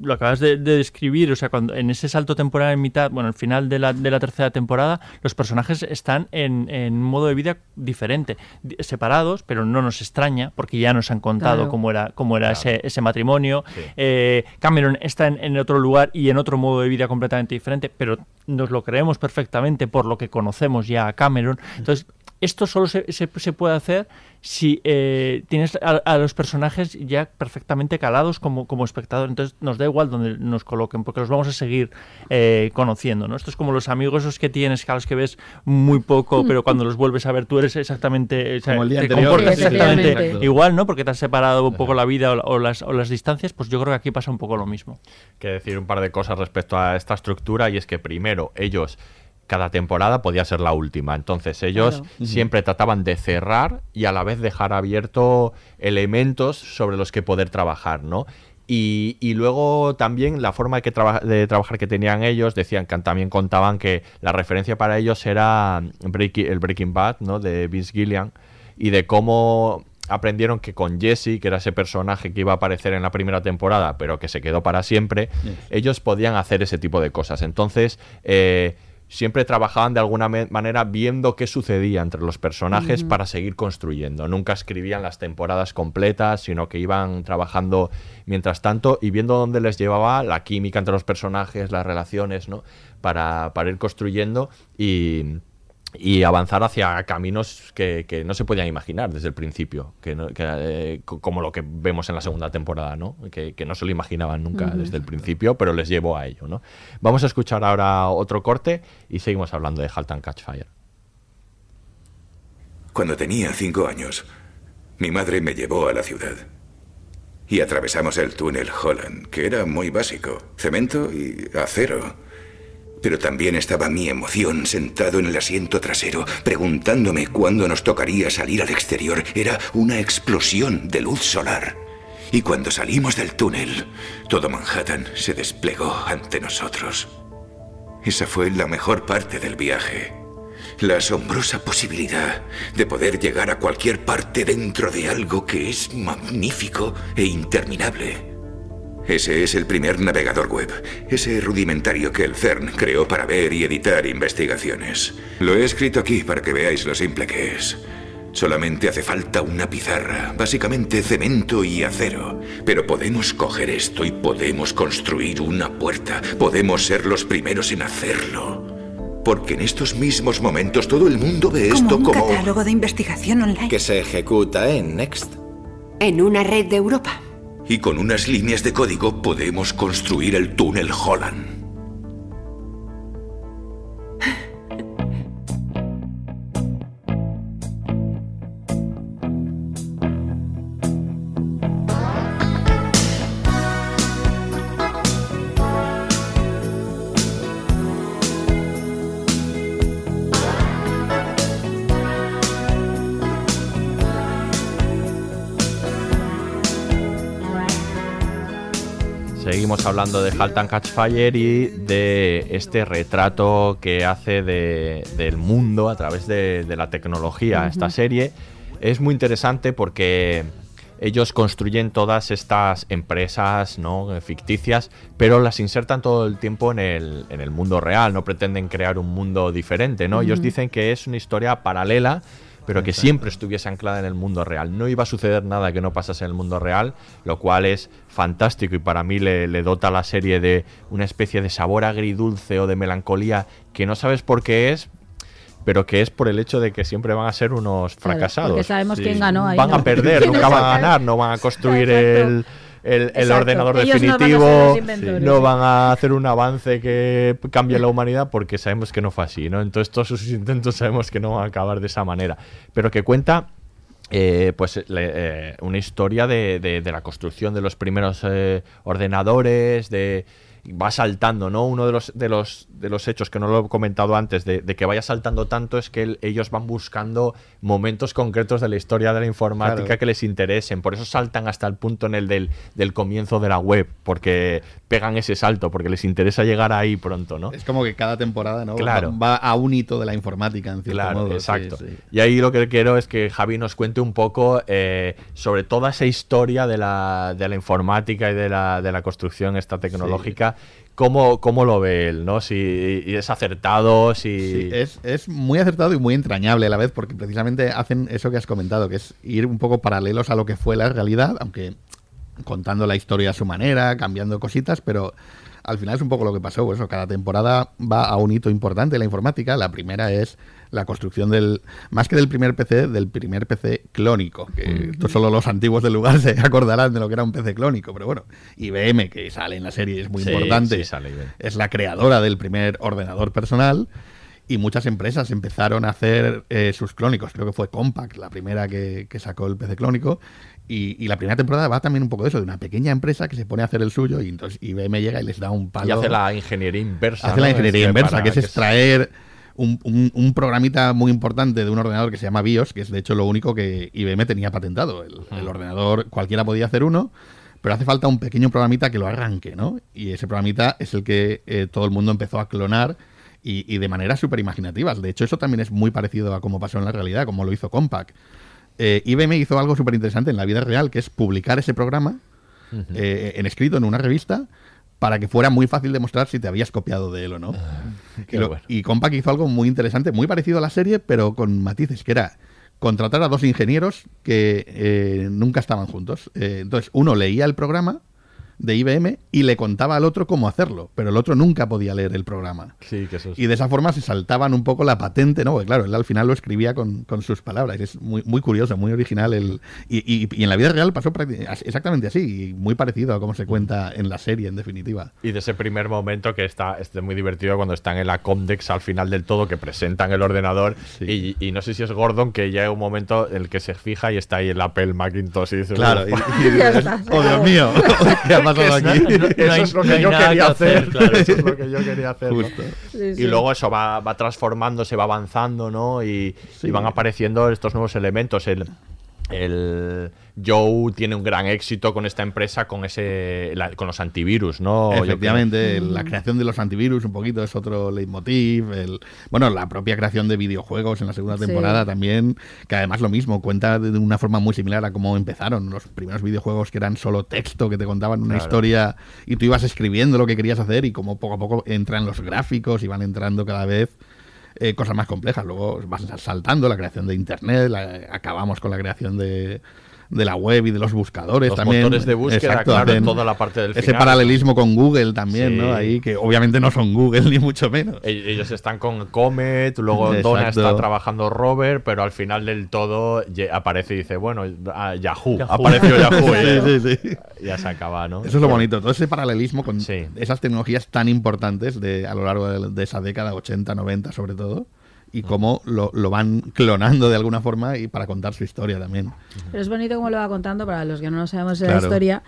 [SPEAKER 3] lo acabas de, de describir, o sea, cuando en ese salto temporal en mitad, bueno, al final de la, de la tercera temporada, los personajes están en, en un modo de vida diferente, di- separados, pero no nos extraña, porque ya nos han contado
[SPEAKER 2] Claro.
[SPEAKER 3] cómo era, cómo era ese, ese matrimonio. Eh, Cameron está en, en otro lugar y en otro modo de vida completamente diferente, pero nos lo creemos perfectamente por lo que conocemos ya a Cameron. Entonces, esto solo se, se- se puede hacer si eh, tienes a, a los personajes ya perfectamente calados como, como espectador. Entonces nos da igual donde nos coloquen, porque los vamos a seguir eh, conociendo. ¿no? Esto es como los amigos esos que tienes, que a los que ves muy poco, pero cuando los vuelves a ver tú eres exactamente... o sea,
[SPEAKER 4] Como el día
[SPEAKER 3] te
[SPEAKER 4] anterior.
[SPEAKER 3] comportas
[SPEAKER 2] Sí,
[SPEAKER 3] exactamente igual, ¿no? Porque te has separado un poco la vida o, o las, o las distancias, pues yo creo que aquí pasa un poco lo mismo.
[SPEAKER 1] que decir un par de cosas respecto a esta estructura y es que primero ellos cada temporada podía ser la última. Entonces ellos
[SPEAKER 2] Claro.
[SPEAKER 1] siempre trataban de cerrar y a la vez dejar abierto elementos sobre los que poder trabajar no y, y luego también la forma de, que traba- de trabajar que tenían ellos decían que también contaban que la referencia para ellos era Breaking- el Breaking Bad no de Vince Gillian y de cómo aprendieron que con Jesse, que era ese personaje que iba a aparecer en la primera temporada, pero que se quedó para siempre, ellos podían hacer ese tipo de cosas. Entonces, eh, siempre trabajaban de alguna manera viendo qué sucedía entre los personajes para seguir construyendo. Nunca escribían las temporadas completas, sino que iban trabajando mientras tanto y viendo dónde les llevaba la química entre los personajes, las relaciones, ¿no? Para, para ir construyendo y y avanzar hacia caminos que, que no se podían imaginar desde el principio, que, no- que, eh, co- como lo que vemos en la segunda temporada, ¿no? Que, que no se lo imaginaban nunca desde el principio, pero les llevó a ello. ¿no? Vamos a escuchar ahora otro corte y seguimos hablando de Halt and Catch Fire.
[SPEAKER 8] Cuando tenía cinco años, mi madre me llevó a la ciudad. Y atravesamos el túnel Holland, que era muy básico, cemento y acero. Pero también estaba mi emoción sentado en el asiento trasero, preguntándome cuándo nos tocaría salir al exterior. Era una explosión de luz solar. Y cuando salimos del túnel, todo Manhattan se desplegó ante nosotros. Esa fue la mejor parte del viaje. La asombrosa posibilidad de poder llegar a cualquier parte dentro de algo que es magnífico e interminable. Ese es el primer navegador web, ese rudimentario que el CERN creó para ver y editar investigaciones. Lo he escrito aquí para que veáis lo simple que es. Solamente hace falta una pizarra, básicamente cemento y acero. Pero podemos coger esto y podemos construir una puerta. Podemos ser los primeros en hacerlo. Porque en estos mismos momentos todo el mundo ve
[SPEAKER 9] Como
[SPEAKER 8] esto
[SPEAKER 9] un
[SPEAKER 8] como...
[SPEAKER 9] catálogo de investigación online.
[SPEAKER 7] que se ejecuta en Next.
[SPEAKER 9] En una red de Europa.
[SPEAKER 8] Y con unas líneas de código podemos construir el túnel Holland.
[SPEAKER 1] Hablando de Halt and Catch Fire y de este retrato que hace de- del mundo a través de, de la tecnología. Esta serie es muy interesante porque ellos construyen todas estas empresas ¿no? ficticias, pero las insertan todo el tiempo en el, en el mundo real. No pretenden crear un mundo diferente. ¿no? Ellos dicen que es una historia paralela pero que siempre estuviese anclada en el mundo real. No iba a suceder nada que no pasase en el mundo real, lo cual es fantástico y para mí le, le dota a la serie de una especie de sabor agridulce o de melancolía que no sabes por qué es, pero que es por el hecho de que siempre van a ser unos
[SPEAKER 2] Claro,
[SPEAKER 1] fracasados.
[SPEAKER 2] porque sabemos quién ganó ahí,
[SPEAKER 1] Van
[SPEAKER 2] ¿no?
[SPEAKER 1] a perder,
[SPEAKER 2] ¿Quién
[SPEAKER 1] nunca van a ganar, no van a construir
[SPEAKER 2] Exacto.
[SPEAKER 1] el, el- el ordenador
[SPEAKER 2] Ellos
[SPEAKER 1] definitivo, no van a hacer un avance que cambie la humanidad porque sabemos que no fue así, ¿no? Entonces todos sus intentos sabemos que no van a acabar de esa manera. Pero que cuenta eh, pues le- eh, una historia de, de- de la construcción de los primeros eh, ordenadores, de va saltando, ¿no? Uno de los, de los, de los hechos que no lo he comentado antes, de, de que vaya saltando tanto, es que el- ellos van buscando momentos concretos de la historia de la informática
[SPEAKER 4] Claro.
[SPEAKER 1] que les interesen. Por eso saltan hasta el punto en el del, del comienzo de la web, porque pegan ese salto, porque les interesa llegar ahí pronto, ¿no?
[SPEAKER 4] Es como que cada temporada ¿no?
[SPEAKER 1] Claro.
[SPEAKER 4] va, va a un hito de la informática, en cierto
[SPEAKER 1] Claro,
[SPEAKER 4] modo.
[SPEAKER 1] exacto.
[SPEAKER 4] sí.
[SPEAKER 1] Y ahí lo que quiero es que Javi nos cuente un poco eh, sobre toda esa historia de la, de la informática y de la, de la construcción esta tecnológica. ¿Cómo, cómo lo ve él? ¿no? Si es acertado, si...
[SPEAKER 4] Sí, es, es muy acertado y muy entrañable a la vez, porque precisamente hacen eso que has comentado, que es ir un poco paralelos a lo que fue la realidad, aunque contando la historia a su manera, cambiando cositas, pero al final es un poco lo que pasó. Pues eso, cada temporada va a un hito importante en la informática. La primera es la construcción del, más que del primer PC, del primer PC clónico, que solo los antiguos del lugar se acordarán de lo que era un PC clónico, pero bueno, IBM, que sale en la serie, es muy
[SPEAKER 1] Sí,
[SPEAKER 4] importante,
[SPEAKER 1] sí, sale
[SPEAKER 4] es la creadora del primer ordenador personal y muchas empresas empezaron a hacer eh, sus clónicos. Creo que fue Compaq la primera que, que sacó el PC clónico. Y, y la primera temporada va también un poco de eso, de una pequeña empresa que se pone a hacer el suyo y entonces IBM llega y les da un palo.
[SPEAKER 1] Y hace la ingeniería inversa.
[SPEAKER 4] Hace
[SPEAKER 1] ¿no?
[SPEAKER 4] la ingeniería inversa, que es extraer un, un- un programita muy importante de un ordenador que se llama BIOS, que es de hecho lo único que IBM tenía patentado. El, el ordenador cualquiera podía hacer uno, pero hace falta un pequeño programita que lo arranque, ¿no? Y ese programita es el que eh, todo el mundo empezó a clonar y, y de maneras súper imaginativas. De hecho, eso también es muy parecido a cómo pasó en la realidad, como lo hizo Compaq. Eh, IBM hizo algo súper interesante en la vida real, que es publicar ese programa eh, en escrito en una revista para que fuera muy fácil demostrar si te habías copiado de él o no.
[SPEAKER 1] qué
[SPEAKER 4] y, lo-
[SPEAKER 1] bueno.
[SPEAKER 4] y Compaq hizo algo muy interesante, muy parecido a la serie, pero con matices, que era contratar a dos ingenieros que eh, nunca estaban juntos. Eh, entonces, uno leía el programa de IBM y le contaba al otro cómo hacerlo, pero el otro nunca podía leer el programa.
[SPEAKER 1] Sí, que eso es-
[SPEAKER 4] Y de esa forma se saltaban un poco la patente, ¿no? Porque claro, él al final lo escribía con, con sus palabras. Es muy, muy curioso, muy original. El, y, y- y en la vida real pasó exactamente así, y muy parecido a cómo se cuenta en la serie, en definitiva.
[SPEAKER 1] Y de ese primer momento que está este muy divertido cuando están en la Comdex al final del todo, que presentan el ordenador. Y, y no sé si es Gordon que llega un momento en el que se fija y está ahí el Apple Macintosh y dice:
[SPEAKER 4] Claro, y- "Oh, Dios acabó". mío, Eso es lo que yo quería
[SPEAKER 1] que
[SPEAKER 4] hacer.
[SPEAKER 1] claro, eso es lo que yo quería hacer. ¿no?
[SPEAKER 4] Justo.
[SPEAKER 2] Sí,
[SPEAKER 1] Y
[SPEAKER 2] sí.
[SPEAKER 1] luego eso va, va transformándose, va avanzando, ¿no? Y, y van apareciendo estos nuevos elementos. El, el Joe tiene un gran éxito con esta empresa, con ese la- con los antivirus, ¿no?
[SPEAKER 4] Efectivamente, la creación de los antivirus un poquito es otro leitmotiv. El, bueno, la propia creación de videojuegos en la segunda
[SPEAKER 2] Sí.
[SPEAKER 4] temporada también, que además lo mismo, cuenta de una forma muy similar a cómo empezaron los primeros videojuegos que eran solo texto, que te contaban una
[SPEAKER 1] Claro.
[SPEAKER 4] historia y tú ibas escribiendo lo que querías hacer y como poco a poco entran los gráficos y van entrando cada vez eh, cosas más complejas. Luego vas saltando la creación de Internet, acabamos con la creación de de la web y de los buscadores
[SPEAKER 1] Los
[SPEAKER 4] también.
[SPEAKER 1] motores de búsqueda, claro,
[SPEAKER 4] hacen
[SPEAKER 1] toda la parte del
[SPEAKER 4] Ese
[SPEAKER 1] final.
[SPEAKER 4] paralelismo con Google también,
[SPEAKER 1] Sí.
[SPEAKER 4] ¿no? Ahí que obviamente no son Google ni mucho menos.
[SPEAKER 1] Ellos están con Comet, luego Donna está trabajando Robert, pero al final del todo aparece y dice, bueno, ah, Yahoo,
[SPEAKER 4] Yahoo.
[SPEAKER 1] apareció Yahoo. ¿eh?
[SPEAKER 4] Sí, sí, sí.
[SPEAKER 1] Ya se acaba, ¿no?
[SPEAKER 4] Eso es lo bonito, todo ese paralelismo con esas tecnologías tan importantes de, a lo largo de, de esa década, 80, 90 sobre todo, y cómo lo, lo van clonando de alguna forma y para contar su historia también.
[SPEAKER 2] Pero es bonito cómo lo va contando para los que no sabemos de la
[SPEAKER 4] Claro.
[SPEAKER 2] historia,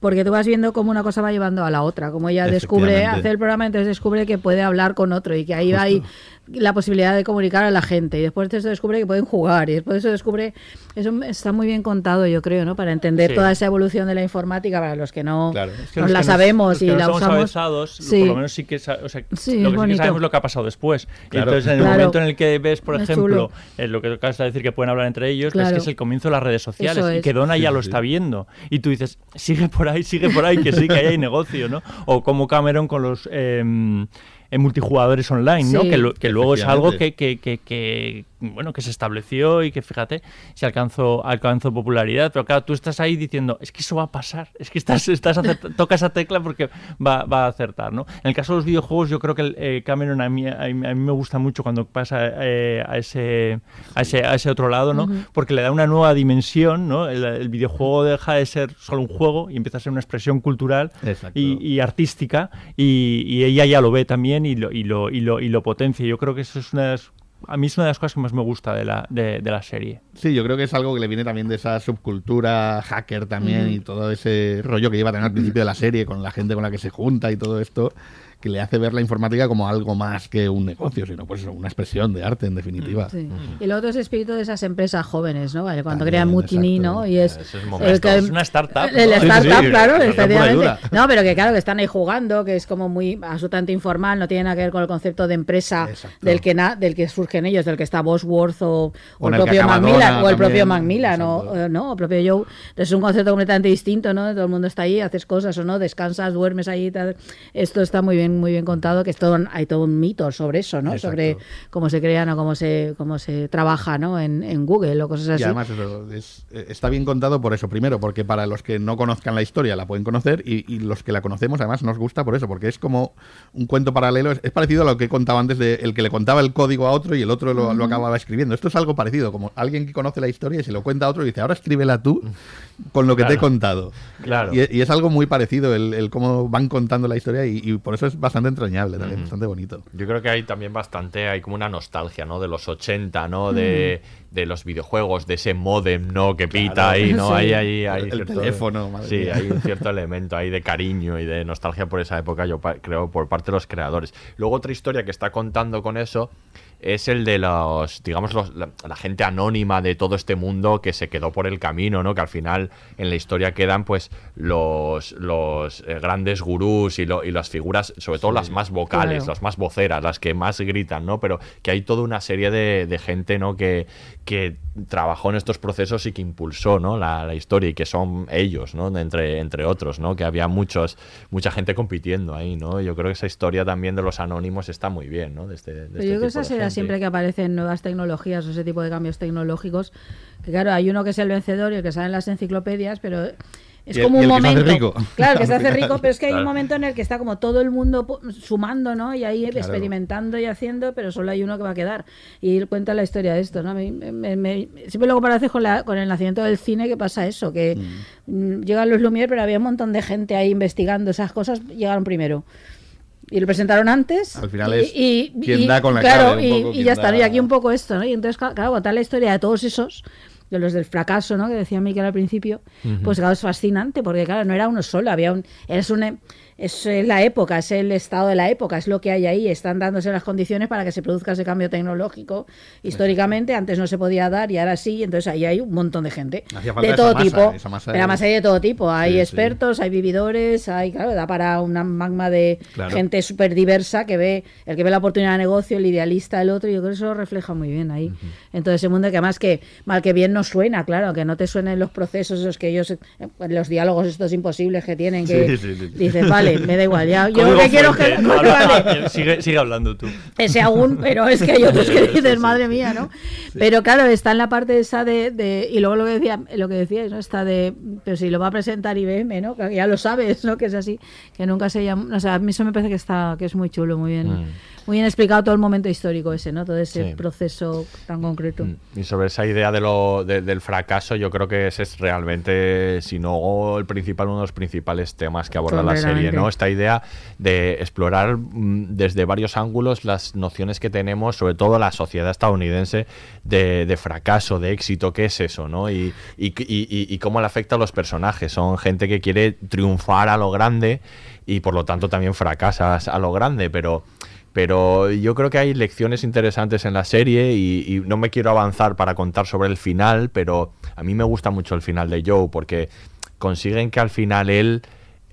[SPEAKER 2] porque tú vas viendo cómo una cosa va llevando a la otra, como ella descubre, hace el programa, entonces descubre que puede hablar con otro y que ahí va ahí la posibilidad de comunicar a la gente y después de eso descubre que pueden jugar y después de eso descubre, eso está muy bien contado yo creo, ¿no? Para entender
[SPEAKER 3] Sí.
[SPEAKER 2] toda esa evolución de la informática para los que no
[SPEAKER 3] Es que
[SPEAKER 2] nos
[SPEAKER 3] los
[SPEAKER 2] la
[SPEAKER 3] que
[SPEAKER 2] sabemos
[SPEAKER 3] los que
[SPEAKER 2] y
[SPEAKER 3] no
[SPEAKER 2] la
[SPEAKER 3] estamos
[SPEAKER 2] usamos.
[SPEAKER 3] avezados,
[SPEAKER 2] Sí.
[SPEAKER 3] por lo menos sí que, sa- o sea,
[SPEAKER 2] Sí,
[SPEAKER 3] lo que sí que sabemos lo que ha pasado después.
[SPEAKER 2] Claro.
[SPEAKER 3] entonces en el
[SPEAKER 2] Claro.
[SPEAKER 3] momento en el que ves, por
[SPEAKER 2] Es
[SPEAKER 3] ejemplo, eh, lo que acabas de decir que pueden hablar entre ellos,
[SPEAKER 2] Claro.
[SPEAKER 3] es que es el comienzo de las redes sociales y que Donna ya
[SPEAKER 2] Sí,
[SPEAKER 3] lo está viendo. Y tú dices, sigue por ahí, sigue por ahí, que sí, que ahí hay negocio, ¿no? O como Cameron con los... em, en multijugadores online, ¿no? Que, lo- que luego es algo que, que, bueno, que se estableció y que, fíjate, se alcanzó, alcanzó popularidad. Pero claro, tú estás ahí diciendo, es que eso va a pasar, es que estás, estás toca esa tecla porque va, va a acertar, ¿no? En el caso de los videojuegos, yo creo que el, eh, Cameron a mí, a, mí, a mí me gusta mucho cuando pasa eh, a, ese, a, ese, a ese otro lado, ¿no? Porque le da una nueva dimensión, ¿no? El, el videojuego deja de ser solo un juego y empieza a ser una expresión cultural y, y artística y, y ella ya lo ve también y lo, y lo, y lo, y lo potencia. Yo creo que eso es una de las a mí es una de las cosas que más me gusta de la, de, de la serie.
[SPEAKER 4] Sí, yo creo que es algo que le viene también de esa subcultura hacker también y todo ese rollo que lleva a tener al principio de la serie con la gente con la que se junta y todo esto que le hace ver la informática como algo más que un negocio, sino pues una expresión de arte en definitiva.
[SPEAKER 2] Sí. Y luego otro es el espíritu de esas empresas jóvenes, ¿no? Cuando
[SPEAKER 4] También,
[SPEAKER 2] crean Mutiny,
[SPEAKER 4] exacto.
[SPEAKER 2] ¿no? Y es,
[SPEAKER 4] es
[SPEAKER 2] el
[SPEAKER 4] momento.
[SPEAKER 2] que-
[SPEAKER 4] Es una startup,
[SPEAKER 2] El
[SPEAKER 4] ¿no? Sí, sí,
[SPEAKER 2] startup, claro, efectivamente. No, pero que claro, que están ahí jugando, que es como muy absolutamente informal, no tiene nada que ver con el concepto de empresa del que na- del que surgen ellos, del que está Bosworth o, o
[SPEAKER 4] O
[SPEAKER 2] el
[SPEAKER 4] en el
[SPEAKER 2] propio Macmillan, o el propio
[SPEAKER 4] también,
[SPEAKER 2] Macmillan, o, o no, o el propio Joe. Entonces es un concepto completamente distinto, ¿no? Todo el mundo está ahí, haces cosas o no, descansas, duermes ahí, tal. Esto está muy bien, muy bien contado, que es todo, hay todo un mito sobre eso, ¿no?
[SPEAKER 4] Exacto.
[SPEAKER 2] Sobre cómo se crean o cómo se, cómo se trabaja, ¿no? En, en Google o cosas así.
[SPEAKER 4] Y además eso, es- eh, está bien contado por eso, primero, porque para los que no conozcan la historia la pueden conocer y, y los que la conocemos además nos gusta por eso, porque es como un cuento paralelo, es, es parecido a lo que he contado antes de el que le contaba el código a otro y el otro lo, lo acababa escribiendo. Esto es algo parecido, como alguien que conoce la historia y se lo cuenta a otro y dice, ahora escríbela tú con lo que te he contado.
[SPEAKER 1] Claro.
[SPEAKER 4] Y, y es algo muy parecido el, el cómo van contando la historia y, y por eso es bastante entrañable también, bastante bonito.
[SPEAKER 1] Yo creo que hay también bastante, hay como una nostalgia, ¿no? De los 80, ¿no? De, de los videojuegos, de ese modem, ¿no? Que pita ahí, ¿no?
[SPEAKER 4] Sí.
[SPEAKER 1] Hay, hay, hay
[SPEAKER 4] El teléfono, madre
[SPEAKER 1] Sí,
[SPEAKER 4] mía.
[SPEAKER 1] hay un cierto elemento ahí de cariño y de nostalgia por esa época, yo creo, por parte de los creadores. Luego otra historia que está contando con eso es el de los, digamos, los- la, la gente anónima de todo este mundo que se quedó por el camino, ¿no? Que al final en la historia quedan, pues, los, los eh, grandes gurús y, lo- y las figuras, sobre todo las más vocales,
[SPEAKER 10] Claro.
[SPEAKER 1] las más voceras, las que más gritan, ¿no? Pero que hay toda una serie de, de gente, ¿no? Que, que trabajó en estos procesos y que impulsó, ¿no? La, la historia y que son ellos, ¿no? Entre, entre otros, ¿no? Que había muchos, mucha gente compitiendo ahí, ¿no? Yo creo que esa historia también de los anónimos está muy bien, ¿no? De este, de
[SPEAKER 2] Pero
[SPEAKER 1] este
[SPEAKER 2] yo creo que
[SPEAKER 1] tipo
[SPEAKER 2] esa
[SPEAKER 1] de
[SPEAKER 2] será
[SPEAKER 1] gente.
[SPEAKER 2] Siempre que aparecen nuevas tecnologías o ese tipo de cambios tecnológicos. Que claro, hay uno que es el vencedor y el que sale en las enciclopedias, pero es como un
[SPEAKER 4] el que se hace
[SPEAKER 2] momento.
[SPEAKER 4] rico.
[SPEAKER 2] Claro, que se hace rico, pero es que hay un momento en el que está como todo el mundo sumando, ¿no? Y ahí
[SPEAKER 4] Claro.
[SPEAKER 2] experimentando y haciendo, pero solo hay uno que va a quedar. Y él cuenta la historia de esto, ¿no? Me- me- me- siempre lo comparas con, la, con el nacimiento del cine, que pasa eso, que mm, llegan los Lumière, pero había un montón de gente ahí investigando esas cosas, llegaron primero. Y lo presentaron antes.
[SPEAKER 4] Al final es
[SPEAKER 2] y-
[SPEAKER 4] quien
[SPEAKER 2] y-
[SPEAKER 4] da con la
[SPEAKER 2] claro,
[SPEAKER 4] clave, un
[SPEAKER 2] y-
[SPEAKER 4] poco
[SPEAKER 2] y,
[SPEAKER 4] quien
[SPEAKER 2] ya está.
[SPEAKER 4] da-
[SPEAKER 2] Y aquí un poco esto, ¿no? Y entonces, claro, contar la historia de todos esos, de los del fracaso, ¿no? Que decía Miquel al principio, pues claro, es fascinante, porque claro, no era uno solo, había un. Es una. Es eh, la época, es el estado de la época, es lo que hay ahí. Están dándose las condiciones para que se produzca ese cambio tecnológico. Históricamente, antes no se podía dar y ahora sí. Entonces ahí hay un montón de gente. De todo
[SPEAKER 4] masa,
[SPEAKER 2] tipo. Pero
[SPEAKER 4] de-
[SPEAKER 2] además hay de todo tipo. Hay
[SPEAKER 4] Sí, sí.
[SPEAKER 2] expertos, hay vividores, hay, claro, da para una magma de
[SPEAKER 4] Claro.
[SPEAKER 2] gente súper diversa que ve, el que ve la oportunidad de negocio, el idealista, el otro. Y yo creo que eso lo refleja muy bien ahí. En todo ese mundo que además que mal que bien no suena, claro, que no te suenen los procesos esos que ellos, eh, los diálogos estos imposibles que tienen, que
[SPEAKER 3] Sí,
[SPEAKER 2] dices, vale, me da igual, ya, yo lo que quiero es que... vale, vale.
[SPEAKER 3] sigue, sigue hablando tú.
[SPEAKER 2] ese aún, pero es que hay otros que dices, madre mía, ¿no? Pero claro, está en la parte esa de, de- y luego lo que decía, lo que decíais, ¿no? Está de, pero si lo va a presentar IBM, ¿no? Que ya lo sabes, ¿no? Que es así, que nunca se llama, o sea, a mí eso me parece que está, que es muy chulo, muy bien,
[SPEAKER 1] Mm.
[SPEAKER 2] Muy bien explicado todo el momento histórico ese, ¿no? Todo ese
[SPEAKER 1] Sí.
[SPEAKER 2] proceso tan concreto.
[SPEAKER 1] Y sobre esa idea de lo, de- del fracaso, yo creo que ese es realmente, si no el principal, uno de los principales temas que aborda la serie. ¿no? Esta idea de explorar mm, desde varios ángulos las nociones que tenemos, sobre todo la sociedad estadounidense, de, de fracaso, de éxito, ¿qué es eso, no? Y, y, y- cómo le afecta a los personajes. Son gente que quiere triunfar a lo grande y por lo tanto también fracasa a lo grande, pero... Pero yo creo que hay lecciones interesantes en la serie y, y no me quiero avanzar para contar sobre el final, pero a mí me gusta mucho el final de Joe porque consiguen que al final él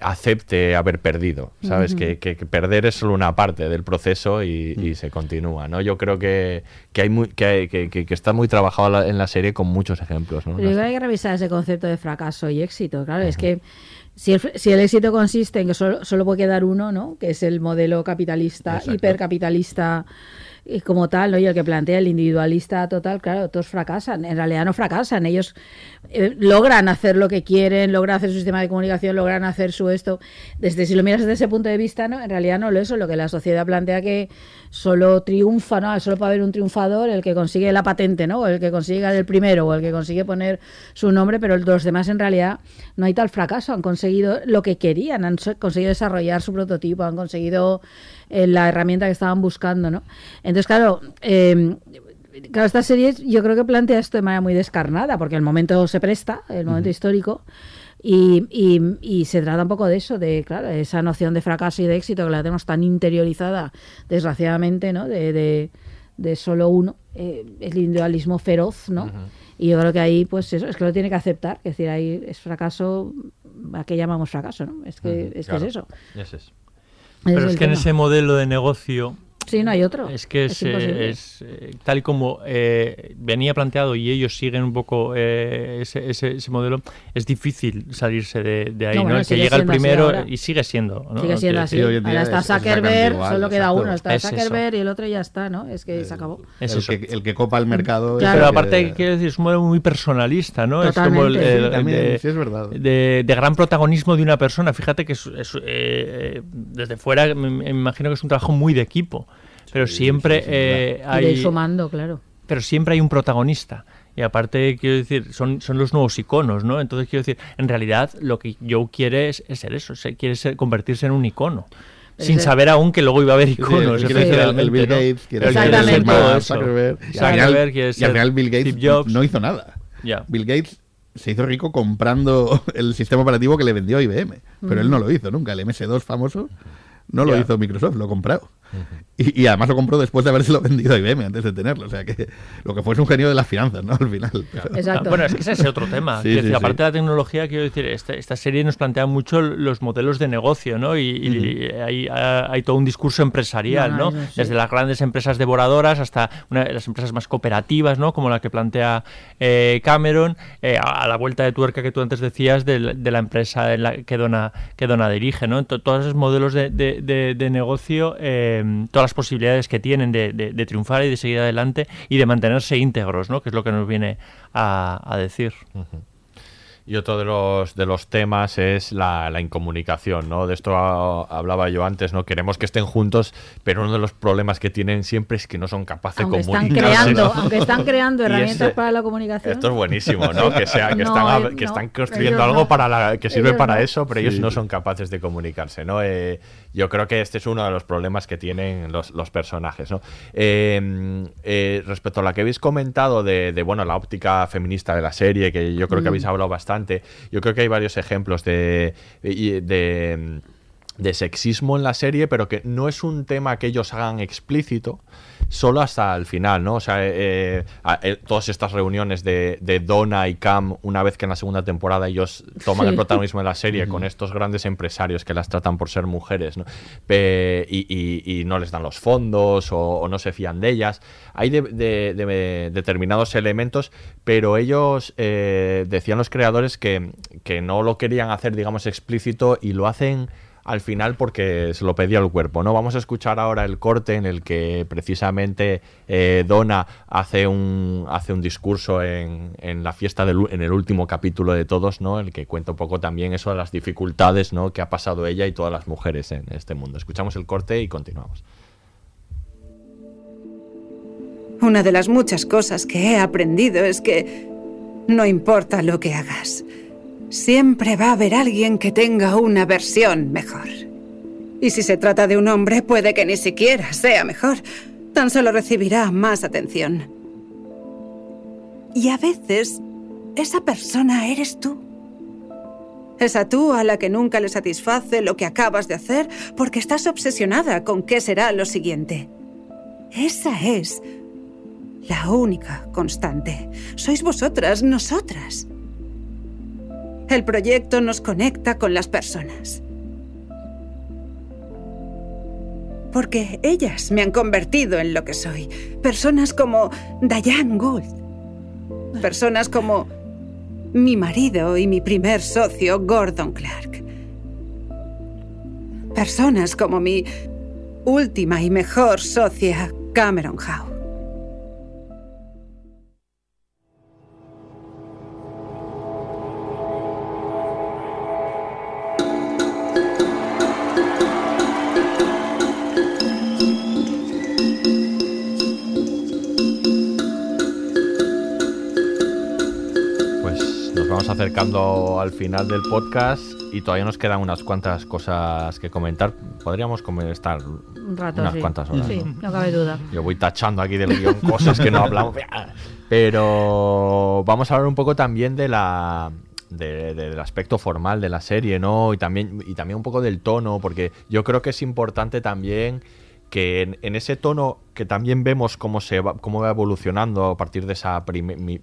[SPEAKER 1] acepte haber perdido, ¿sabes? Que, que- que perder es solo una parte del proceso y, y se continúa, ¿no? Yo creo que, que, hay muy, que, hay- que- que- que está muy trabajado la- en la serie con muchos ejemplos, ¿no?
[SPEAKER 2] Pero yo creo que hay que revisar ese concepto de fracaso y éxito. Claro, es que si el, si el éxito consiste en que solo, solo puede quedar uno, ¿no? Que es el modelo capitalista,
[SPEAKER 10] Exacto.
[SPEAKER 2] hipercapitalista y como tal, ¿no? Y el que plantea el individualista total, claro, todos fracasan. En realidad no fracasan. Ellos eh, logran hacer lo que quieren, logran hacer su sistema de comunicación, logran hacer su esto. Desde si lo miras desde ese punto de vista, ¿no? En realidad no lo es. Lo que la sociedad plantea que solo triunfa, ¿no? Solo puede haber un triunfador, el que consigue la patente, ¿no? O el que consigue el primero, o el que consigue poner su nombre, pero los demás en realidad no hay tal fracaso. Han conseguido conseguido lo que querían, han conseguido desarrollar su prototipo, han conseguido eh, la herramienta que estaban buscando, ¿no? Entonces, claro, eh, claro, esta serie yo creo que plantea esto de manera muy descarnada, porque el momento se presta, el momento histórico, y, y- y se trata un poco de eso, de claro, esa noción de fracaso y de éxito que la tenemos tan interiorizada, desgraciadamente, ¿no? De, de, de solo uno, eh, el individualismo feroz, ¿no? Y yo creo que ahí, pues eso, es que lo tiene que aceptar, es decir, ahí es fracaso, ¿a qué llamamos fracaso, no? Es que, es, que es eso.
[SPEAKER 3] Pero es que en ese modelo de negocio
[SPEAKER 2] Sí, no hay otro.
[SPEAKER 3] Es que es, eh, es, eh, tal y como eh, venía planteado y ellos siguen un poco eh, ese, ese- ese modelo, es difícil salirse de, de ahí.
[SPEAKER 2] No,
[SPEAKER 3] ¿no?
[SPEAKER 2] bueno,
[SPEAKER 3] El que llega el primero
[SPEAKER 2] ahora.
[SPEAKER 3] y sigue siendo. ¿no?
[SPEAKER 2] Sigue siendo así.
[SPEAKER 4] sí, hoy en día
[SPEAKER 2] Ahora está Zuckerberg, solo queda uno. Está
[SPEAKER 3] Es eso.
[SPEAKER 2] Zuckerberg y el otro ya está, ¿no? Es que se acabó.
[SPEAKER 3] Es
[SPEAKER 4] el,
[SPEAKER 3] eso.
[SPEAKER 4] que, el que copa el mercado.
[SPEAKER 2] Claro.
[SPEAKER 3] Pero
[SPEAKER 4] el que-
[SPEAKER 3] aparte, quiero decir, es un modelo muy personalista, ¿no? Es como el,
[SPEAKER 2] Totalmente.
[SPEAKER 3] el-
[SPEAKER 4] Sí, también,
[SPEAKER 3] de,
[SPEAKER 4] sí, es verdad.
[SPEAKER 3] de- de gran protagonismo de una persona. Fíjate que es, es, eh, eh, desde fuera me, me imagino que es un trabajo muy de equipo. Pero siempre
[SPEAKER 4] sí,
[SPEAKER 3] eh, hay,
[SPEAKER 2] sumando, claro.
[SPEAKER 3] pero siempre hay un protagonista. Y aparte, quiero decir, son, son los nuevos iconos, ¿no? Entonces, quiero decir, en realidad lo que Joe quiere es, es ser eso, se- quiere ser- convertirse en un icono. sin
[SPEAKER 2] ese-
[SPEAKER 3] saber aún que luego iba a haber iconos.
[SPEAKER 4] ser el, el
[SPEAKER 3] efectivamente,
[SPEAKER 4] Bill
[SPEAKER 3] ¿no?
[SPEAKER 4] Gates, quiere ser
[SPEAKER 3] quiere
[SPEAKER 4] el Mark
[SPEAKER 3] eso.
[SPEAKER 4] Zuckerberg. Y al final-
[SPEAKER 3] ser
[SPEAKER 4] Bill Gates
[SPEAKER 3] Jobs.
[SPEAKER 4] no hizo nada.
[SPEAKER 3] Ya.
[SPEAKER 4] Bill Gates se hizo rico comprando el sistema operativo que le vendió IBM, pero él no lo hizo nunca. El MS2 famoso no lo hizo Microsoft, lo compró. Y, y además lo compró después de habérselo vendido a IBM antes de tenerlo. O sea que lo que fue es un genio de las finanzas, ¿no? Al final. Pero-
[SPEAKER 2] Exacto.
[SPEAKER 3] Bueno, es que ese es otro tema.
[SPEAKER 4] Sí,
[SPEAKER 3] Quiero
[SPEAKER 4] sí,
[SPEAKER 3] decir,
[SPEAKER 4] sí.
[SPEAKER 3] aparte de la tecnología, quiero decir, esta, esta serie nos plantea mucho los modelos de negocio, ¿no? Y, y hay, hay todo un discurso empresarial,
[SPEAKER 2] No.
[SPEAKER 3] Desde las grandes empresas devoradoras hasta una de las empresas más cooperativas, ¿no? Como la que plantea eh, Cameron, eh, a, a la vuelta de tuerca que tú antes decías de, la- de la empresa en la que Dona, que Dona dirige, ¿no? To- todos esos modelos de, de- de- de negocio, eh, todas las posibilidades que tienen de, de- de triunfar y de seguir adelante y de mantenerse íntegros, ¿no? Que es lo que nos viene a, a decir.
[SPEAKER 1] Y otro de los, de los temas es la, la incomunicación, ¿no? De esto hablaba yo antes, ¿no? Queremos que estén juntos, pero uno de los problemas que tienen siempre es que no son capaces
[SPEAKER 2] aunque
[SPEAKER 1] de
[SPEAKER 2] están
[SPEAKER 1] comunicarse.
[SPEAKER 2] creando,
[SPEAKER 1] ¿no?
[SPEAKER 2] aunque están creando herramientas
[SPEAKER 1] ese-
[SPEAKER 2] para la comunicación.
[SPEAKER 1] Esto es buenísimo, ¿no? Que, sea, que,
[SPEAKER 2] No,
[SPEAKER 1] están,
[SPEAKER 2] eh,
[SPEAKER 1] que
[SPEAKER 2] no,
[SPEAKER 1] están construyendo algo
[SPEAKER 2] no.
[SPEAKER 1] para la, que sirve para
[SPEAKER 2] no.
[SPEAKER 1] eso, pero ellos
[SPEAKER 4] Sí.
[SPEAKER 1] no son capaces de comunicarse, ¿no? Eh, yo creo que este es uno de los problemas que tienen los, los personajes, ¿no? Eh, eh, respecto a lo que habéis comentado de, de, bueno, la óptica feminista de la serie, que yo creo que habéis hablado bastante, yo creo que hay varios ejemplos de- de de sexismo en la serie, pero que no es un tema que ellos hagan explícito, solo hasta el final, ¿no? O sea, eh, a- eh, todas estas reuniones de, de Donna y Cam, una vez que en la segunda temporada ellos toman
[SPEAKER 2] Sí.
[SPEAKER 1] el protagonismo de la serie con estos grandes empresarios que las tratan por ser mujeres, ¿no? Pe- y, y- y no les dan los fondos o, o no se fían de ellas. Hay de- de- de- determinados elementos, pero ellos eh, decían los creadores que, que no lo querían hacer, digamos, explícito y lo hacen al final porque se lo pedía el cuerpo, ¿no? Vamos a escuchar ahora el corte en el que precisamente eh, Donna hace un, hace un discurso en, en la fiesta del, en el último capítulo de todos, ¿no? El que cuenta un poco también eso de las dificultades, ¿no? Que ha pasado ella y todas las mujeres en este mundo. Escuchamos el corte y continuamos.
[SPEAKER 9] Una de las muchas cosas que he aprendido es que no importa lo que hagas, siempre va a haber alguien que tenga una versión mejor. Y si se trata de un hombre, puede que ni siquiera sea mejor. Tan solo recibirá más atención. Y a veces, esa persona eres tú. Esa tú a la que nunca le satisface lo que acabas de hacer porque estás obsesionada con qué será lo siguiente. Esa es la única constante. Sois vosotras, nosotras. El proyecto nos conecta con las personas. Porque ellas me han convertido en lo que soy. Personas como Diane Gould. Personas como mi marido y mi primer socio, Gordon Clark. Personas como mi última y mejor socia, Cameron Howe.
[SPEAKER 1] Vamos acercando al final del podcast y todavía nos quedan unas cuantas cosas que comentar. Podríamos estar
[SPEAKER 2] Un rato,
[SPEAKER 1] unas
[SPEAKER 2] sí.
[SPEAKER 1] cuantas horas.
[SPEAKER 2] Sí,
[SPEAKER 1] ¿no?
[SPEAKER 2] no cabe duda.
[SPEAKER 1] Yo voy tachando aquí del guion cosas que no hablamos. Pero vamos a hablar un poco también de la de- de- del aspecto formal de la serie, ¿no? Y también, y también un poco del tono, porque yo creo que es importante también que en, en ese tono que también vemos cómo se va, cómo va evolucionando a partir de esa mi-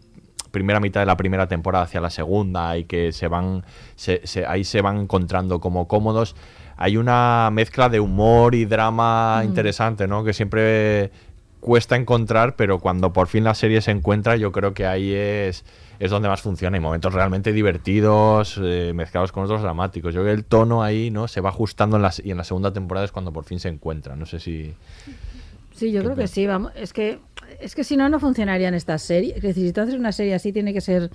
[SPEAKER 1] primera mitad de la primera temporada hacia la segunda y que se van se- se- ahí se van encontrando como cómodos hay una mezcla de humor y drama
[SPEAKER 10] Mm.
[SPEAKER 1] interesante no que siempre cuesta encontrar pero cuando por fin la serie se encuentra yo creo que ahí es es donde más funciona. Y momentos realmente divertidos eh, mezclados con otros dramáticos. Yo creo que el tono ahí no se va ajustando en la, y en la segunda temporada es cuando por fin se encuentra. No sé si
[SPEAKER 2] Sí, yo creo que sí, vamos. Es que, es que si no, no funcionarían estas series. Es decir, si tú haces una serie así, tiene que ser.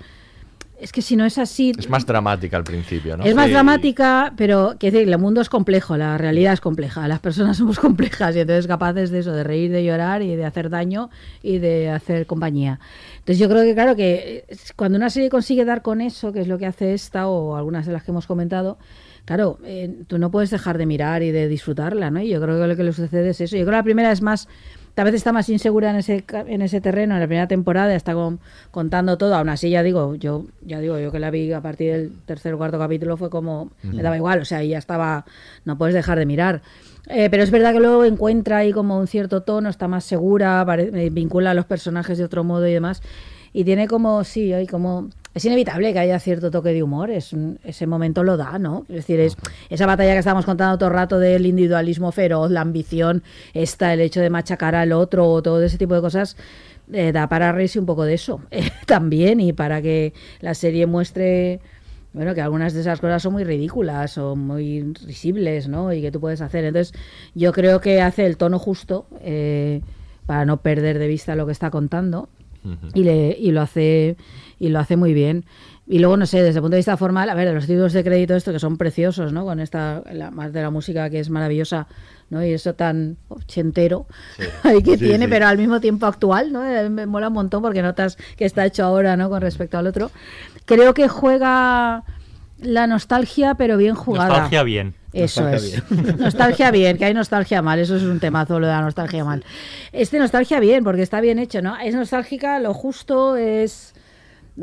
[SPEAKER 2] Es que si no es así.
[SPEAKER 1] es más dramática al principio no
[SPEAKER 2] Es más
[SPEAKER 1] Sí.
[SPEAKER 2] dramática, pero quiero decir, el mundo es complejo, la realidad es compleja, las personas somos complejas y entonces capaces de eso, de reír, de llorar y de hacer daño y de hacer compañía. Entonces yo creo que claro que eh, cuando una serie consigue dar con eso, que es lo que hace esta o algunas de las que hemos comentado, claro, eh, tú no puedes dejar de mirar y de disfrutarla, ¿no? Y yo creo que lo que le sucede es eso. Yo creo que la primera es más tal vez está más insegura en ese en ese terreno en la primera temporada está con- contando todo. Aún así ya digo yo ya digo yo que la vi a partir del tercer o cuarto capítulo fue como me daba igual o sea ya estaba no puedes dejar de mirar. Eh, pero es verdad que luego encuentra ahí como un cierto tono está más segura eh, vincula a los personajes de otro modo y demás. Y tiene como sí hay como es inevitable que haya cierto toque de humor es ese momento lo da no es decir es esa batalla que estábamos contando todo el rato del individualismo feroz la ambición está el hecho de machacar al otro o todo ese tipo de cosas eh, da para reírse un poco de eso eh, también y para que la serie muestre bueno, que algunas de esas cosas son muy ridículas o muy risibles, ¿no? Y que tú puedes hacer. Entonces, yo creo que hace el tono justo eh, para no perder de vista lo que está contando y, le, y lo hace y lo hace muy bien. Y luego, no sé, desde el punto de vista formal, a ver, de los títulos de crédito esto que son preciosos, ¿no? Con esta, la, más de la música que es maravillosa, ¿no? Y eso tan ochentero ahí que
[SPEAKER 10] Sí,
[SPEAKER 2] tiene,
[SPEAKER 10] sí.
[SPEAKER 2] pero al mismo tiempo actual, ¿no? Eh, Me mola un montón porque notas que está hecho ahora, ¿no? Con respecto al otro. Creo que juega la nostalgia, pero bien jugada.
[SPEAKER 3] Nostalgia bien.
[SPEAKER 2] Eso
[SPEAKER 3] Nostalgia
[SPEAKER 2] es. nostalgia bien, que hay nostalgia mal, eso es un temazo lo de la nostalgia mal. Este nostalgia bien, porque está bien hecho, ¿no? Es nostálgica, lo justo es...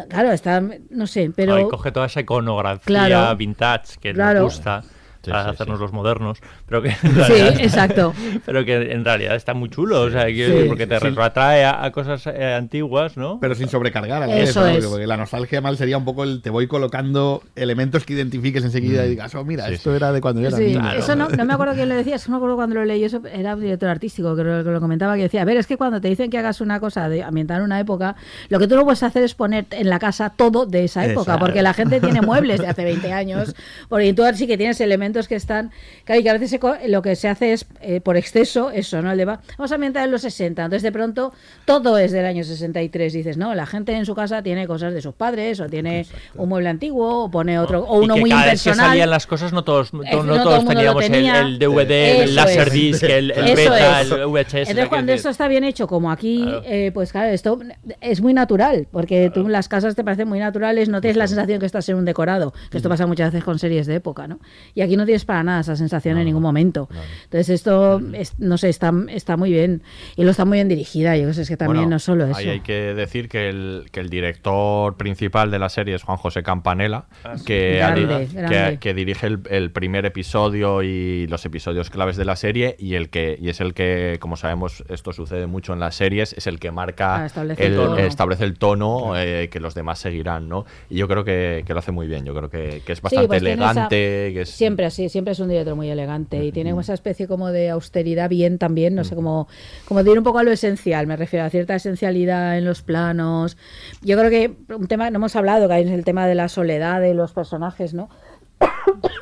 [SPEAKER 2] Claro, está, no sé, pero...
[SPEAKER 3] Ay, coge toda esa iconografía
[SPEAKER 2] Claro.
[SPEAKER 3] vintage que
[SPEAKER 2] Claro.
[SPEAKER 3] nos gusta
[SPEAKER 1] sí,
[SPEAKER 3] hacernos los modernos, pero que en
[SPEAKER 2] Sí,
[SPEAKER 3] realidad-
[SPEAKER 2] exacto.
[SPEAKER 3] pero que en realidad está muy chulo, o sea,
[SPEAKER 4] Sí.
[SPEAKER 3] decir, porque te
[SPEAKER 4] Sí.
[SPEAKER 3] retrotrae a, a cosas eh, antiguas, ¿no?
[SPEAKER 4] Pero sin sobrecargar a
[SPEAKER 2] Eso
[SPEAKER 4] vez, ¿no?
[SPEAKER 2] es.
[SPEAKER 4] Porque la nostalgia mal sería un poco el te voy colocando elementos que identifiques enseguida y digas, oh, mira,
[SPEAKER 1] Sí,
[SPEAKER 4] esto era de cuando yo era
[SPEAKER 2] Sí,
[SPEAKER 4] niño.
[SPEAKER 2] eso no, no me acuerdo quién lo decía, es que no me acuerdo cuando lo leí, eso era un director artístico que lo comentaba, que decía, a ver, es que cuando te dicen que hagas una cosa de ambientar una época, lo que tú no puedes hacer es poner en la casa todo de esa época,
[SPEAKER 10] Exacto.
[SPEAKER 2] porque la gente tiene muebles de hace 20 años, porque tú sí que tienes elementos que están, claro, y que a veces se co- lo que se hace es, eh, por exceso, eso, ¿no? El de, va- vamos a ambientar en los 60, entonces de pronto todo es del año 63, dices, no, la gente en su casa tiene cosas de sus padres, o tiene un mueble antiguo, o pone otro, o
[SPEAKER 3] Y
[SPEAKER 2] uno
[SPEAKER 3] que
[SPEAKER 2] muy
[SPEAKER 3] cada vez que
[SPEAKER 2] impersonal.
[SPEAKER 3] salían las cosas no todos, no,
[SPEAKER 2] no
[SPEAKER 3] no
[SPEAKER 2] todo el
[SPEAKER 3] todos
[SPEAKER 2] lo
[SPEAKER 3] teníamos el,
[SPEAKER 2] tenía.
[SPEAKER 3] el DVD, el
[SPEAKER 2] Eso
[SPEAKER 3] Laserdisc,
[SPEAKER 2] es.
[SPEAKER 3] el, el Beta,
[SPEAKER 2] es.
[SPEAKER 3] el VHS.
[SPEAKER 2] Entonces, cuando esto está bien hecho, como aquí, eh, pues claro, esto es muy natural, porque tú las casas te parecen muy naturales, no tienes la sensación que estás en un decorado, que esto pasa muchas veces con series de época, ¿no? Y aquí no tienes para nada esa sensación en ningún momento. Entonces, esto, es- no sé, está, está muy bien. Y lo está muy bien dirigida, yo sé, es que también
[SPEAKER 1] Bueno,
[SPEAKER 2] no solo eso.
[SPEAKER 1] Ahí hay que decir que el, que el director principal de la serie es Juan José Campanella,
[SPEAKER 2] Grande,
[SPEAKER 1] que-
[SPEAKER 2] grande.
[SPEAKER 1] que dirige el, el primer episodio y los episodios claves de la serie y el que y es el que, como sabemos, esto sucede mucho en las series, es el que marca
[SPEAKER 2] Ah, establece el
[SPEAKER 1] el,
[SPEAKER 2] tono.
[SPEAKER 1] establece el tono eh, que los demás seguirán, ¿no? Y yo creo que, que lo hace muy bien, yo creo que, que es
[SPEAKER 2] Sí,
[SPEAKER 1] bastante
[SPEAKER 2] pues tiene esa-
[SPEAKER 1] elegante, que es
[SPEAKER 2] Siempre así, siempre es un director muy elegante y tiene esa especie como de austeridad bien también, no sé, como, como de ir un poco a lo esencial, me refiero a cierta esencialidad en los planos. Yo creo que un tema que no hemos hablado, que es el tema de la soledad de los personajes, ¿no?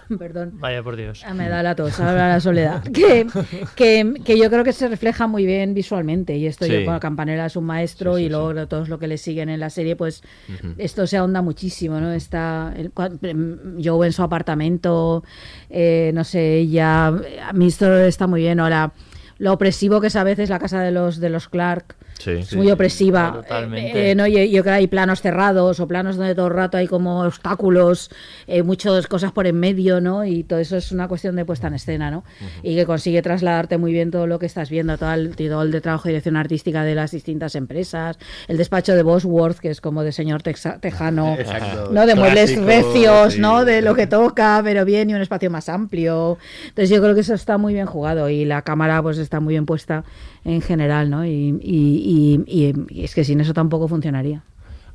[SPEAKER 2] Perdón.
[SPEAKER 3] Vaya por Dios.
[SPEAKER 2] Ah, me da la tos, ahora la soledad. Que, que, que yo creo que se refleja muy bien visualmente. Y esto,
[SPEAKER 1] Sí.
[SPEAKER 2] yo, bueno, Campanella es un maestro y luego todos lo que le siguen en la serie, pues
[SPEAKER 1] Ujú.
[SPEAKER 2] esto se ahonda muchísimo, ¿no? Está el, em, Joe en su apartamento, eh, no sé, ya a mí esto está muy bien. Ahora, lo opresivo que es a veces la casa de los de los Clark,
[SPEAKER 1] Sí.
[SPEAKER 2] es muy opresiva.
[SPEAKER 3] Totalmente.
[SPEAKER 2] Eh, no, y, y yo creo que hay planos cerrados o planos donde todo el rato hay como obstáculos, eh, muchas cosas por en medio, ¿no? Y todo eso es una cuestión de puesta en escena, ¿no? Y que consigue trasladarte muy bien todo lo que estás viendo, todo el, todo el de trabajo y dirección artística de las distintas empresas, el despacho de Bosworth, que es como de señor texa- tejano,
[SPEAKER 4] Exacto.
[SPEAKER 2] ¿no? De muebles recios,
[SPEAKER 4] sí.
[SPEAKER 2] ¿no? De lo que toca, pero bien, y un espacio más amplio. Entonces yo creo que eso está muy bien jugado y la cámara pues está muy bien puesta en general, ¿no? Y, y- y- y- es que sin eso tampoco funcionaría.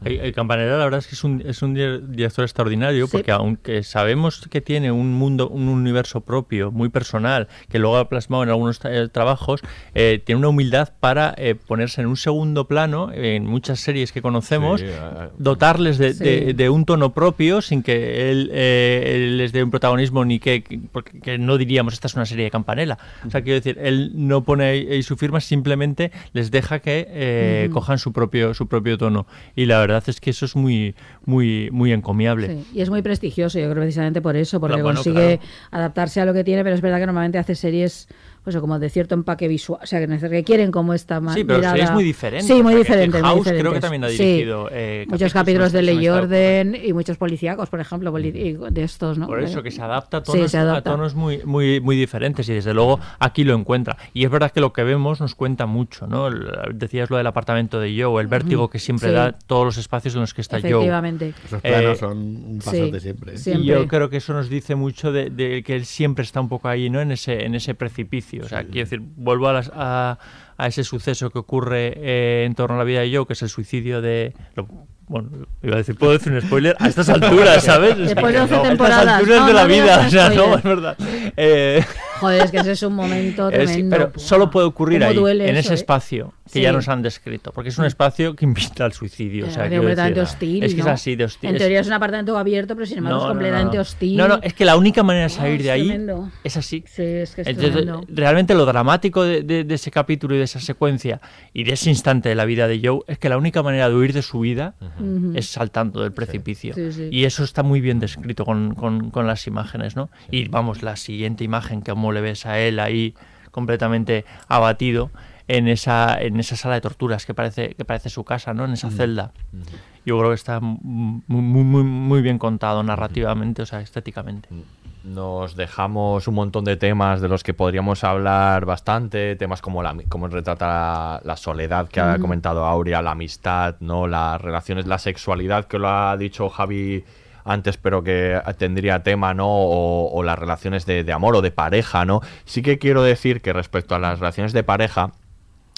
[SPEAKER 3] El, el Campanella, la verdad es que es un, es un di- director extraordinario,
[SPEAKER 2] Sí.
[SPEAKER 3] porque aunque sabemos que tiene un mundo, un universo propio, muy personal, que luego ha plasmado en algunos tra- eh, trabajos, eh, tiene una humildad para eh, ponerse en un segundo plano en muchas series que conocemos,
[SPEAKER 1] Sí,
[SPEAKER 3] dotarles de,
[SPEAKER 2] Sí.
[SPEAKER 3] de- de un tono propio sin que él, eh, él les dé un protagonismo ni que, que- porque que no diríamos esta es una serie de Campanella. O sea, quiero decir, él no pone ahí, su firma, simplemente les deja que eh, cojan su propio, su propio tono. Y la verdad es que eso es muy, muy, muy encomiable.
[SPEAKER 2] Sí, y es muy prestigioso, yo creo precisamente por eso, porque
[SPEAKER 3] Claro, bueno,
[SPEAKER 2] consigue
[SPEAKER 3] claro.
[SPEAKER 2] adaptarse a lo que tiene, pero es verdad que normalmente hace series pues como de cierto empaque visual, o sea, que que quieren como esta ma-
[SPEAKER 3] Sí, pero
[SPEAKER 2] mirada-
[SPEAKER 3] es muy diferente.
[SPEAKER 2] Sí, muy diferente. muy
[SPEAKER 3] House creo que también ha
[SPEAKER 2] Sí.
[SPEAKER 3] dirigido, eh,
[SPEAKER 2] muchos
[SPEAKER 3] capítulos
[SPEAKER 2] de Ley Orden y muchos policíacos, por ejemplo, y de estos, ¿no?
[SPEAKER 3] Por eso, que se adapta a
[SPEAKER 2] Sí,
[SPEAKER 3] tonos, a muy, muy, muy diferentes y desde luego aquí lo encuentra. Y es verdad que lo que vemos nos cuenta mucho, ¿no? Decías lo del apartamento de Joe, el vértigo que siempre
[SPEAKER 2] Sí.
[SPEAKER 3] da todos los espacios en los que está Joe.
[SPEAKER 2] Efectivamente.
[SPEAKER 4] Esos planos
[SPEAKER 3] Eh,
[SPEAKER 4] son un
[SPEAKER 2] sí,
[SPEAKER 4] pasote siempre.
[SPEAKER 2] sí.
[SPEAKER 3] Y yo
[SPEAKER 2] Siempre.
[SPEAKER 3] creo que eso nos dice mucho de, de que él siempre está un poco ahí, ¿no? En ese, en ese precipicio. O sea, quiero decir, vuelvo a, las- a, a ese suceso que ocurre eh, en torno a la vida de Joe, que es el suicidio de. lo- bueno, iba a decir, puedo decir un spoiler a estas alturas, ¿sabes? Es
[SPEAKER 2] Después de 11
[SPEAKER 3] a estas
[SPEAKER 2] temporadas.
[SPEAKER 3] alturas
[SPEAKER 2] No,
[SPEAKER 3] de la
[SPEAKER 2] no
[SPEAKER 3] vida, o sea, no, es verdad. Eh,
[SPEAKER 2] Joder, es que ese es un momento
[SPEAKER 3] es-
[SPEAKER 2] tremendo.
[SPEAKER 3] pero solo puede ocurrir ahí,
[SPEAKER 2] duele
[SPEAKER 3] en
[SPEAKER 2] eso,
[SPEAKER 3] ese
[SPEAKER 2] ¿eh?
[SPEAKER 3] espacio que
[SPEAKER 2] Sí.
[SPEAKER 3] ya nos han descrito, porque es un espacio que invita al suicidio. o sea, quiero
[SPEAKER 2] completamente
[SPEAKER 3] decir,
[SPEAKER 2] hostil.
[SPEAKER 3] Es que
[SPEAKER 2] ¿no?
[SPEAKER 3] es así de hostil.
[SPEAKER 2] En teoría es un apartamento abierto, pero sin embargo
[SPEAKER 3] no,
[SPEAKER 2] es
[SPEAKER 3] no,
[SPEAKER 2] completamente
[SPEAKER 3] no.
[SPEAKER 2] hostil.
[SPEAKER 3] No, no, es que la única manera de
[SPEAKER 2] Oh,
[SPEAKER 3] salir
[SPEAKER 2] es
[SPEAKER 3] de ahí
[SPEAKER 2] tremendo.
[SPEAKER 3] es así.
[SPEAKER 2] Sí, es que es
[SPEAKER 3] Entonces,
[SPEAKER 2] tremendo.
[SPEAKER 3] realmente lo dramático de, de- de ese capítulo y de esa secuencia y de ese instante de la vida de Joe es que la única manera de huir de su vida Es saltando del precipicio.
[SPEAKER 2] Sí, sí.
[SPEAKER 3] Y eso está muy bien descrito con, con- con las imágenes, ¿no? Y vamos, la siguiente imagen, como le ves a él ahí completamente abatido en esa, en esa sala de torturas que parece, que parece su casa, ¿no? En esa celda. Yo creo que está muy, muy, muy, muy bien contado narrativamente, o sea, estéticamente.
[SPEAKER 1] Nos dejamos un montón de temas de los que podríamos hablar bastante, temas como la como retrata la, la soledad que ha comentado Aurea, la amistad, no, las relaciones, la sexualidad que lo ha dicho Javi antes, pero que tendría tema, ¿no? O, o las relaciones de, de amor o de pareja, ¿no? Sí que quiero decir que respecto a las relaciones de pareja,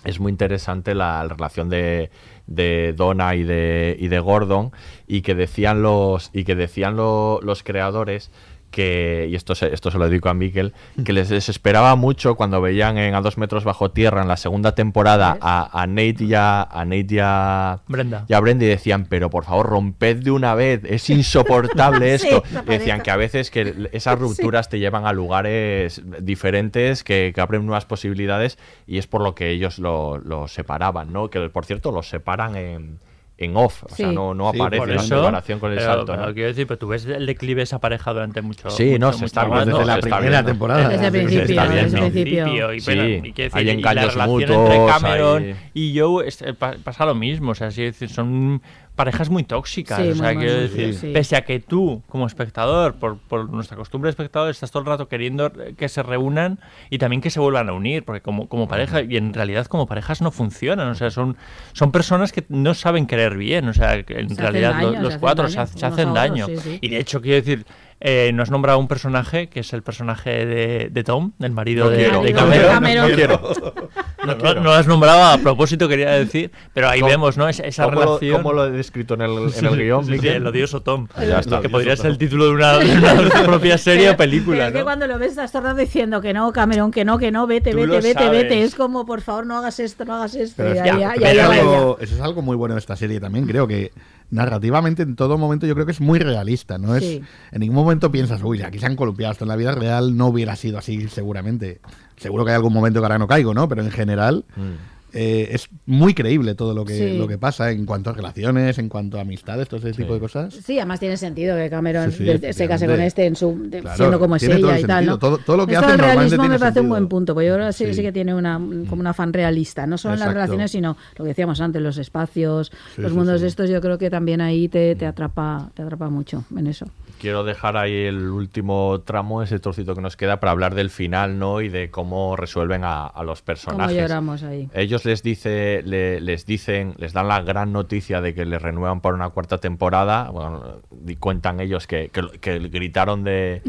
[SPEAKER 1] es muy interesante la, la relación de, de Donna y de, y de Gordon y que decían los y que decían lo- los creadores que, y esto se, esto se lo dedico a Miquel, que les desesperaba mucho cuando veían en A dos metros bajo tierra en la segunda temporada a, a Nate y a, a Nate y a,
[SPEAKER 3] Brenda.
[SPEAKER 1] y a Brenda y decían, pero por favor, romped de una vez, es insoportable esto. y decían que a veces que esas rupturas te llevan a lugares diferentes, que, que abren nuevas posibilidades, y es por lo que ellos lo, lo separaban, ¿no? Que por cierto, los separan en, en off, o sea,
[SPEAKER 3] Sí.
[SPEAKER 1] no, no
[SPEAKER 3] Sí,
[SPEAKER 1] aparece en comparación con el
[SPEAKER 3] pero-
[SPEAKER 1] salto,
[SPEAKER 3] pero
[SPEAKER 1] ¿no?
[SPEAKER 3] quiero decir, pero tú ves el declive de esa pareja durante mucho
[SPEAKER 1] Sí, no,
[SPEAKER 3] mucho-
[SPEAKER 1] se está viendo desde la
[SPEAKER 4] primera
[SPEAKER 3] viendo.
[SPEAKER 4] temporada.
[SPEAKER 2] Desde el principio, desde el principio.
[SPEAKER 3] Y,
[SPEAKER 1] Sí,
[SPEAKER 3] bueno, y quiero decir,
[SPEAKER 1] hay
[SPEAKER 3] y la
[SPEAKER 1] engaños
[SPEAKER 3] relación
[SPEAKER 1] mutuos,
[SPEAKER 3] entre Cameron
[SPEAKER 1] hay-
[SPEAKER 3] y Joe es- eh, pa- pasa lo mismo, o sea, es decir, son parejas muy tóxicas,
[SPEAKER 2] Sí,
[SPEAKER 3] o sea, quiero decir,
[SPEAKER 2] sí.
[SPEAKER 3] pese a que tú como espectador, por, por nuestra costumbre de espectador, estás todo el rato queriendo que se reúnan y también que se vuelvan a unir, porque como, como pareja, y en realidad como parejas no funcionan, o sea, son, son personas que no saben querer bien, o sea, que en
[SPEAKER 2] Se
[SPEAKER 3] realidad
[SPEAKER 2] daño,
[SPEAKER 3] los
[SPEAKER 2] hacen
[SPEAKER 3] cuatro
[SPEAKER 2] daño
[SPEAKER 3] se, hacen
[SPEAKER 2] otros,
[SPEAKER 3] daño.
[SPEAKER 2] sí, sí.
[SPEAKER 3] Y de hecho, quiero decir, eh, nos nombra un personaje que es el personaje de, de Tom, el marido
[SPEAKER 1] No
[SPEAKER 3] de,
[SPEAKER 1] quiero,
[SPEAKER 3] de
[SPEAKER 1] no
[SPEAKER 3] Cameron.
[SPEAKER 1] quiero, no quiero.
[SPEAKER 3] No,
[SPEAKER 1] No
[SPEAKER 3] no lo has nombrado a propósito, quería decir, pero ahí
[SPEAKER 1] ¿Cómo-
[SPEAKER 3] vemos, ¿no? Esa, esa
[SPEAKER 1] ¿Cómo lo-
[SPEAKER 3] relación.
[SPEAKER 1] cómo lo he descrito en el, en el guion,
[SPEAKER 3] sí, sí, el odioso Tom.
[SPEAKER 1] Ya está.
[SPEAKER 3] Que podría ser el título de una, de una propia serie o película,
[SPEAKER 2] Pero es que cuando lo ves estás rato diciendo que no, Cameron, que no, que no, vete,
[SPEAKER 3] Tú
[SPEAKER 2] vete,
[SPEAKER 3] lo
[SPEAKER 2] vete,
[SPEAKER 3] sabes.
[SPEAKER 2] vete. Es como, por favor, no hagas esto, no hagas esto.
[SPEAKER 4] Pero
[SPEAKER 2] Ya,
[SPEAKER 4] es-
[SPEAKER 2] ya, ya,
[SPEAKER 4] es
[SPEAKER 2] ya, ya,
[SPEAKER 4] algo- eso es algo muy bueno de esta serie también. Creo que narrativamente en todo momento yo creo que es muy realista. No es
[SPEAKER 2] Sí.
[SPEAKER 4] En ningún momento piensas, uy, aquí se han columpiado. Esto en la vida real no hubiera sido así seguramente. Seguro que hay algún momento que ahora no caigo, ¿no? Pero en general...
[SPEAKER 1] Mm.
[SPEAKER 4] Eh, es muy creíble todo lo que,
[SPEAKER 2] Sí.
[SPEAKER 4] lo que pasa en cuanto a relaciones, en cuanto a amistades, todo ese tipo de cosas.
[SPEAKER 2] Sí, además tiene sentido que Cameron
[SPEAKER 4] Sí, sí,
[SPEAKER 2] de- se case con este en su, de-
[SPEAKER 4] Claro,
[SPEAKER 2] siendo como es
[SPEAKER 4] todo
[SPEAKER 2] ella
[SPEAKER 4] el
[SPEAKER 2] y tal. ¿no?
[SPEAKER 4] Todo- todo lo que
[SPEAKER 2] Esto
[SPEAKER 4] hace normalmente
[SPEAKER 2] realismo
[SPEAKER 4] tiene
[SPEAKER 2] me parece un buen punto, porque yo creo que sí,
[SPEAKER 4] Sí.
[SPEAKER 2] sí que tiene una, como un afán realista, no solo en las relaciones, sino lo que decíamos antes, los espacios,
[SPEAKER 1] Sí,
[SPEAKER 2] los
[SPEAKER 1] sí,
[SPEAKER 2] mundos
[SPEAKER 1] sí.
[SPEAKER 2] estos, yo creo que también ahí te, te atrapa te atrapa mucho en eso.
[SPEAKER 1] Quiero dejar ahí el último tramo, ese trocito que nos queda, para hablar del final, ¿no? Y de cómo resuelven a, a los personajes.
[SPEAKER 2] lloramos ahí.
[SPEAKER 1] Ellos les dice, le- les dicen, les dan la gran noticia de que les renuevan por una cuarta temporada. Bueno, y cuentan ellos que, que- que gritaron de,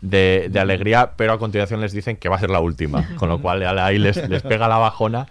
[SPEAKER 1] de- de alegría, pero a continuación les dicen que va a ser la última. Con lo cual ahí les, les pega la bajona.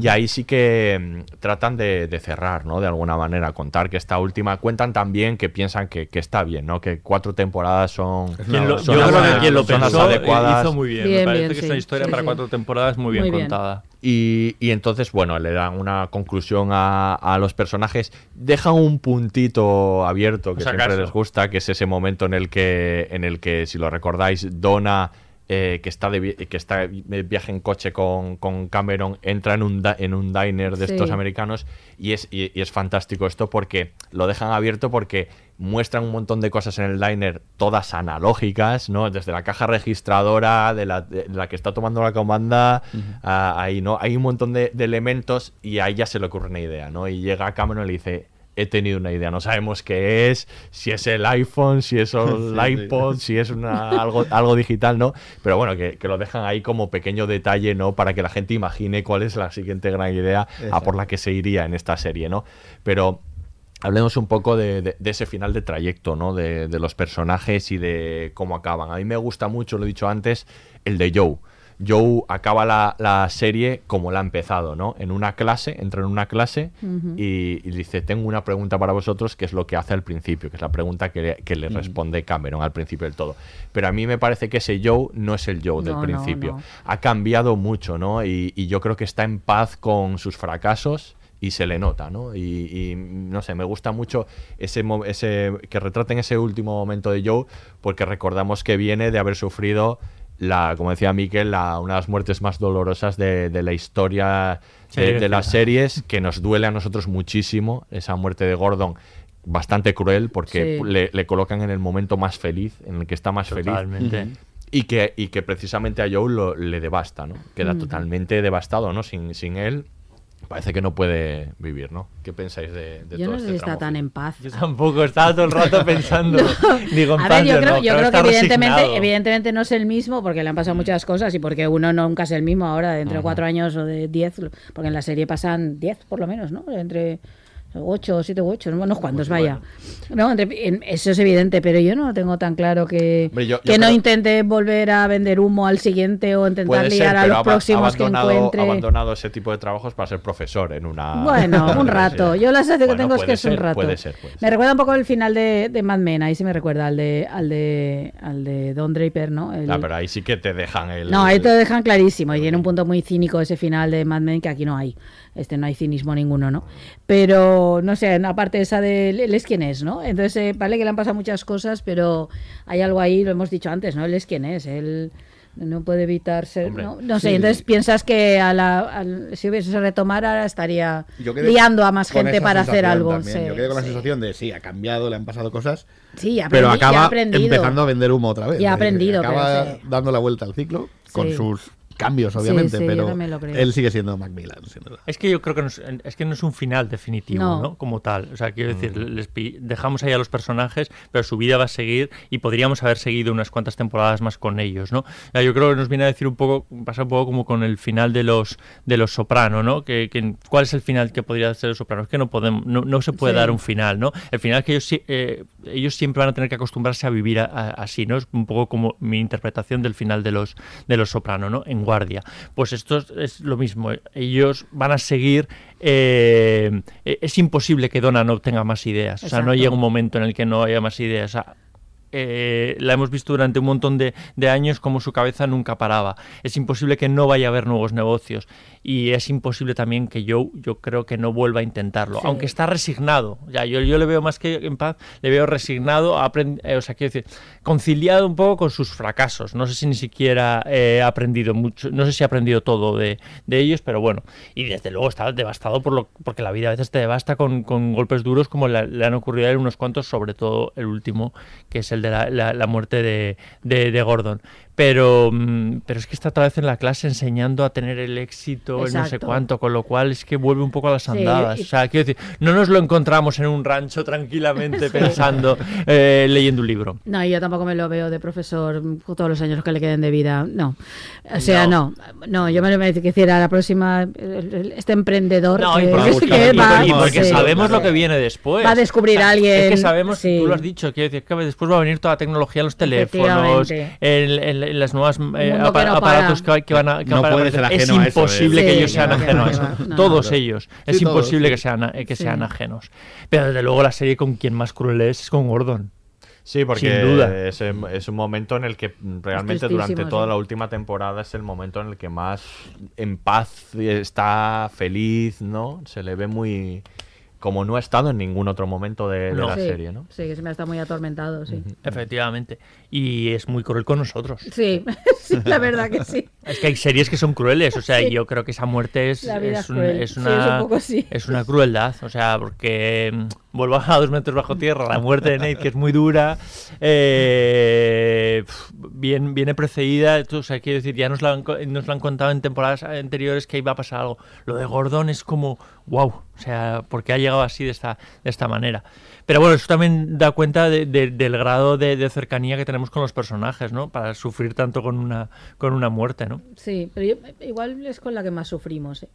[SPEAKER 1] Y ahí sí que mm, tratan de, de cerrar, ¿no? De alguna manera, contar que esta última. Cuentan también que piensan que, que está bien, ¿no? Que cuatro temporadas son.
[SPEAKER 3] Quien lo-
[SPEAKER 1] son
[SPEAKER 3] yo
[SPEAKER 1] las-
[SPEAKER 3] creo que quien lo
[SPEAKER 1] son las
[SPEAKER 3] pensó
[SPEAKER 1] adecuadas.
[SPEAKER 3] hizo muy bien.
[SPEAKER 2] Bien,
[SPEAKER 3] Me parece
[SPEAKER 2] bien,
[SPEAKER 3] que es
[SPEAKER 2] sí.
[SPEAKER 3] una historia
[SPEAKER 2] Sí,
[SPEAKER 3] para
[SPEAKER 2] sí.
[SPEAKER 3] cuatro temporadas muy bien
[SPEAKER 2] Muy bien.
[SPEAKER 3] contada.
[SPEAKER 1] Y, y entonces, bueno, le dan una conclusión a, a los personajes. Dejan un puntito abierto que siempre les gusta, que es ese momento en el que, en el que si lo recordáis, Donna, eh, que, está de, que está de viaje en coche con, con Cameron, entra en un, en un diner de
[SPEAKER 2] Sí.
[SPEAKER 1] estos americanos y es, y, y es fantástico esto porque lo dejan abierto porque muestran un montón de cosas en el diner, todas analógicas, ¿no? Desde la caja registradora, de la, de la que está tomando la comanda, a- ahí, ¿no? Hay un montón de, de elementos y a ella se le ocurre una idea, ¿no? Y llega Cameron y le dice, he tenido una idea, no sabemos qué es, si es el iPhone, si es el
[SPEAKER 4] Sí, sí.
[SPEAKER 1] iPod, si es una, algo, algo digital, ¿no? Pero bueno, que, que lo dejan ahí como pequeño detalle, ¿no? Para que la gente imagine cuál es la siguiente gran idea a por la que se iría en esta serie, ¿no? Pero hablemos un poco de, de- de ese final de trayecto, ¿no? De, de los personajes y de cómo acaban. A mí me gusta mucho, lo he dicho antes, el de Joe. Joe acaba la, la serie como la ha empezado, ¿no? En una clase, entra en una clase y, y dice, tengo una pregunta para vosotros, que es lo que hace al principio, que es la pregunta que, le- que le responde Cameron al principio del todo. Pero a mí me parece que ese Joe no es el Joe del
[SPEAKER 2] No,
[SPEAKER 1] principio.
[SPEAKER 2] no.
[SPEAKER 1] Ha cambiado mucho, ¿no? Y, y yo creo que está en paz con sus fracasos y se le nota, ¿no? Y, y, no sé, me gusta mucho ese, ese que retraten ese último momento de Joe, porque recordamos que viene de haber sufrido la, como decía Miquel, la, una de las muertes más dolorosas de, de la historia
[SPEAKER 3] Sí,
[SPEAKER 1] de, las series, que nos duele a nosotros muchísimo, esa muerte de Gordon bastante cruel porque
[SPEAKER 2] Sí.
[SPEAKER 1] le, le colocan en el momento más feliz, en el que está más
[SPEAKER 3] Totalmente.
[SPEAKER 1] feliz. Y que, y que precisamente a Joe lo- le devasta, ¿no? Queda
[SPEAKER 2] Mm.
[SPEAKER 1] totalmente devastado, ¿no? Sin, sin él parece que no puede vivir, ¿no? ¿Qué pensáis de, de
[SPEAKER 2] Yo
[SPEAKER 1] todo
[SPEAKER 2] no sé
[SPEAKER 1] este
[SPEAKER 2] si está tan en paz.
[SPEAKER 3] Yo tampoco, estaba todo el rato pensando. Digo, en
[SPEAKER 2] A ver, yo creo,
[SPEAKER 3] no,
[SPEAKER 2] yo creo que evidentemente,
[SPEAKER 3] resignado.
[SPEAKER 2] evidentemente no es el mismo porque le han pasado muchas cosas y porque uno nunca es el mismo ahora, dentro de cuatro años o de diez, porque en la serie pasan diez por lo menos, ¿no? Entre ocho, siete u ocho, no unos cuantos, vaya. No, entre- en- eso es evidente, pero yo no tengo tan claro que,
[SPEAKER 1] Hombre, yo- yo
[SPEAKER 2] que no intente volver a vender humo al siguiente o intentar
[SPEAKER 1] ser,
[SPEAKER 2] liar a los próximos que encuentre.
[SPEAKER 1] abandonado ese tipo de trabajos para ser profesor en una...
[SPEAKER 2] Bueno,
[SPEAKER 1] en
[SPEAKER 2] un rato. Yo la sensación que
[SPEAKER 1] Bueno,
[SPEAKER 2] tengo es que es un rato.
[SPEAKER 1] Puede ser, puede
[SPEAKER 2] Me recuerda un poco el final de, de Mad Men, ahí sí me recuerda al de al de al de Don Draper, ¿no? El-
[SPEAKER 1] Ah, pero ahí sí que te dejan el...
[SPEAKER 2] no, ahí te lo dejan clarísimo y tiene un punto muy cínico ese final de Mad Men que aquí no hay. Este no hay cinismo ninguno, ¿no? Pero no sé, aparte esa de él es quien es, ¿no? Entonces, eh, vale que le han pasado muchas cosas, pero hay algo ahí, lo hemos dicho antes, ¿no? Él es quien es, él no puede evitar ser,
[SPEAKER 1] Hombre,
[SPEAKER 2] ¿no? No sé,
[SPEAKER 4] sí.
[SPEAKER 2] entonces piensas que a la, si hubiese retomar ahora estaría liando a más gente para hacer algo. sí,
[SPEAKER 4] Yo quedé con la sensación de sí, ha cambiado, le han pasado cosas,
[SPEAKER 2] Sí,
[SPEAKER 4] pero acaba empezando a vender humo otra vez.
[SPEAKER 2] Ya ha aprendido,
[SPEAKER 4] Acaba
[SPEAKER 2] pero
[SPEAKER 4] dando la vuelta al ciclo con sus cambios,
[SPEAKER 2] Sí,
[SPEAKER 4] obviamente,
[SPEAKER 2] sí, yo
[SPEAKER 4] pero
[SPEAKER 2] también lo creo.
[SPEAKER 4] él sigue siendo Macmillan, sin duda.
[SPEAKER 3] Es que yo creo que no es, es que no es un final definitivo,
[SPEAKER 2] No.
[SPEAKER 3] ¿no? Como tal. O sea, quiero decir, les pi- dejamos ahí a los personajes, pero su vida va a seguir y podríamos haber seguido unas cuantas temporadas más con ellos, ¿no? Ya, yo creo que nos viene a decir un poco, pasa un poco como con el final de los de los Soprano, ¿no? Que, que- ¿Cuál es el final que podría ser los Soprano? Es que no podemos, no, no se puede
[SPEAKER 2] Sí.
[SPEAKER 3] dar un final, ¿no? El final que ellos, sí- eh, ellos siempre van a tener que acostumbrarse a vivir a- a- así, ¿no? Es un poco como mi interpretación del final de los de los Soprano, ¿no? En guardia. Pues esto es, lo mismo. Ellos van a seguir. eh, es imposible que Donna no tenga más ideas. O sea, no llega un momento en el que no haya más ideas. O sea, eh, la hemos visto durante un montón de, de años como su cabeza nunca paraba. Es imposible que no vaya a haber nuevos negocios y es imposible también que Joe, yo creo que no vuelva a intentarlo,
[SPEAKER 2] Sí.
[SPEAKER 3] aunque está resignado. Ya, yo, yo le veo más que en paz, le veo resignado, aprend- eh, o sea, quiero decir, conciliado un poco con sus fracasos. No sé si ni siquiera eh, ha aprendido mucho, no sé si ha aprendido todo de, de ellos, pero bueno. Y desde luego está devastado por lo, porque la vida a veces te devasta con, con golpes duros como le, le han ocurrido a él unos cuantos, sobre todo el último, que es el de la, la- muerte de- de Gordon. Pero, mm, pero es que está otra vez en la clase enseñando a tener el éxito, el no sé
[SPEAKER 2] Exacto.
[SPEAKER 3] cuánto, con lo cual es que vuelve un poco a las andadas. O sea, quiero decir, no nos lo encontramos en un rancho tranquilamente pensando, eh, leyendo un libro.
[SPEAKER 2] No, y yo tampoco me lo veo de profesor todos los años que le queden de vida. No. O sea, no. No, yo me lo me quisiera la próxima. Este emprendedor.
[SPEAKER 3] No,
[SPEAKER 2] que,
[SPEAKER 3] y porque,
[SPEAKER 2] que
[SPEAKER 3] y
[SPEAKER 2] va-
[SPEAKER 3] y porque
[SPEAKER 2] sí.
[SPEAKER 3] sabemos lo que viene después.
[SPEAKER 2] Va a descubrir a alguien,
[SPEAKER 3] Es que sabemos, tú lo has dicho, quiero decir, que después va a venir toda la tecnología en los teléfonos, en- en las nuevas eh, apa-
[SPEAKER 2] no
[SPEAKER 3] aparatos
[SPEAKER 2] para.
[SPEAKER 3] que, que van a, que
[SPEAKER 4] No
[SPEAKER 3] van a
[SPEAKER 4] puede ser.
[SPEAKER 3] Es
[SPEAKER 4] ajeno a eso,
[SPEAKER 3] imposible que
[SPEAKER 2] Sí,
[SPEAKER 3] ellos sean ajenos a eso. todos ellos. es
[SPEAKER 4] Sí, todos,
[SPEAKER 3] imposible
[SPEAKER 4] sí.
[SPEAKER 3] que, sean, que
[SPEAKER 2] Sí.
[SPEAKER 3] sean ajenos. Pero desde luego la serie con quien más cruel es es con Gordon.
[SPEAKER 1] Sí, porque
[SPEAKER 3] Sin duda.
[SPEAKER 1] Es, es un momento en el que realmente durante toda
[SPEAKER 2] sí.
[SPEAKER 1] la última temporada es el momento en el que más en paz está feliz, ¿no? Se le ve muy como no ha estado en ningún otro momento de, de
[SPEAKER 3] No.
[SPEAKER 1] la
[SPEAKER 2] sí,
[SPEAKER 1] serie, ¿no?
[SPEAKER 2] Sí, que se me está muy atormentado, sí.
[SPEAKER 3] Efectivamente. Y es muy cruel con nosotros.
[SPEAKER 2] Sí, sí, la verdad que sí.
[SPEAKER 3] Es que hay series que son crueles, o sea,
[SPEAKER 2] Sí.
[SPEAKER 3] yo creo que esa muerte es,
[SPEAKER 2] La
[SPEAKER 3] es, un-
[SPEAKER 2] cruel.
[SPEAKER 3] es
[SPEAKER 2] Sí,
[SPEAKER 3] una,
[SPEAKER 2] es un poco así.
[SPEAKER 3] es una crueldad, o sea, porque mm, vuelvo a dos metros bajo tierra, la muerte de Nate, que es muy dura, eh, bien, viene precedida, o sea, quiero decir, ya nos lo, han, nos lo han contado en temporadas anteriores que iba a pasar algo. Lo de Gordon es como, wow, o sea, porque ha llegado así de esta, de esta manera. Pero bueno, eso también da cuenta de- de- del grado de, de cercanía que tenemos con los personajes, ¿no? Para sufrir tanto con una, con una muerte, ¿no?
[SPEAKER 2] Sí, pero yo- igual es con la que más sufrimos. ¿eh?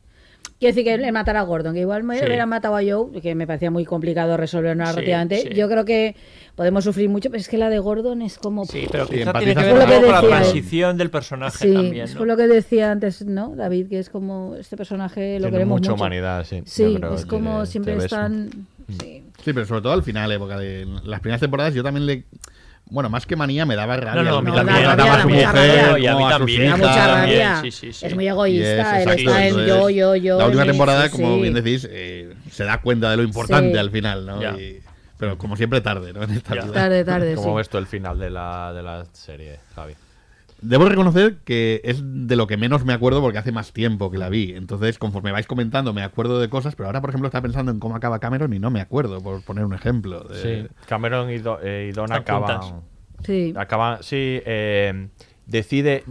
[SPEAKER 2] Quiero decir que matar a Gordon, que igual me
[SPEAKER 3] Sí.
[SPEAKER 2] hubieran matado a Joe, que me parecía muy complicado resolver narrativamente.
[SPEAKER 3] sí.
[SPEAKER 2] Yo creo que podemos sufrir mucho, pero es que la de Gordon es como.
[SPEAKER 3] Sí, pero quizá tiene que
[SPEAKER 4] con
[SPEAKER 3] ver
[SPEAKER 4] la-
[SPEAKER 3] un poco con la transición del personaje
[SPEAKER 2] Sí,
[SPEAKER 3] también,
[SPEAKER 2] es
[SPEAKER 3] ¿no?
[SPEAKER 2] por lo que decía antes, ¿no, David? Que es como este personaje lo
[SPEAKER 1] Tiene
[SPEAKER 2] queremos
[SPEAKER 1] mucha
[SPEAKER 2] mucho.
[SPEAKER 1] humanidad, sí.
[SPEAKER 2] Sí,
[SPEAKER 1] creo
[SPEAKER 2] es
[SPEAKER 1] que
[SPEAKER 2] como siempre están. Sí.
[SPEAKER 4] Sí, pero sobre todo al final, época de las primeras temporadas, yo también le. Bueno, más que manía, me daba rabia.
[SPEAKER 3] No, no, a mí también. Y a mí también.
[SPEAKER 2] Mucha
[SPEAKER 3] también,
[SPEAKER 2] rabia.
[SPEAKER 3] sí, sí, sí.
[SPEAKER 2] Es muy egoísta, él
[SPEAKER 4] exacto,
[SPEAKER 2] está en yo, yo, yo.
[SPEAKER 4] La última temporada,
[SPEAKER 2] sí,
[SPEAKER 4] como
[SPEAKER 2] sí.
[SPEAKER 4] bien decís, eh, se da cuenta de lo importante
[SPEAKER 2] Sí.
[SPEAKER 4] al final, ¿no?
[SPEAKER 3] Ya.
[SPEAKER 4] Y- pero como siempre tarde, ¿no? En esta vida.
[SPEAKER 2] Tarde, tarde,
[SPEAKER 1] ¿Cómo
[SPEAKER 2] sí.
[SPEAKER 1] ves tú el final de la, de la serie, Javi?
[SPEAKER 4] Debo reconocer que es de lo que menos me acuerdo porque hace más tiempo que la vi. Entonces, conforme vais comentando, me acuerdo de cosas, pero ahora, por ejemplo, estaba pensando en cómo acaba Cameron y no me acuerdo, por poner un ejemplo. de-
[SPEAKER 1] Cameron y, Do- eh, y Donna acaban...
[SPEAKER 2] Sí.
[SPEAKER 1] Acaban, sí, eh, decide,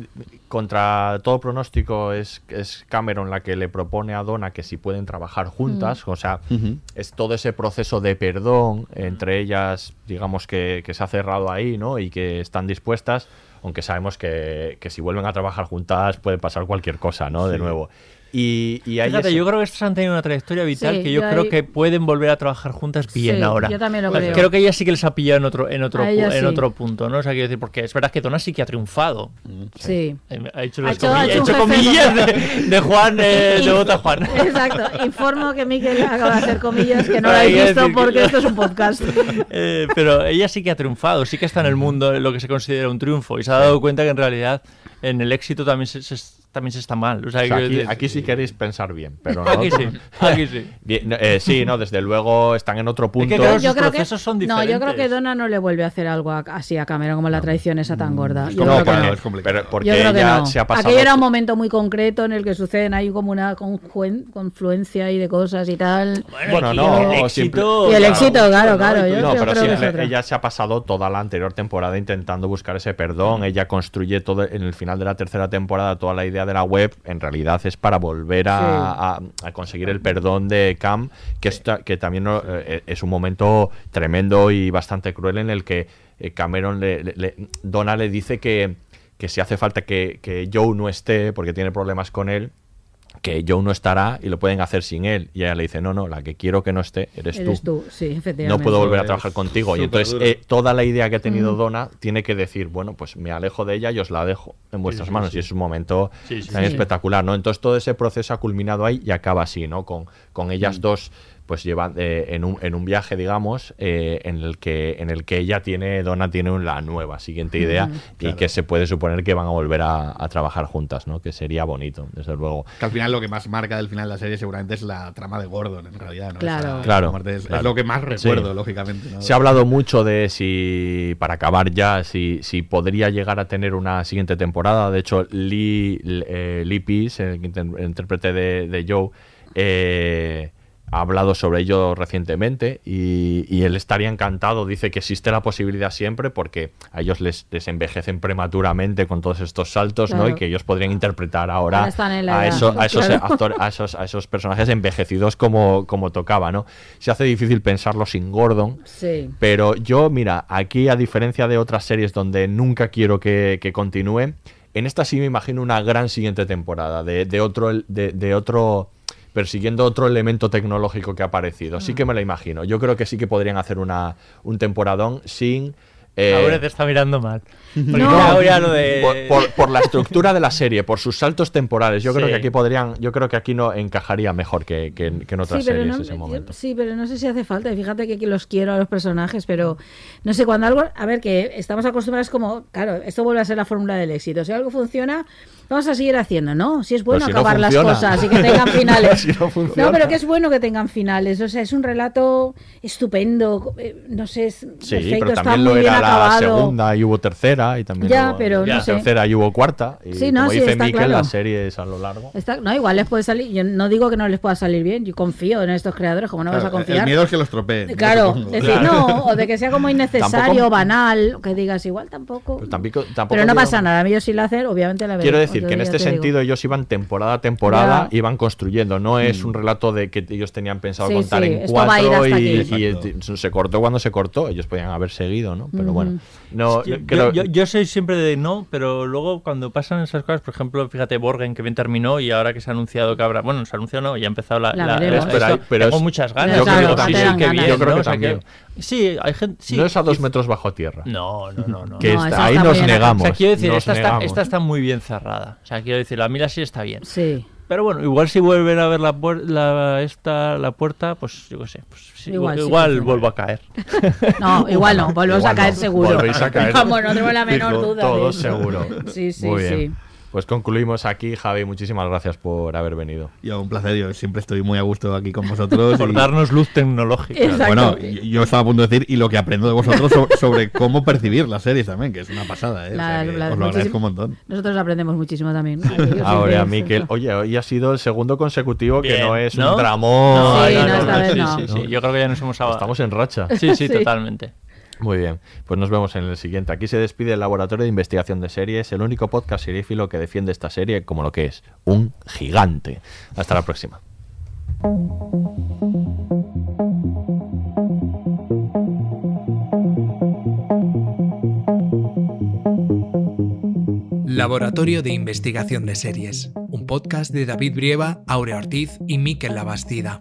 [SPEAKER 1] contra todo pronóstico, es, es Cameron la que le propone a Donna que si pueden trabajar juntas, o sea,
[SPEAKER 4] Ujú.
[SPEAKER 1] es todo ese proceso de perdón entre ellas, digamos que, que se ha cerrado ahí, ¿no? Y que están dispuestas, aunque sabemos que, que si vuelven a trabajar juntas puede pasar cualquier cosa, ¿no? De
[SPEAKER 4] Sí.
[SPEAKER 1] nuevo. Y, y
[SPEAKER 3] Fíjate, yo creo que estas han tenido una trayectoria vital
[SPEAKER 2] Sí,
[SPEAKER 3] que yo,
[SPEAKER 2] yo
[SPEAKER 3] creo
[SPEAKER 2] ahí-
[SPEAKER 3] que pueden volver a trabajar juntas bien
[SPEAKER 2] Sí,
[SPEAKER 3] ahora.
[SPEAKER 2] yo también lo
[SPEAKER 3] O sea,
[SPEAKER 2] creo.
[SPEAKER 3] que ella sí que les ha pillado en otro, en otro, en
[SPEAKER 2] sí.
[SPEAKER 3] otro punto, ¿no? O sea, quiero decir, porque es verdad que Donna sí que ha triunfado.
[SPEAKER 2] Sí.
[SPEAKER 3] Eh, Ha hecho,
[SPEAKER 2] Ha
[SPEAKER 3] las
[SPEAKER 2] hecho- ha
[SPEAKER 3] comillas,
[SPEAKER 2] hecho
[SPEAKER 3] comillas
[SPEAKER 2] de-
[SPEAKER 3] Juan, eh, de Bota Juan.
[SPEAKER 2] Exacto. Informo que Miquel acaba de hacer comillas que no lo habéis visto
[SPEAKER 3] que-
[SPEAKER 2] porque esto es un podcast.
[SPEAKER 3] Eh, pero ella sí que ha triunfado, sí que está en el mundo en lo que se considera un triunfo y se ha dado cuenta que en realidad en el éxito también se, se- también se está mal. O sea,
[SPEAKER 1] o sea,
[SPEAKER 3] quiero
[SPEAKER 1] aquí, aquí sí queréis pensar bien, pero no.
[SPEAKER 3] Aquí sí, aquí sí.
[SPEAKER 1] Eh, sí, no, desde luego están en otro punto.
[SPEAKER 3] claro,
[SPEAKER 2] yo creo que
[SPEAKER 3] son
[SPEAKER 2] no, yo creo que Donna no le vuelve a hacer algo a- así a Cameron como la traición esa tan gorda. Yo creo que
[SPEAKER 4] no, es complicado.
[SPEAKER 1] pero porque
[SPEAKER 2] Yo creo que
[SPEAKER 1] ella
[SPEAKER 2] no.
[SPEAKER 1] se ha pasado.
[SPEAKER 2] Aquello era un momento muy concreto en el que suceden ahí como una confluen- confluencia y de cosas y tal.
[SPEAKER 1] Bueno,
[SPEAKER 3] y
[SPEAKER 1] no,
[SPEAKER 3] el éxito,
[SPEAKER 2] Y el
[SPEAKER 3] claro,
[SPEAKER 2] éxito, claro, claro. Yo
[SPEAKER 1] No,
[SPEAKER 2] creo
[SPEAKER 1] pero
[SPEAKER 2] que es
[SPEAKER 1] siempre
[SPEAKER 2] otra.
[SPEAKER 1] ella se ha pasado toda la anterior temporada intentando buscar ese perdón. Ella construye todo en el final de la tercera temporada toda la idea de la web. En realidad es para volver a, a- a conseguir el perdón de Cam, que, está, que también ¿no? Eh, es un momento tremendo y bastante cruel en el que eh, Cameron le, le- le- Donna le dice que, que si hace falta que, que Joe no esté porque tiene problemas con él que Joe no estará y lo pueden hacer sin él. Y ella le dice, no, no, la que quiero que no esté eres,
[SPEAKER 2] Eres tú, sí, efectivamente.
[SPEAKER 1] no puedo volver a
[SPEAKER 4] Es
[SPEAKER 1] trabajar contigo. Y entonces eh, toda la idea que ha tenido Donna tiene que decir, bueno, pues me alejo de ella y os la dejo en vuestras
[SPEAKER 3] sí,
[SPEAKER 1] manos.
[SPEAKER 3] sí.
[SPEAKER 1] Y es un momento
[SPEAKER 3] Sí, sí,
[SPEAKER 1] también
[SPEAKER 2] sí.
[SPEAKER 1] espectacular, ¿no? Entonces todo ese proceso ha culminado ahí y acaba así, ¿no? Con, con ellas dos pues lleva eh, en, un, en un viaje, digamos, eh, en el que en el que ella tiene, Donna tiene la nueva siguiente idea
[SPEAKER 4] Mm,
[SPEAKER 1] y
[SPEAKER 4] claro.
[SPEAKER 1] que se puede suponer que van a volver a, a trabajar juntas, ¿no? Que sería bonito, desde luego.
[SPEAKER 4] Que al final lo que más marca del final de la serie seguramente es la trama de Gordon, en realidad. ¿no?
[SPEAKER 2] Claro.
[SPEAKER 4] Esa
[SPEAKER 1] Claro,
[SPEAKER 4] es, lo que más recuerdo,
[SPEAKER 1] Sí.
[SPEAKER 4] lógicamente. ¿no?
[SPEAKER 1] Se ha hablado mucho de si, para acabar ya, si, si podría llegar a tener una siguiente temporada. De hecho, Lee, eh, Lee el intérprete de, de Joe, eh, ha hablado sobre ello recientemente y, y él estaría encantado. Dice que existe la posibilidad siempre porque a ellos les, les envejecen prematuramente con todos estos saltos, ¿no? Y que ellos podrían interpretar ahora a, esos
[SPEAKER 2] claro.
[SPEAKER 1] actor- a esos, a esos personajes envejecidos como, como tocaba, ¿no? Se hace difícil pensarlo sin Gordon.
[SPEAKER 2] Sí.
[SPEAKER 1] Pero yo, mira, aquí a diferencia de otras series donde nunca quiero que, que continúe, en esta sí me imagino una gran siguiente temporada de, de otro, de, de otro persiguiendo otro elemento tecnológico que ha aparecido. Sí que me la imagino. Yo creo que sí que podrían hacer una, un temporadón sin... eh,
[SPEAKER 3] Ahora te está mirando mal.
[SPEAKER 2] No.
[SPEAKER 3] ya- lo de...
[SPEAKER 1] por, por- por la estructura de la serie, por sus saltos temporales, yo creo
[SPEAKER 3] Sí.
[SPEAKER 1] que aquí podrían, yo creo que aquí no encajaría mejor que, que en- que en otras
[SPEAKER 2] Sí pero,
[SPEAKER 1] series
[SPEAKER 2] no,
[SPEAKER 1] ese
[SPEAKER 2] yo-
[SPEAKER 1] momento.
[SPEAKER 2] sí, pero no sé si hace falta. Y Fíjate que aquí los quiero a los personajes, pero no sé, cuando algo. A ver, que estamos acostumbrados como. Claro, esto vuelve a ser la fórmula del éxito. Si algo funciona, vamos a seguir haciendo, ¿no? Si es bueno
[SPEAKER 1] no
[SPEAKER 2] acabar las cosas y que tengan finales.
[SPEAKER 1] Si no funciona.
[SPEAKER 2] pero que es bueno que tengan finales. O sea, es un relato estupendo. eh, No sé, es
[SPEAKER 1] Sí,
[SPEAKER 2] perfecto,
[SPEAKER 1] pero
[SPEAKER 2] está
[SPEAKER 1] también
[SPEAKER 2] muy
[SPEAKER 1] lo
[SPEAKER 2] bien
[SPEAKER 1] era la
[SPEAKER 2] acabado.
[SPEAKER 1] segunda y hubo tercera y también
[SPEAKER 2] Ya,
[SPEAKER 1] hubo-
[SPEAKER 2] pero
[SPEAKER 3] no sé.
[SPEAKER 1] tercera y hubo cuarta y
[SPEAKER 2] Sí, no,
[SPEAKER 1] como
[SPEAKER 2] sí,
[SPEAKER 1] dice
[SPEAKER 2] está
[SPEAKER 1] Mikel
[SPEAKER 2] claro.
[SPEAKER 1] las series a lo largo.
[SPEAKER 2] Está- no, igual les puede salir. Yo no digo que no les pueda salir bien. Yo confío en estos creadores, como no vas a confiar.
[SPEAKER 4] El miedo es que los tropeen.
[SPEAKER 2] Claro, es decir, no, o de que sea como innecesario,
[SPEAKER 1] Tampoco-
[SPEAKER 2] banal, que digas igual tampoco.
[SPEAKER 1] Pero tampoco, tampoco
[SPEAKER 2] Pero no
[SPEAKER 1] digo-
[SPEAKER 2] pasa nada, a mí yo sí la hacer, obviamente la veré.
[SPEAKER 1] Quiero decir que en este
[SPEAKER 2] te digo.
[SPEAKER 1] sentido ellos iban temporada a temporada,
[SPEAKER 2] Ya.
[SPEAKER 1] iban construyendo. No es
[SPEAKER 4] Mm.
[SPEAKER 1] un relato de que ellos tenían pensado
[SPEAKER 2] Sí,
[SPEAKER 1] contar
[SPEAKER 2] sí,
[SPEAKER 1] en cuatro y, y se cortó cuando se cortó. Ellos podían haber seguido, ¿no? Pero bueno, no
[SPEAKER 3] Yo,
[SPEAKER 1] creo-
[SPEAKER 3] yo- yo soy siempre de no, pero luego cuando pasan esas cosas, por ejemplo, fíjate, Borgen que bien terminó y ahora que se ha anunciado que habrá, bueno, se ha anunciado no, ya ha empezado la,
[SPEAKER 2] La
[SPEAKER 3] la- esto,
[SPEAKER 1] Pero hay- pero
[SPEAKER 3] tengo
[SPEAKER 1] es-
[SPEAKER 3] muchas ganas.
[SPEAKER 2] Yo creo que
[SPEAKER 3] sí,
[SPEAKER 2] también.
[SPEAKER 3] sí, qué bien,
[SPEAKER 1] Yo creo que también.
[SPEAKER 3] Sí, hay gente, sí,
[SPEAKER 1] no es a dos
[SPEAKER 3] y-
[SPEAKER 1] metros bajo tierra.
[SPEAKER 3] No, no, no, no.
[SPEAKER 1] Que
[SPEAKER 2] No,
[SPEAKER 1] está- ahí nos negamos.
[SPEAKER 3] O sea, quiero decir,
[SPEAKER 1] nos
[SPEAKER 3] esta está, esta está muy bien cerrada. O sea, quiero decir, a mí la sí está bien.
[SPEAKER 2] Sí,
[SPEAKER 3] Pero bueno, igual si vuelven a ver la, puer- la, esta, la puerta, pues yo qué sé, pues sí,
[SPEAKER 2] Igual
[SPEAKER 3] igual,
[SPEAKER 2] sí
[SPEAKER 3] vuelvo a caer.
[SPEAKER 2] no, igual no, volvemos
[SPEAKER 1] Igual
[SPEAKER 2] a caer
[SPEAKER 1] no,
[SPEAKER 2] seguro.
[SPEAKER 1] volvéis a caer.
[SPEAKER 2] Vamos, no tengo la menor duda. de
[SPEAKER 1] Todos
[SPEAKER 2] eso.
[SPEAKER 1] seguro.
[SPEAKER 2] Sí, sí,
[SPEAKER 1] Muy
[SPEAKER 2] sí.
[SPEAKER 1] bien. Pues concluimos aquí, Javi. Muchísimas gracias por haber venido.
[SPEAKER 4] Yo, un placer. Yo siempre estoy muy a gusto aquí con vosotros.
[SPEAKER 3] Por
[SPEAKER 4] y-
[SPEAKER 3] darnos luz tecnológica.
[SPEAKER 4] Bueno, yo estaba a punto de decir, y lo que aprendo de vosotros so- sobre cómo percibir las series también, que es una pasada, ¿eh? O sea,
[SPEAKER 2] La-
[SPEAKER 4] que
[SPEAKER 2] la-
[SPEAKER 4] os lo agradezco un montón.
[SPEAKER 2] Nosotros aprendemos muchísimo también.
[SPEAKER 1] Ahora, Miquel. Oye, hoy ha sido el segundo consecutivo que no es
[SPEAKER 3] ¿no?
[SPEAKER 1] un dramón.
[SPEAKER 3] No,
[SPEAKER 2] Sí,
[SPEAKER 3] no,
[SPEAKER 2] no,
[SPEAKER 3] no,
[SPEAKER 2] esta
[SPEAKER 3] no,
[SPEAKER 2] vez
[SPEAKER 3] sí,
[SPEAKER 2] no.
[SPEAKER 3] sí, sí. Yo creo que ya nos hemos.
[SPEAKER 1] Estamos en racha.
[SPEAKER 3] Sí, sí,
[SPEAKER 2] Sí.
[SPEAKER 3] totalmente.
[SPEAKER 1] Muy bien, pues nos vemos en el siguiente. Aquí se despide el Laboratorio de Investigación de Series, el único podcast serífilo que defiende esta serie como lo que es, un gigante. Hasta la próxima.
[SPEAKER 6] Laboratorio de Investigación de Series, un podcast de David Brieva, Aurea Ortiz y Miquel Labastida.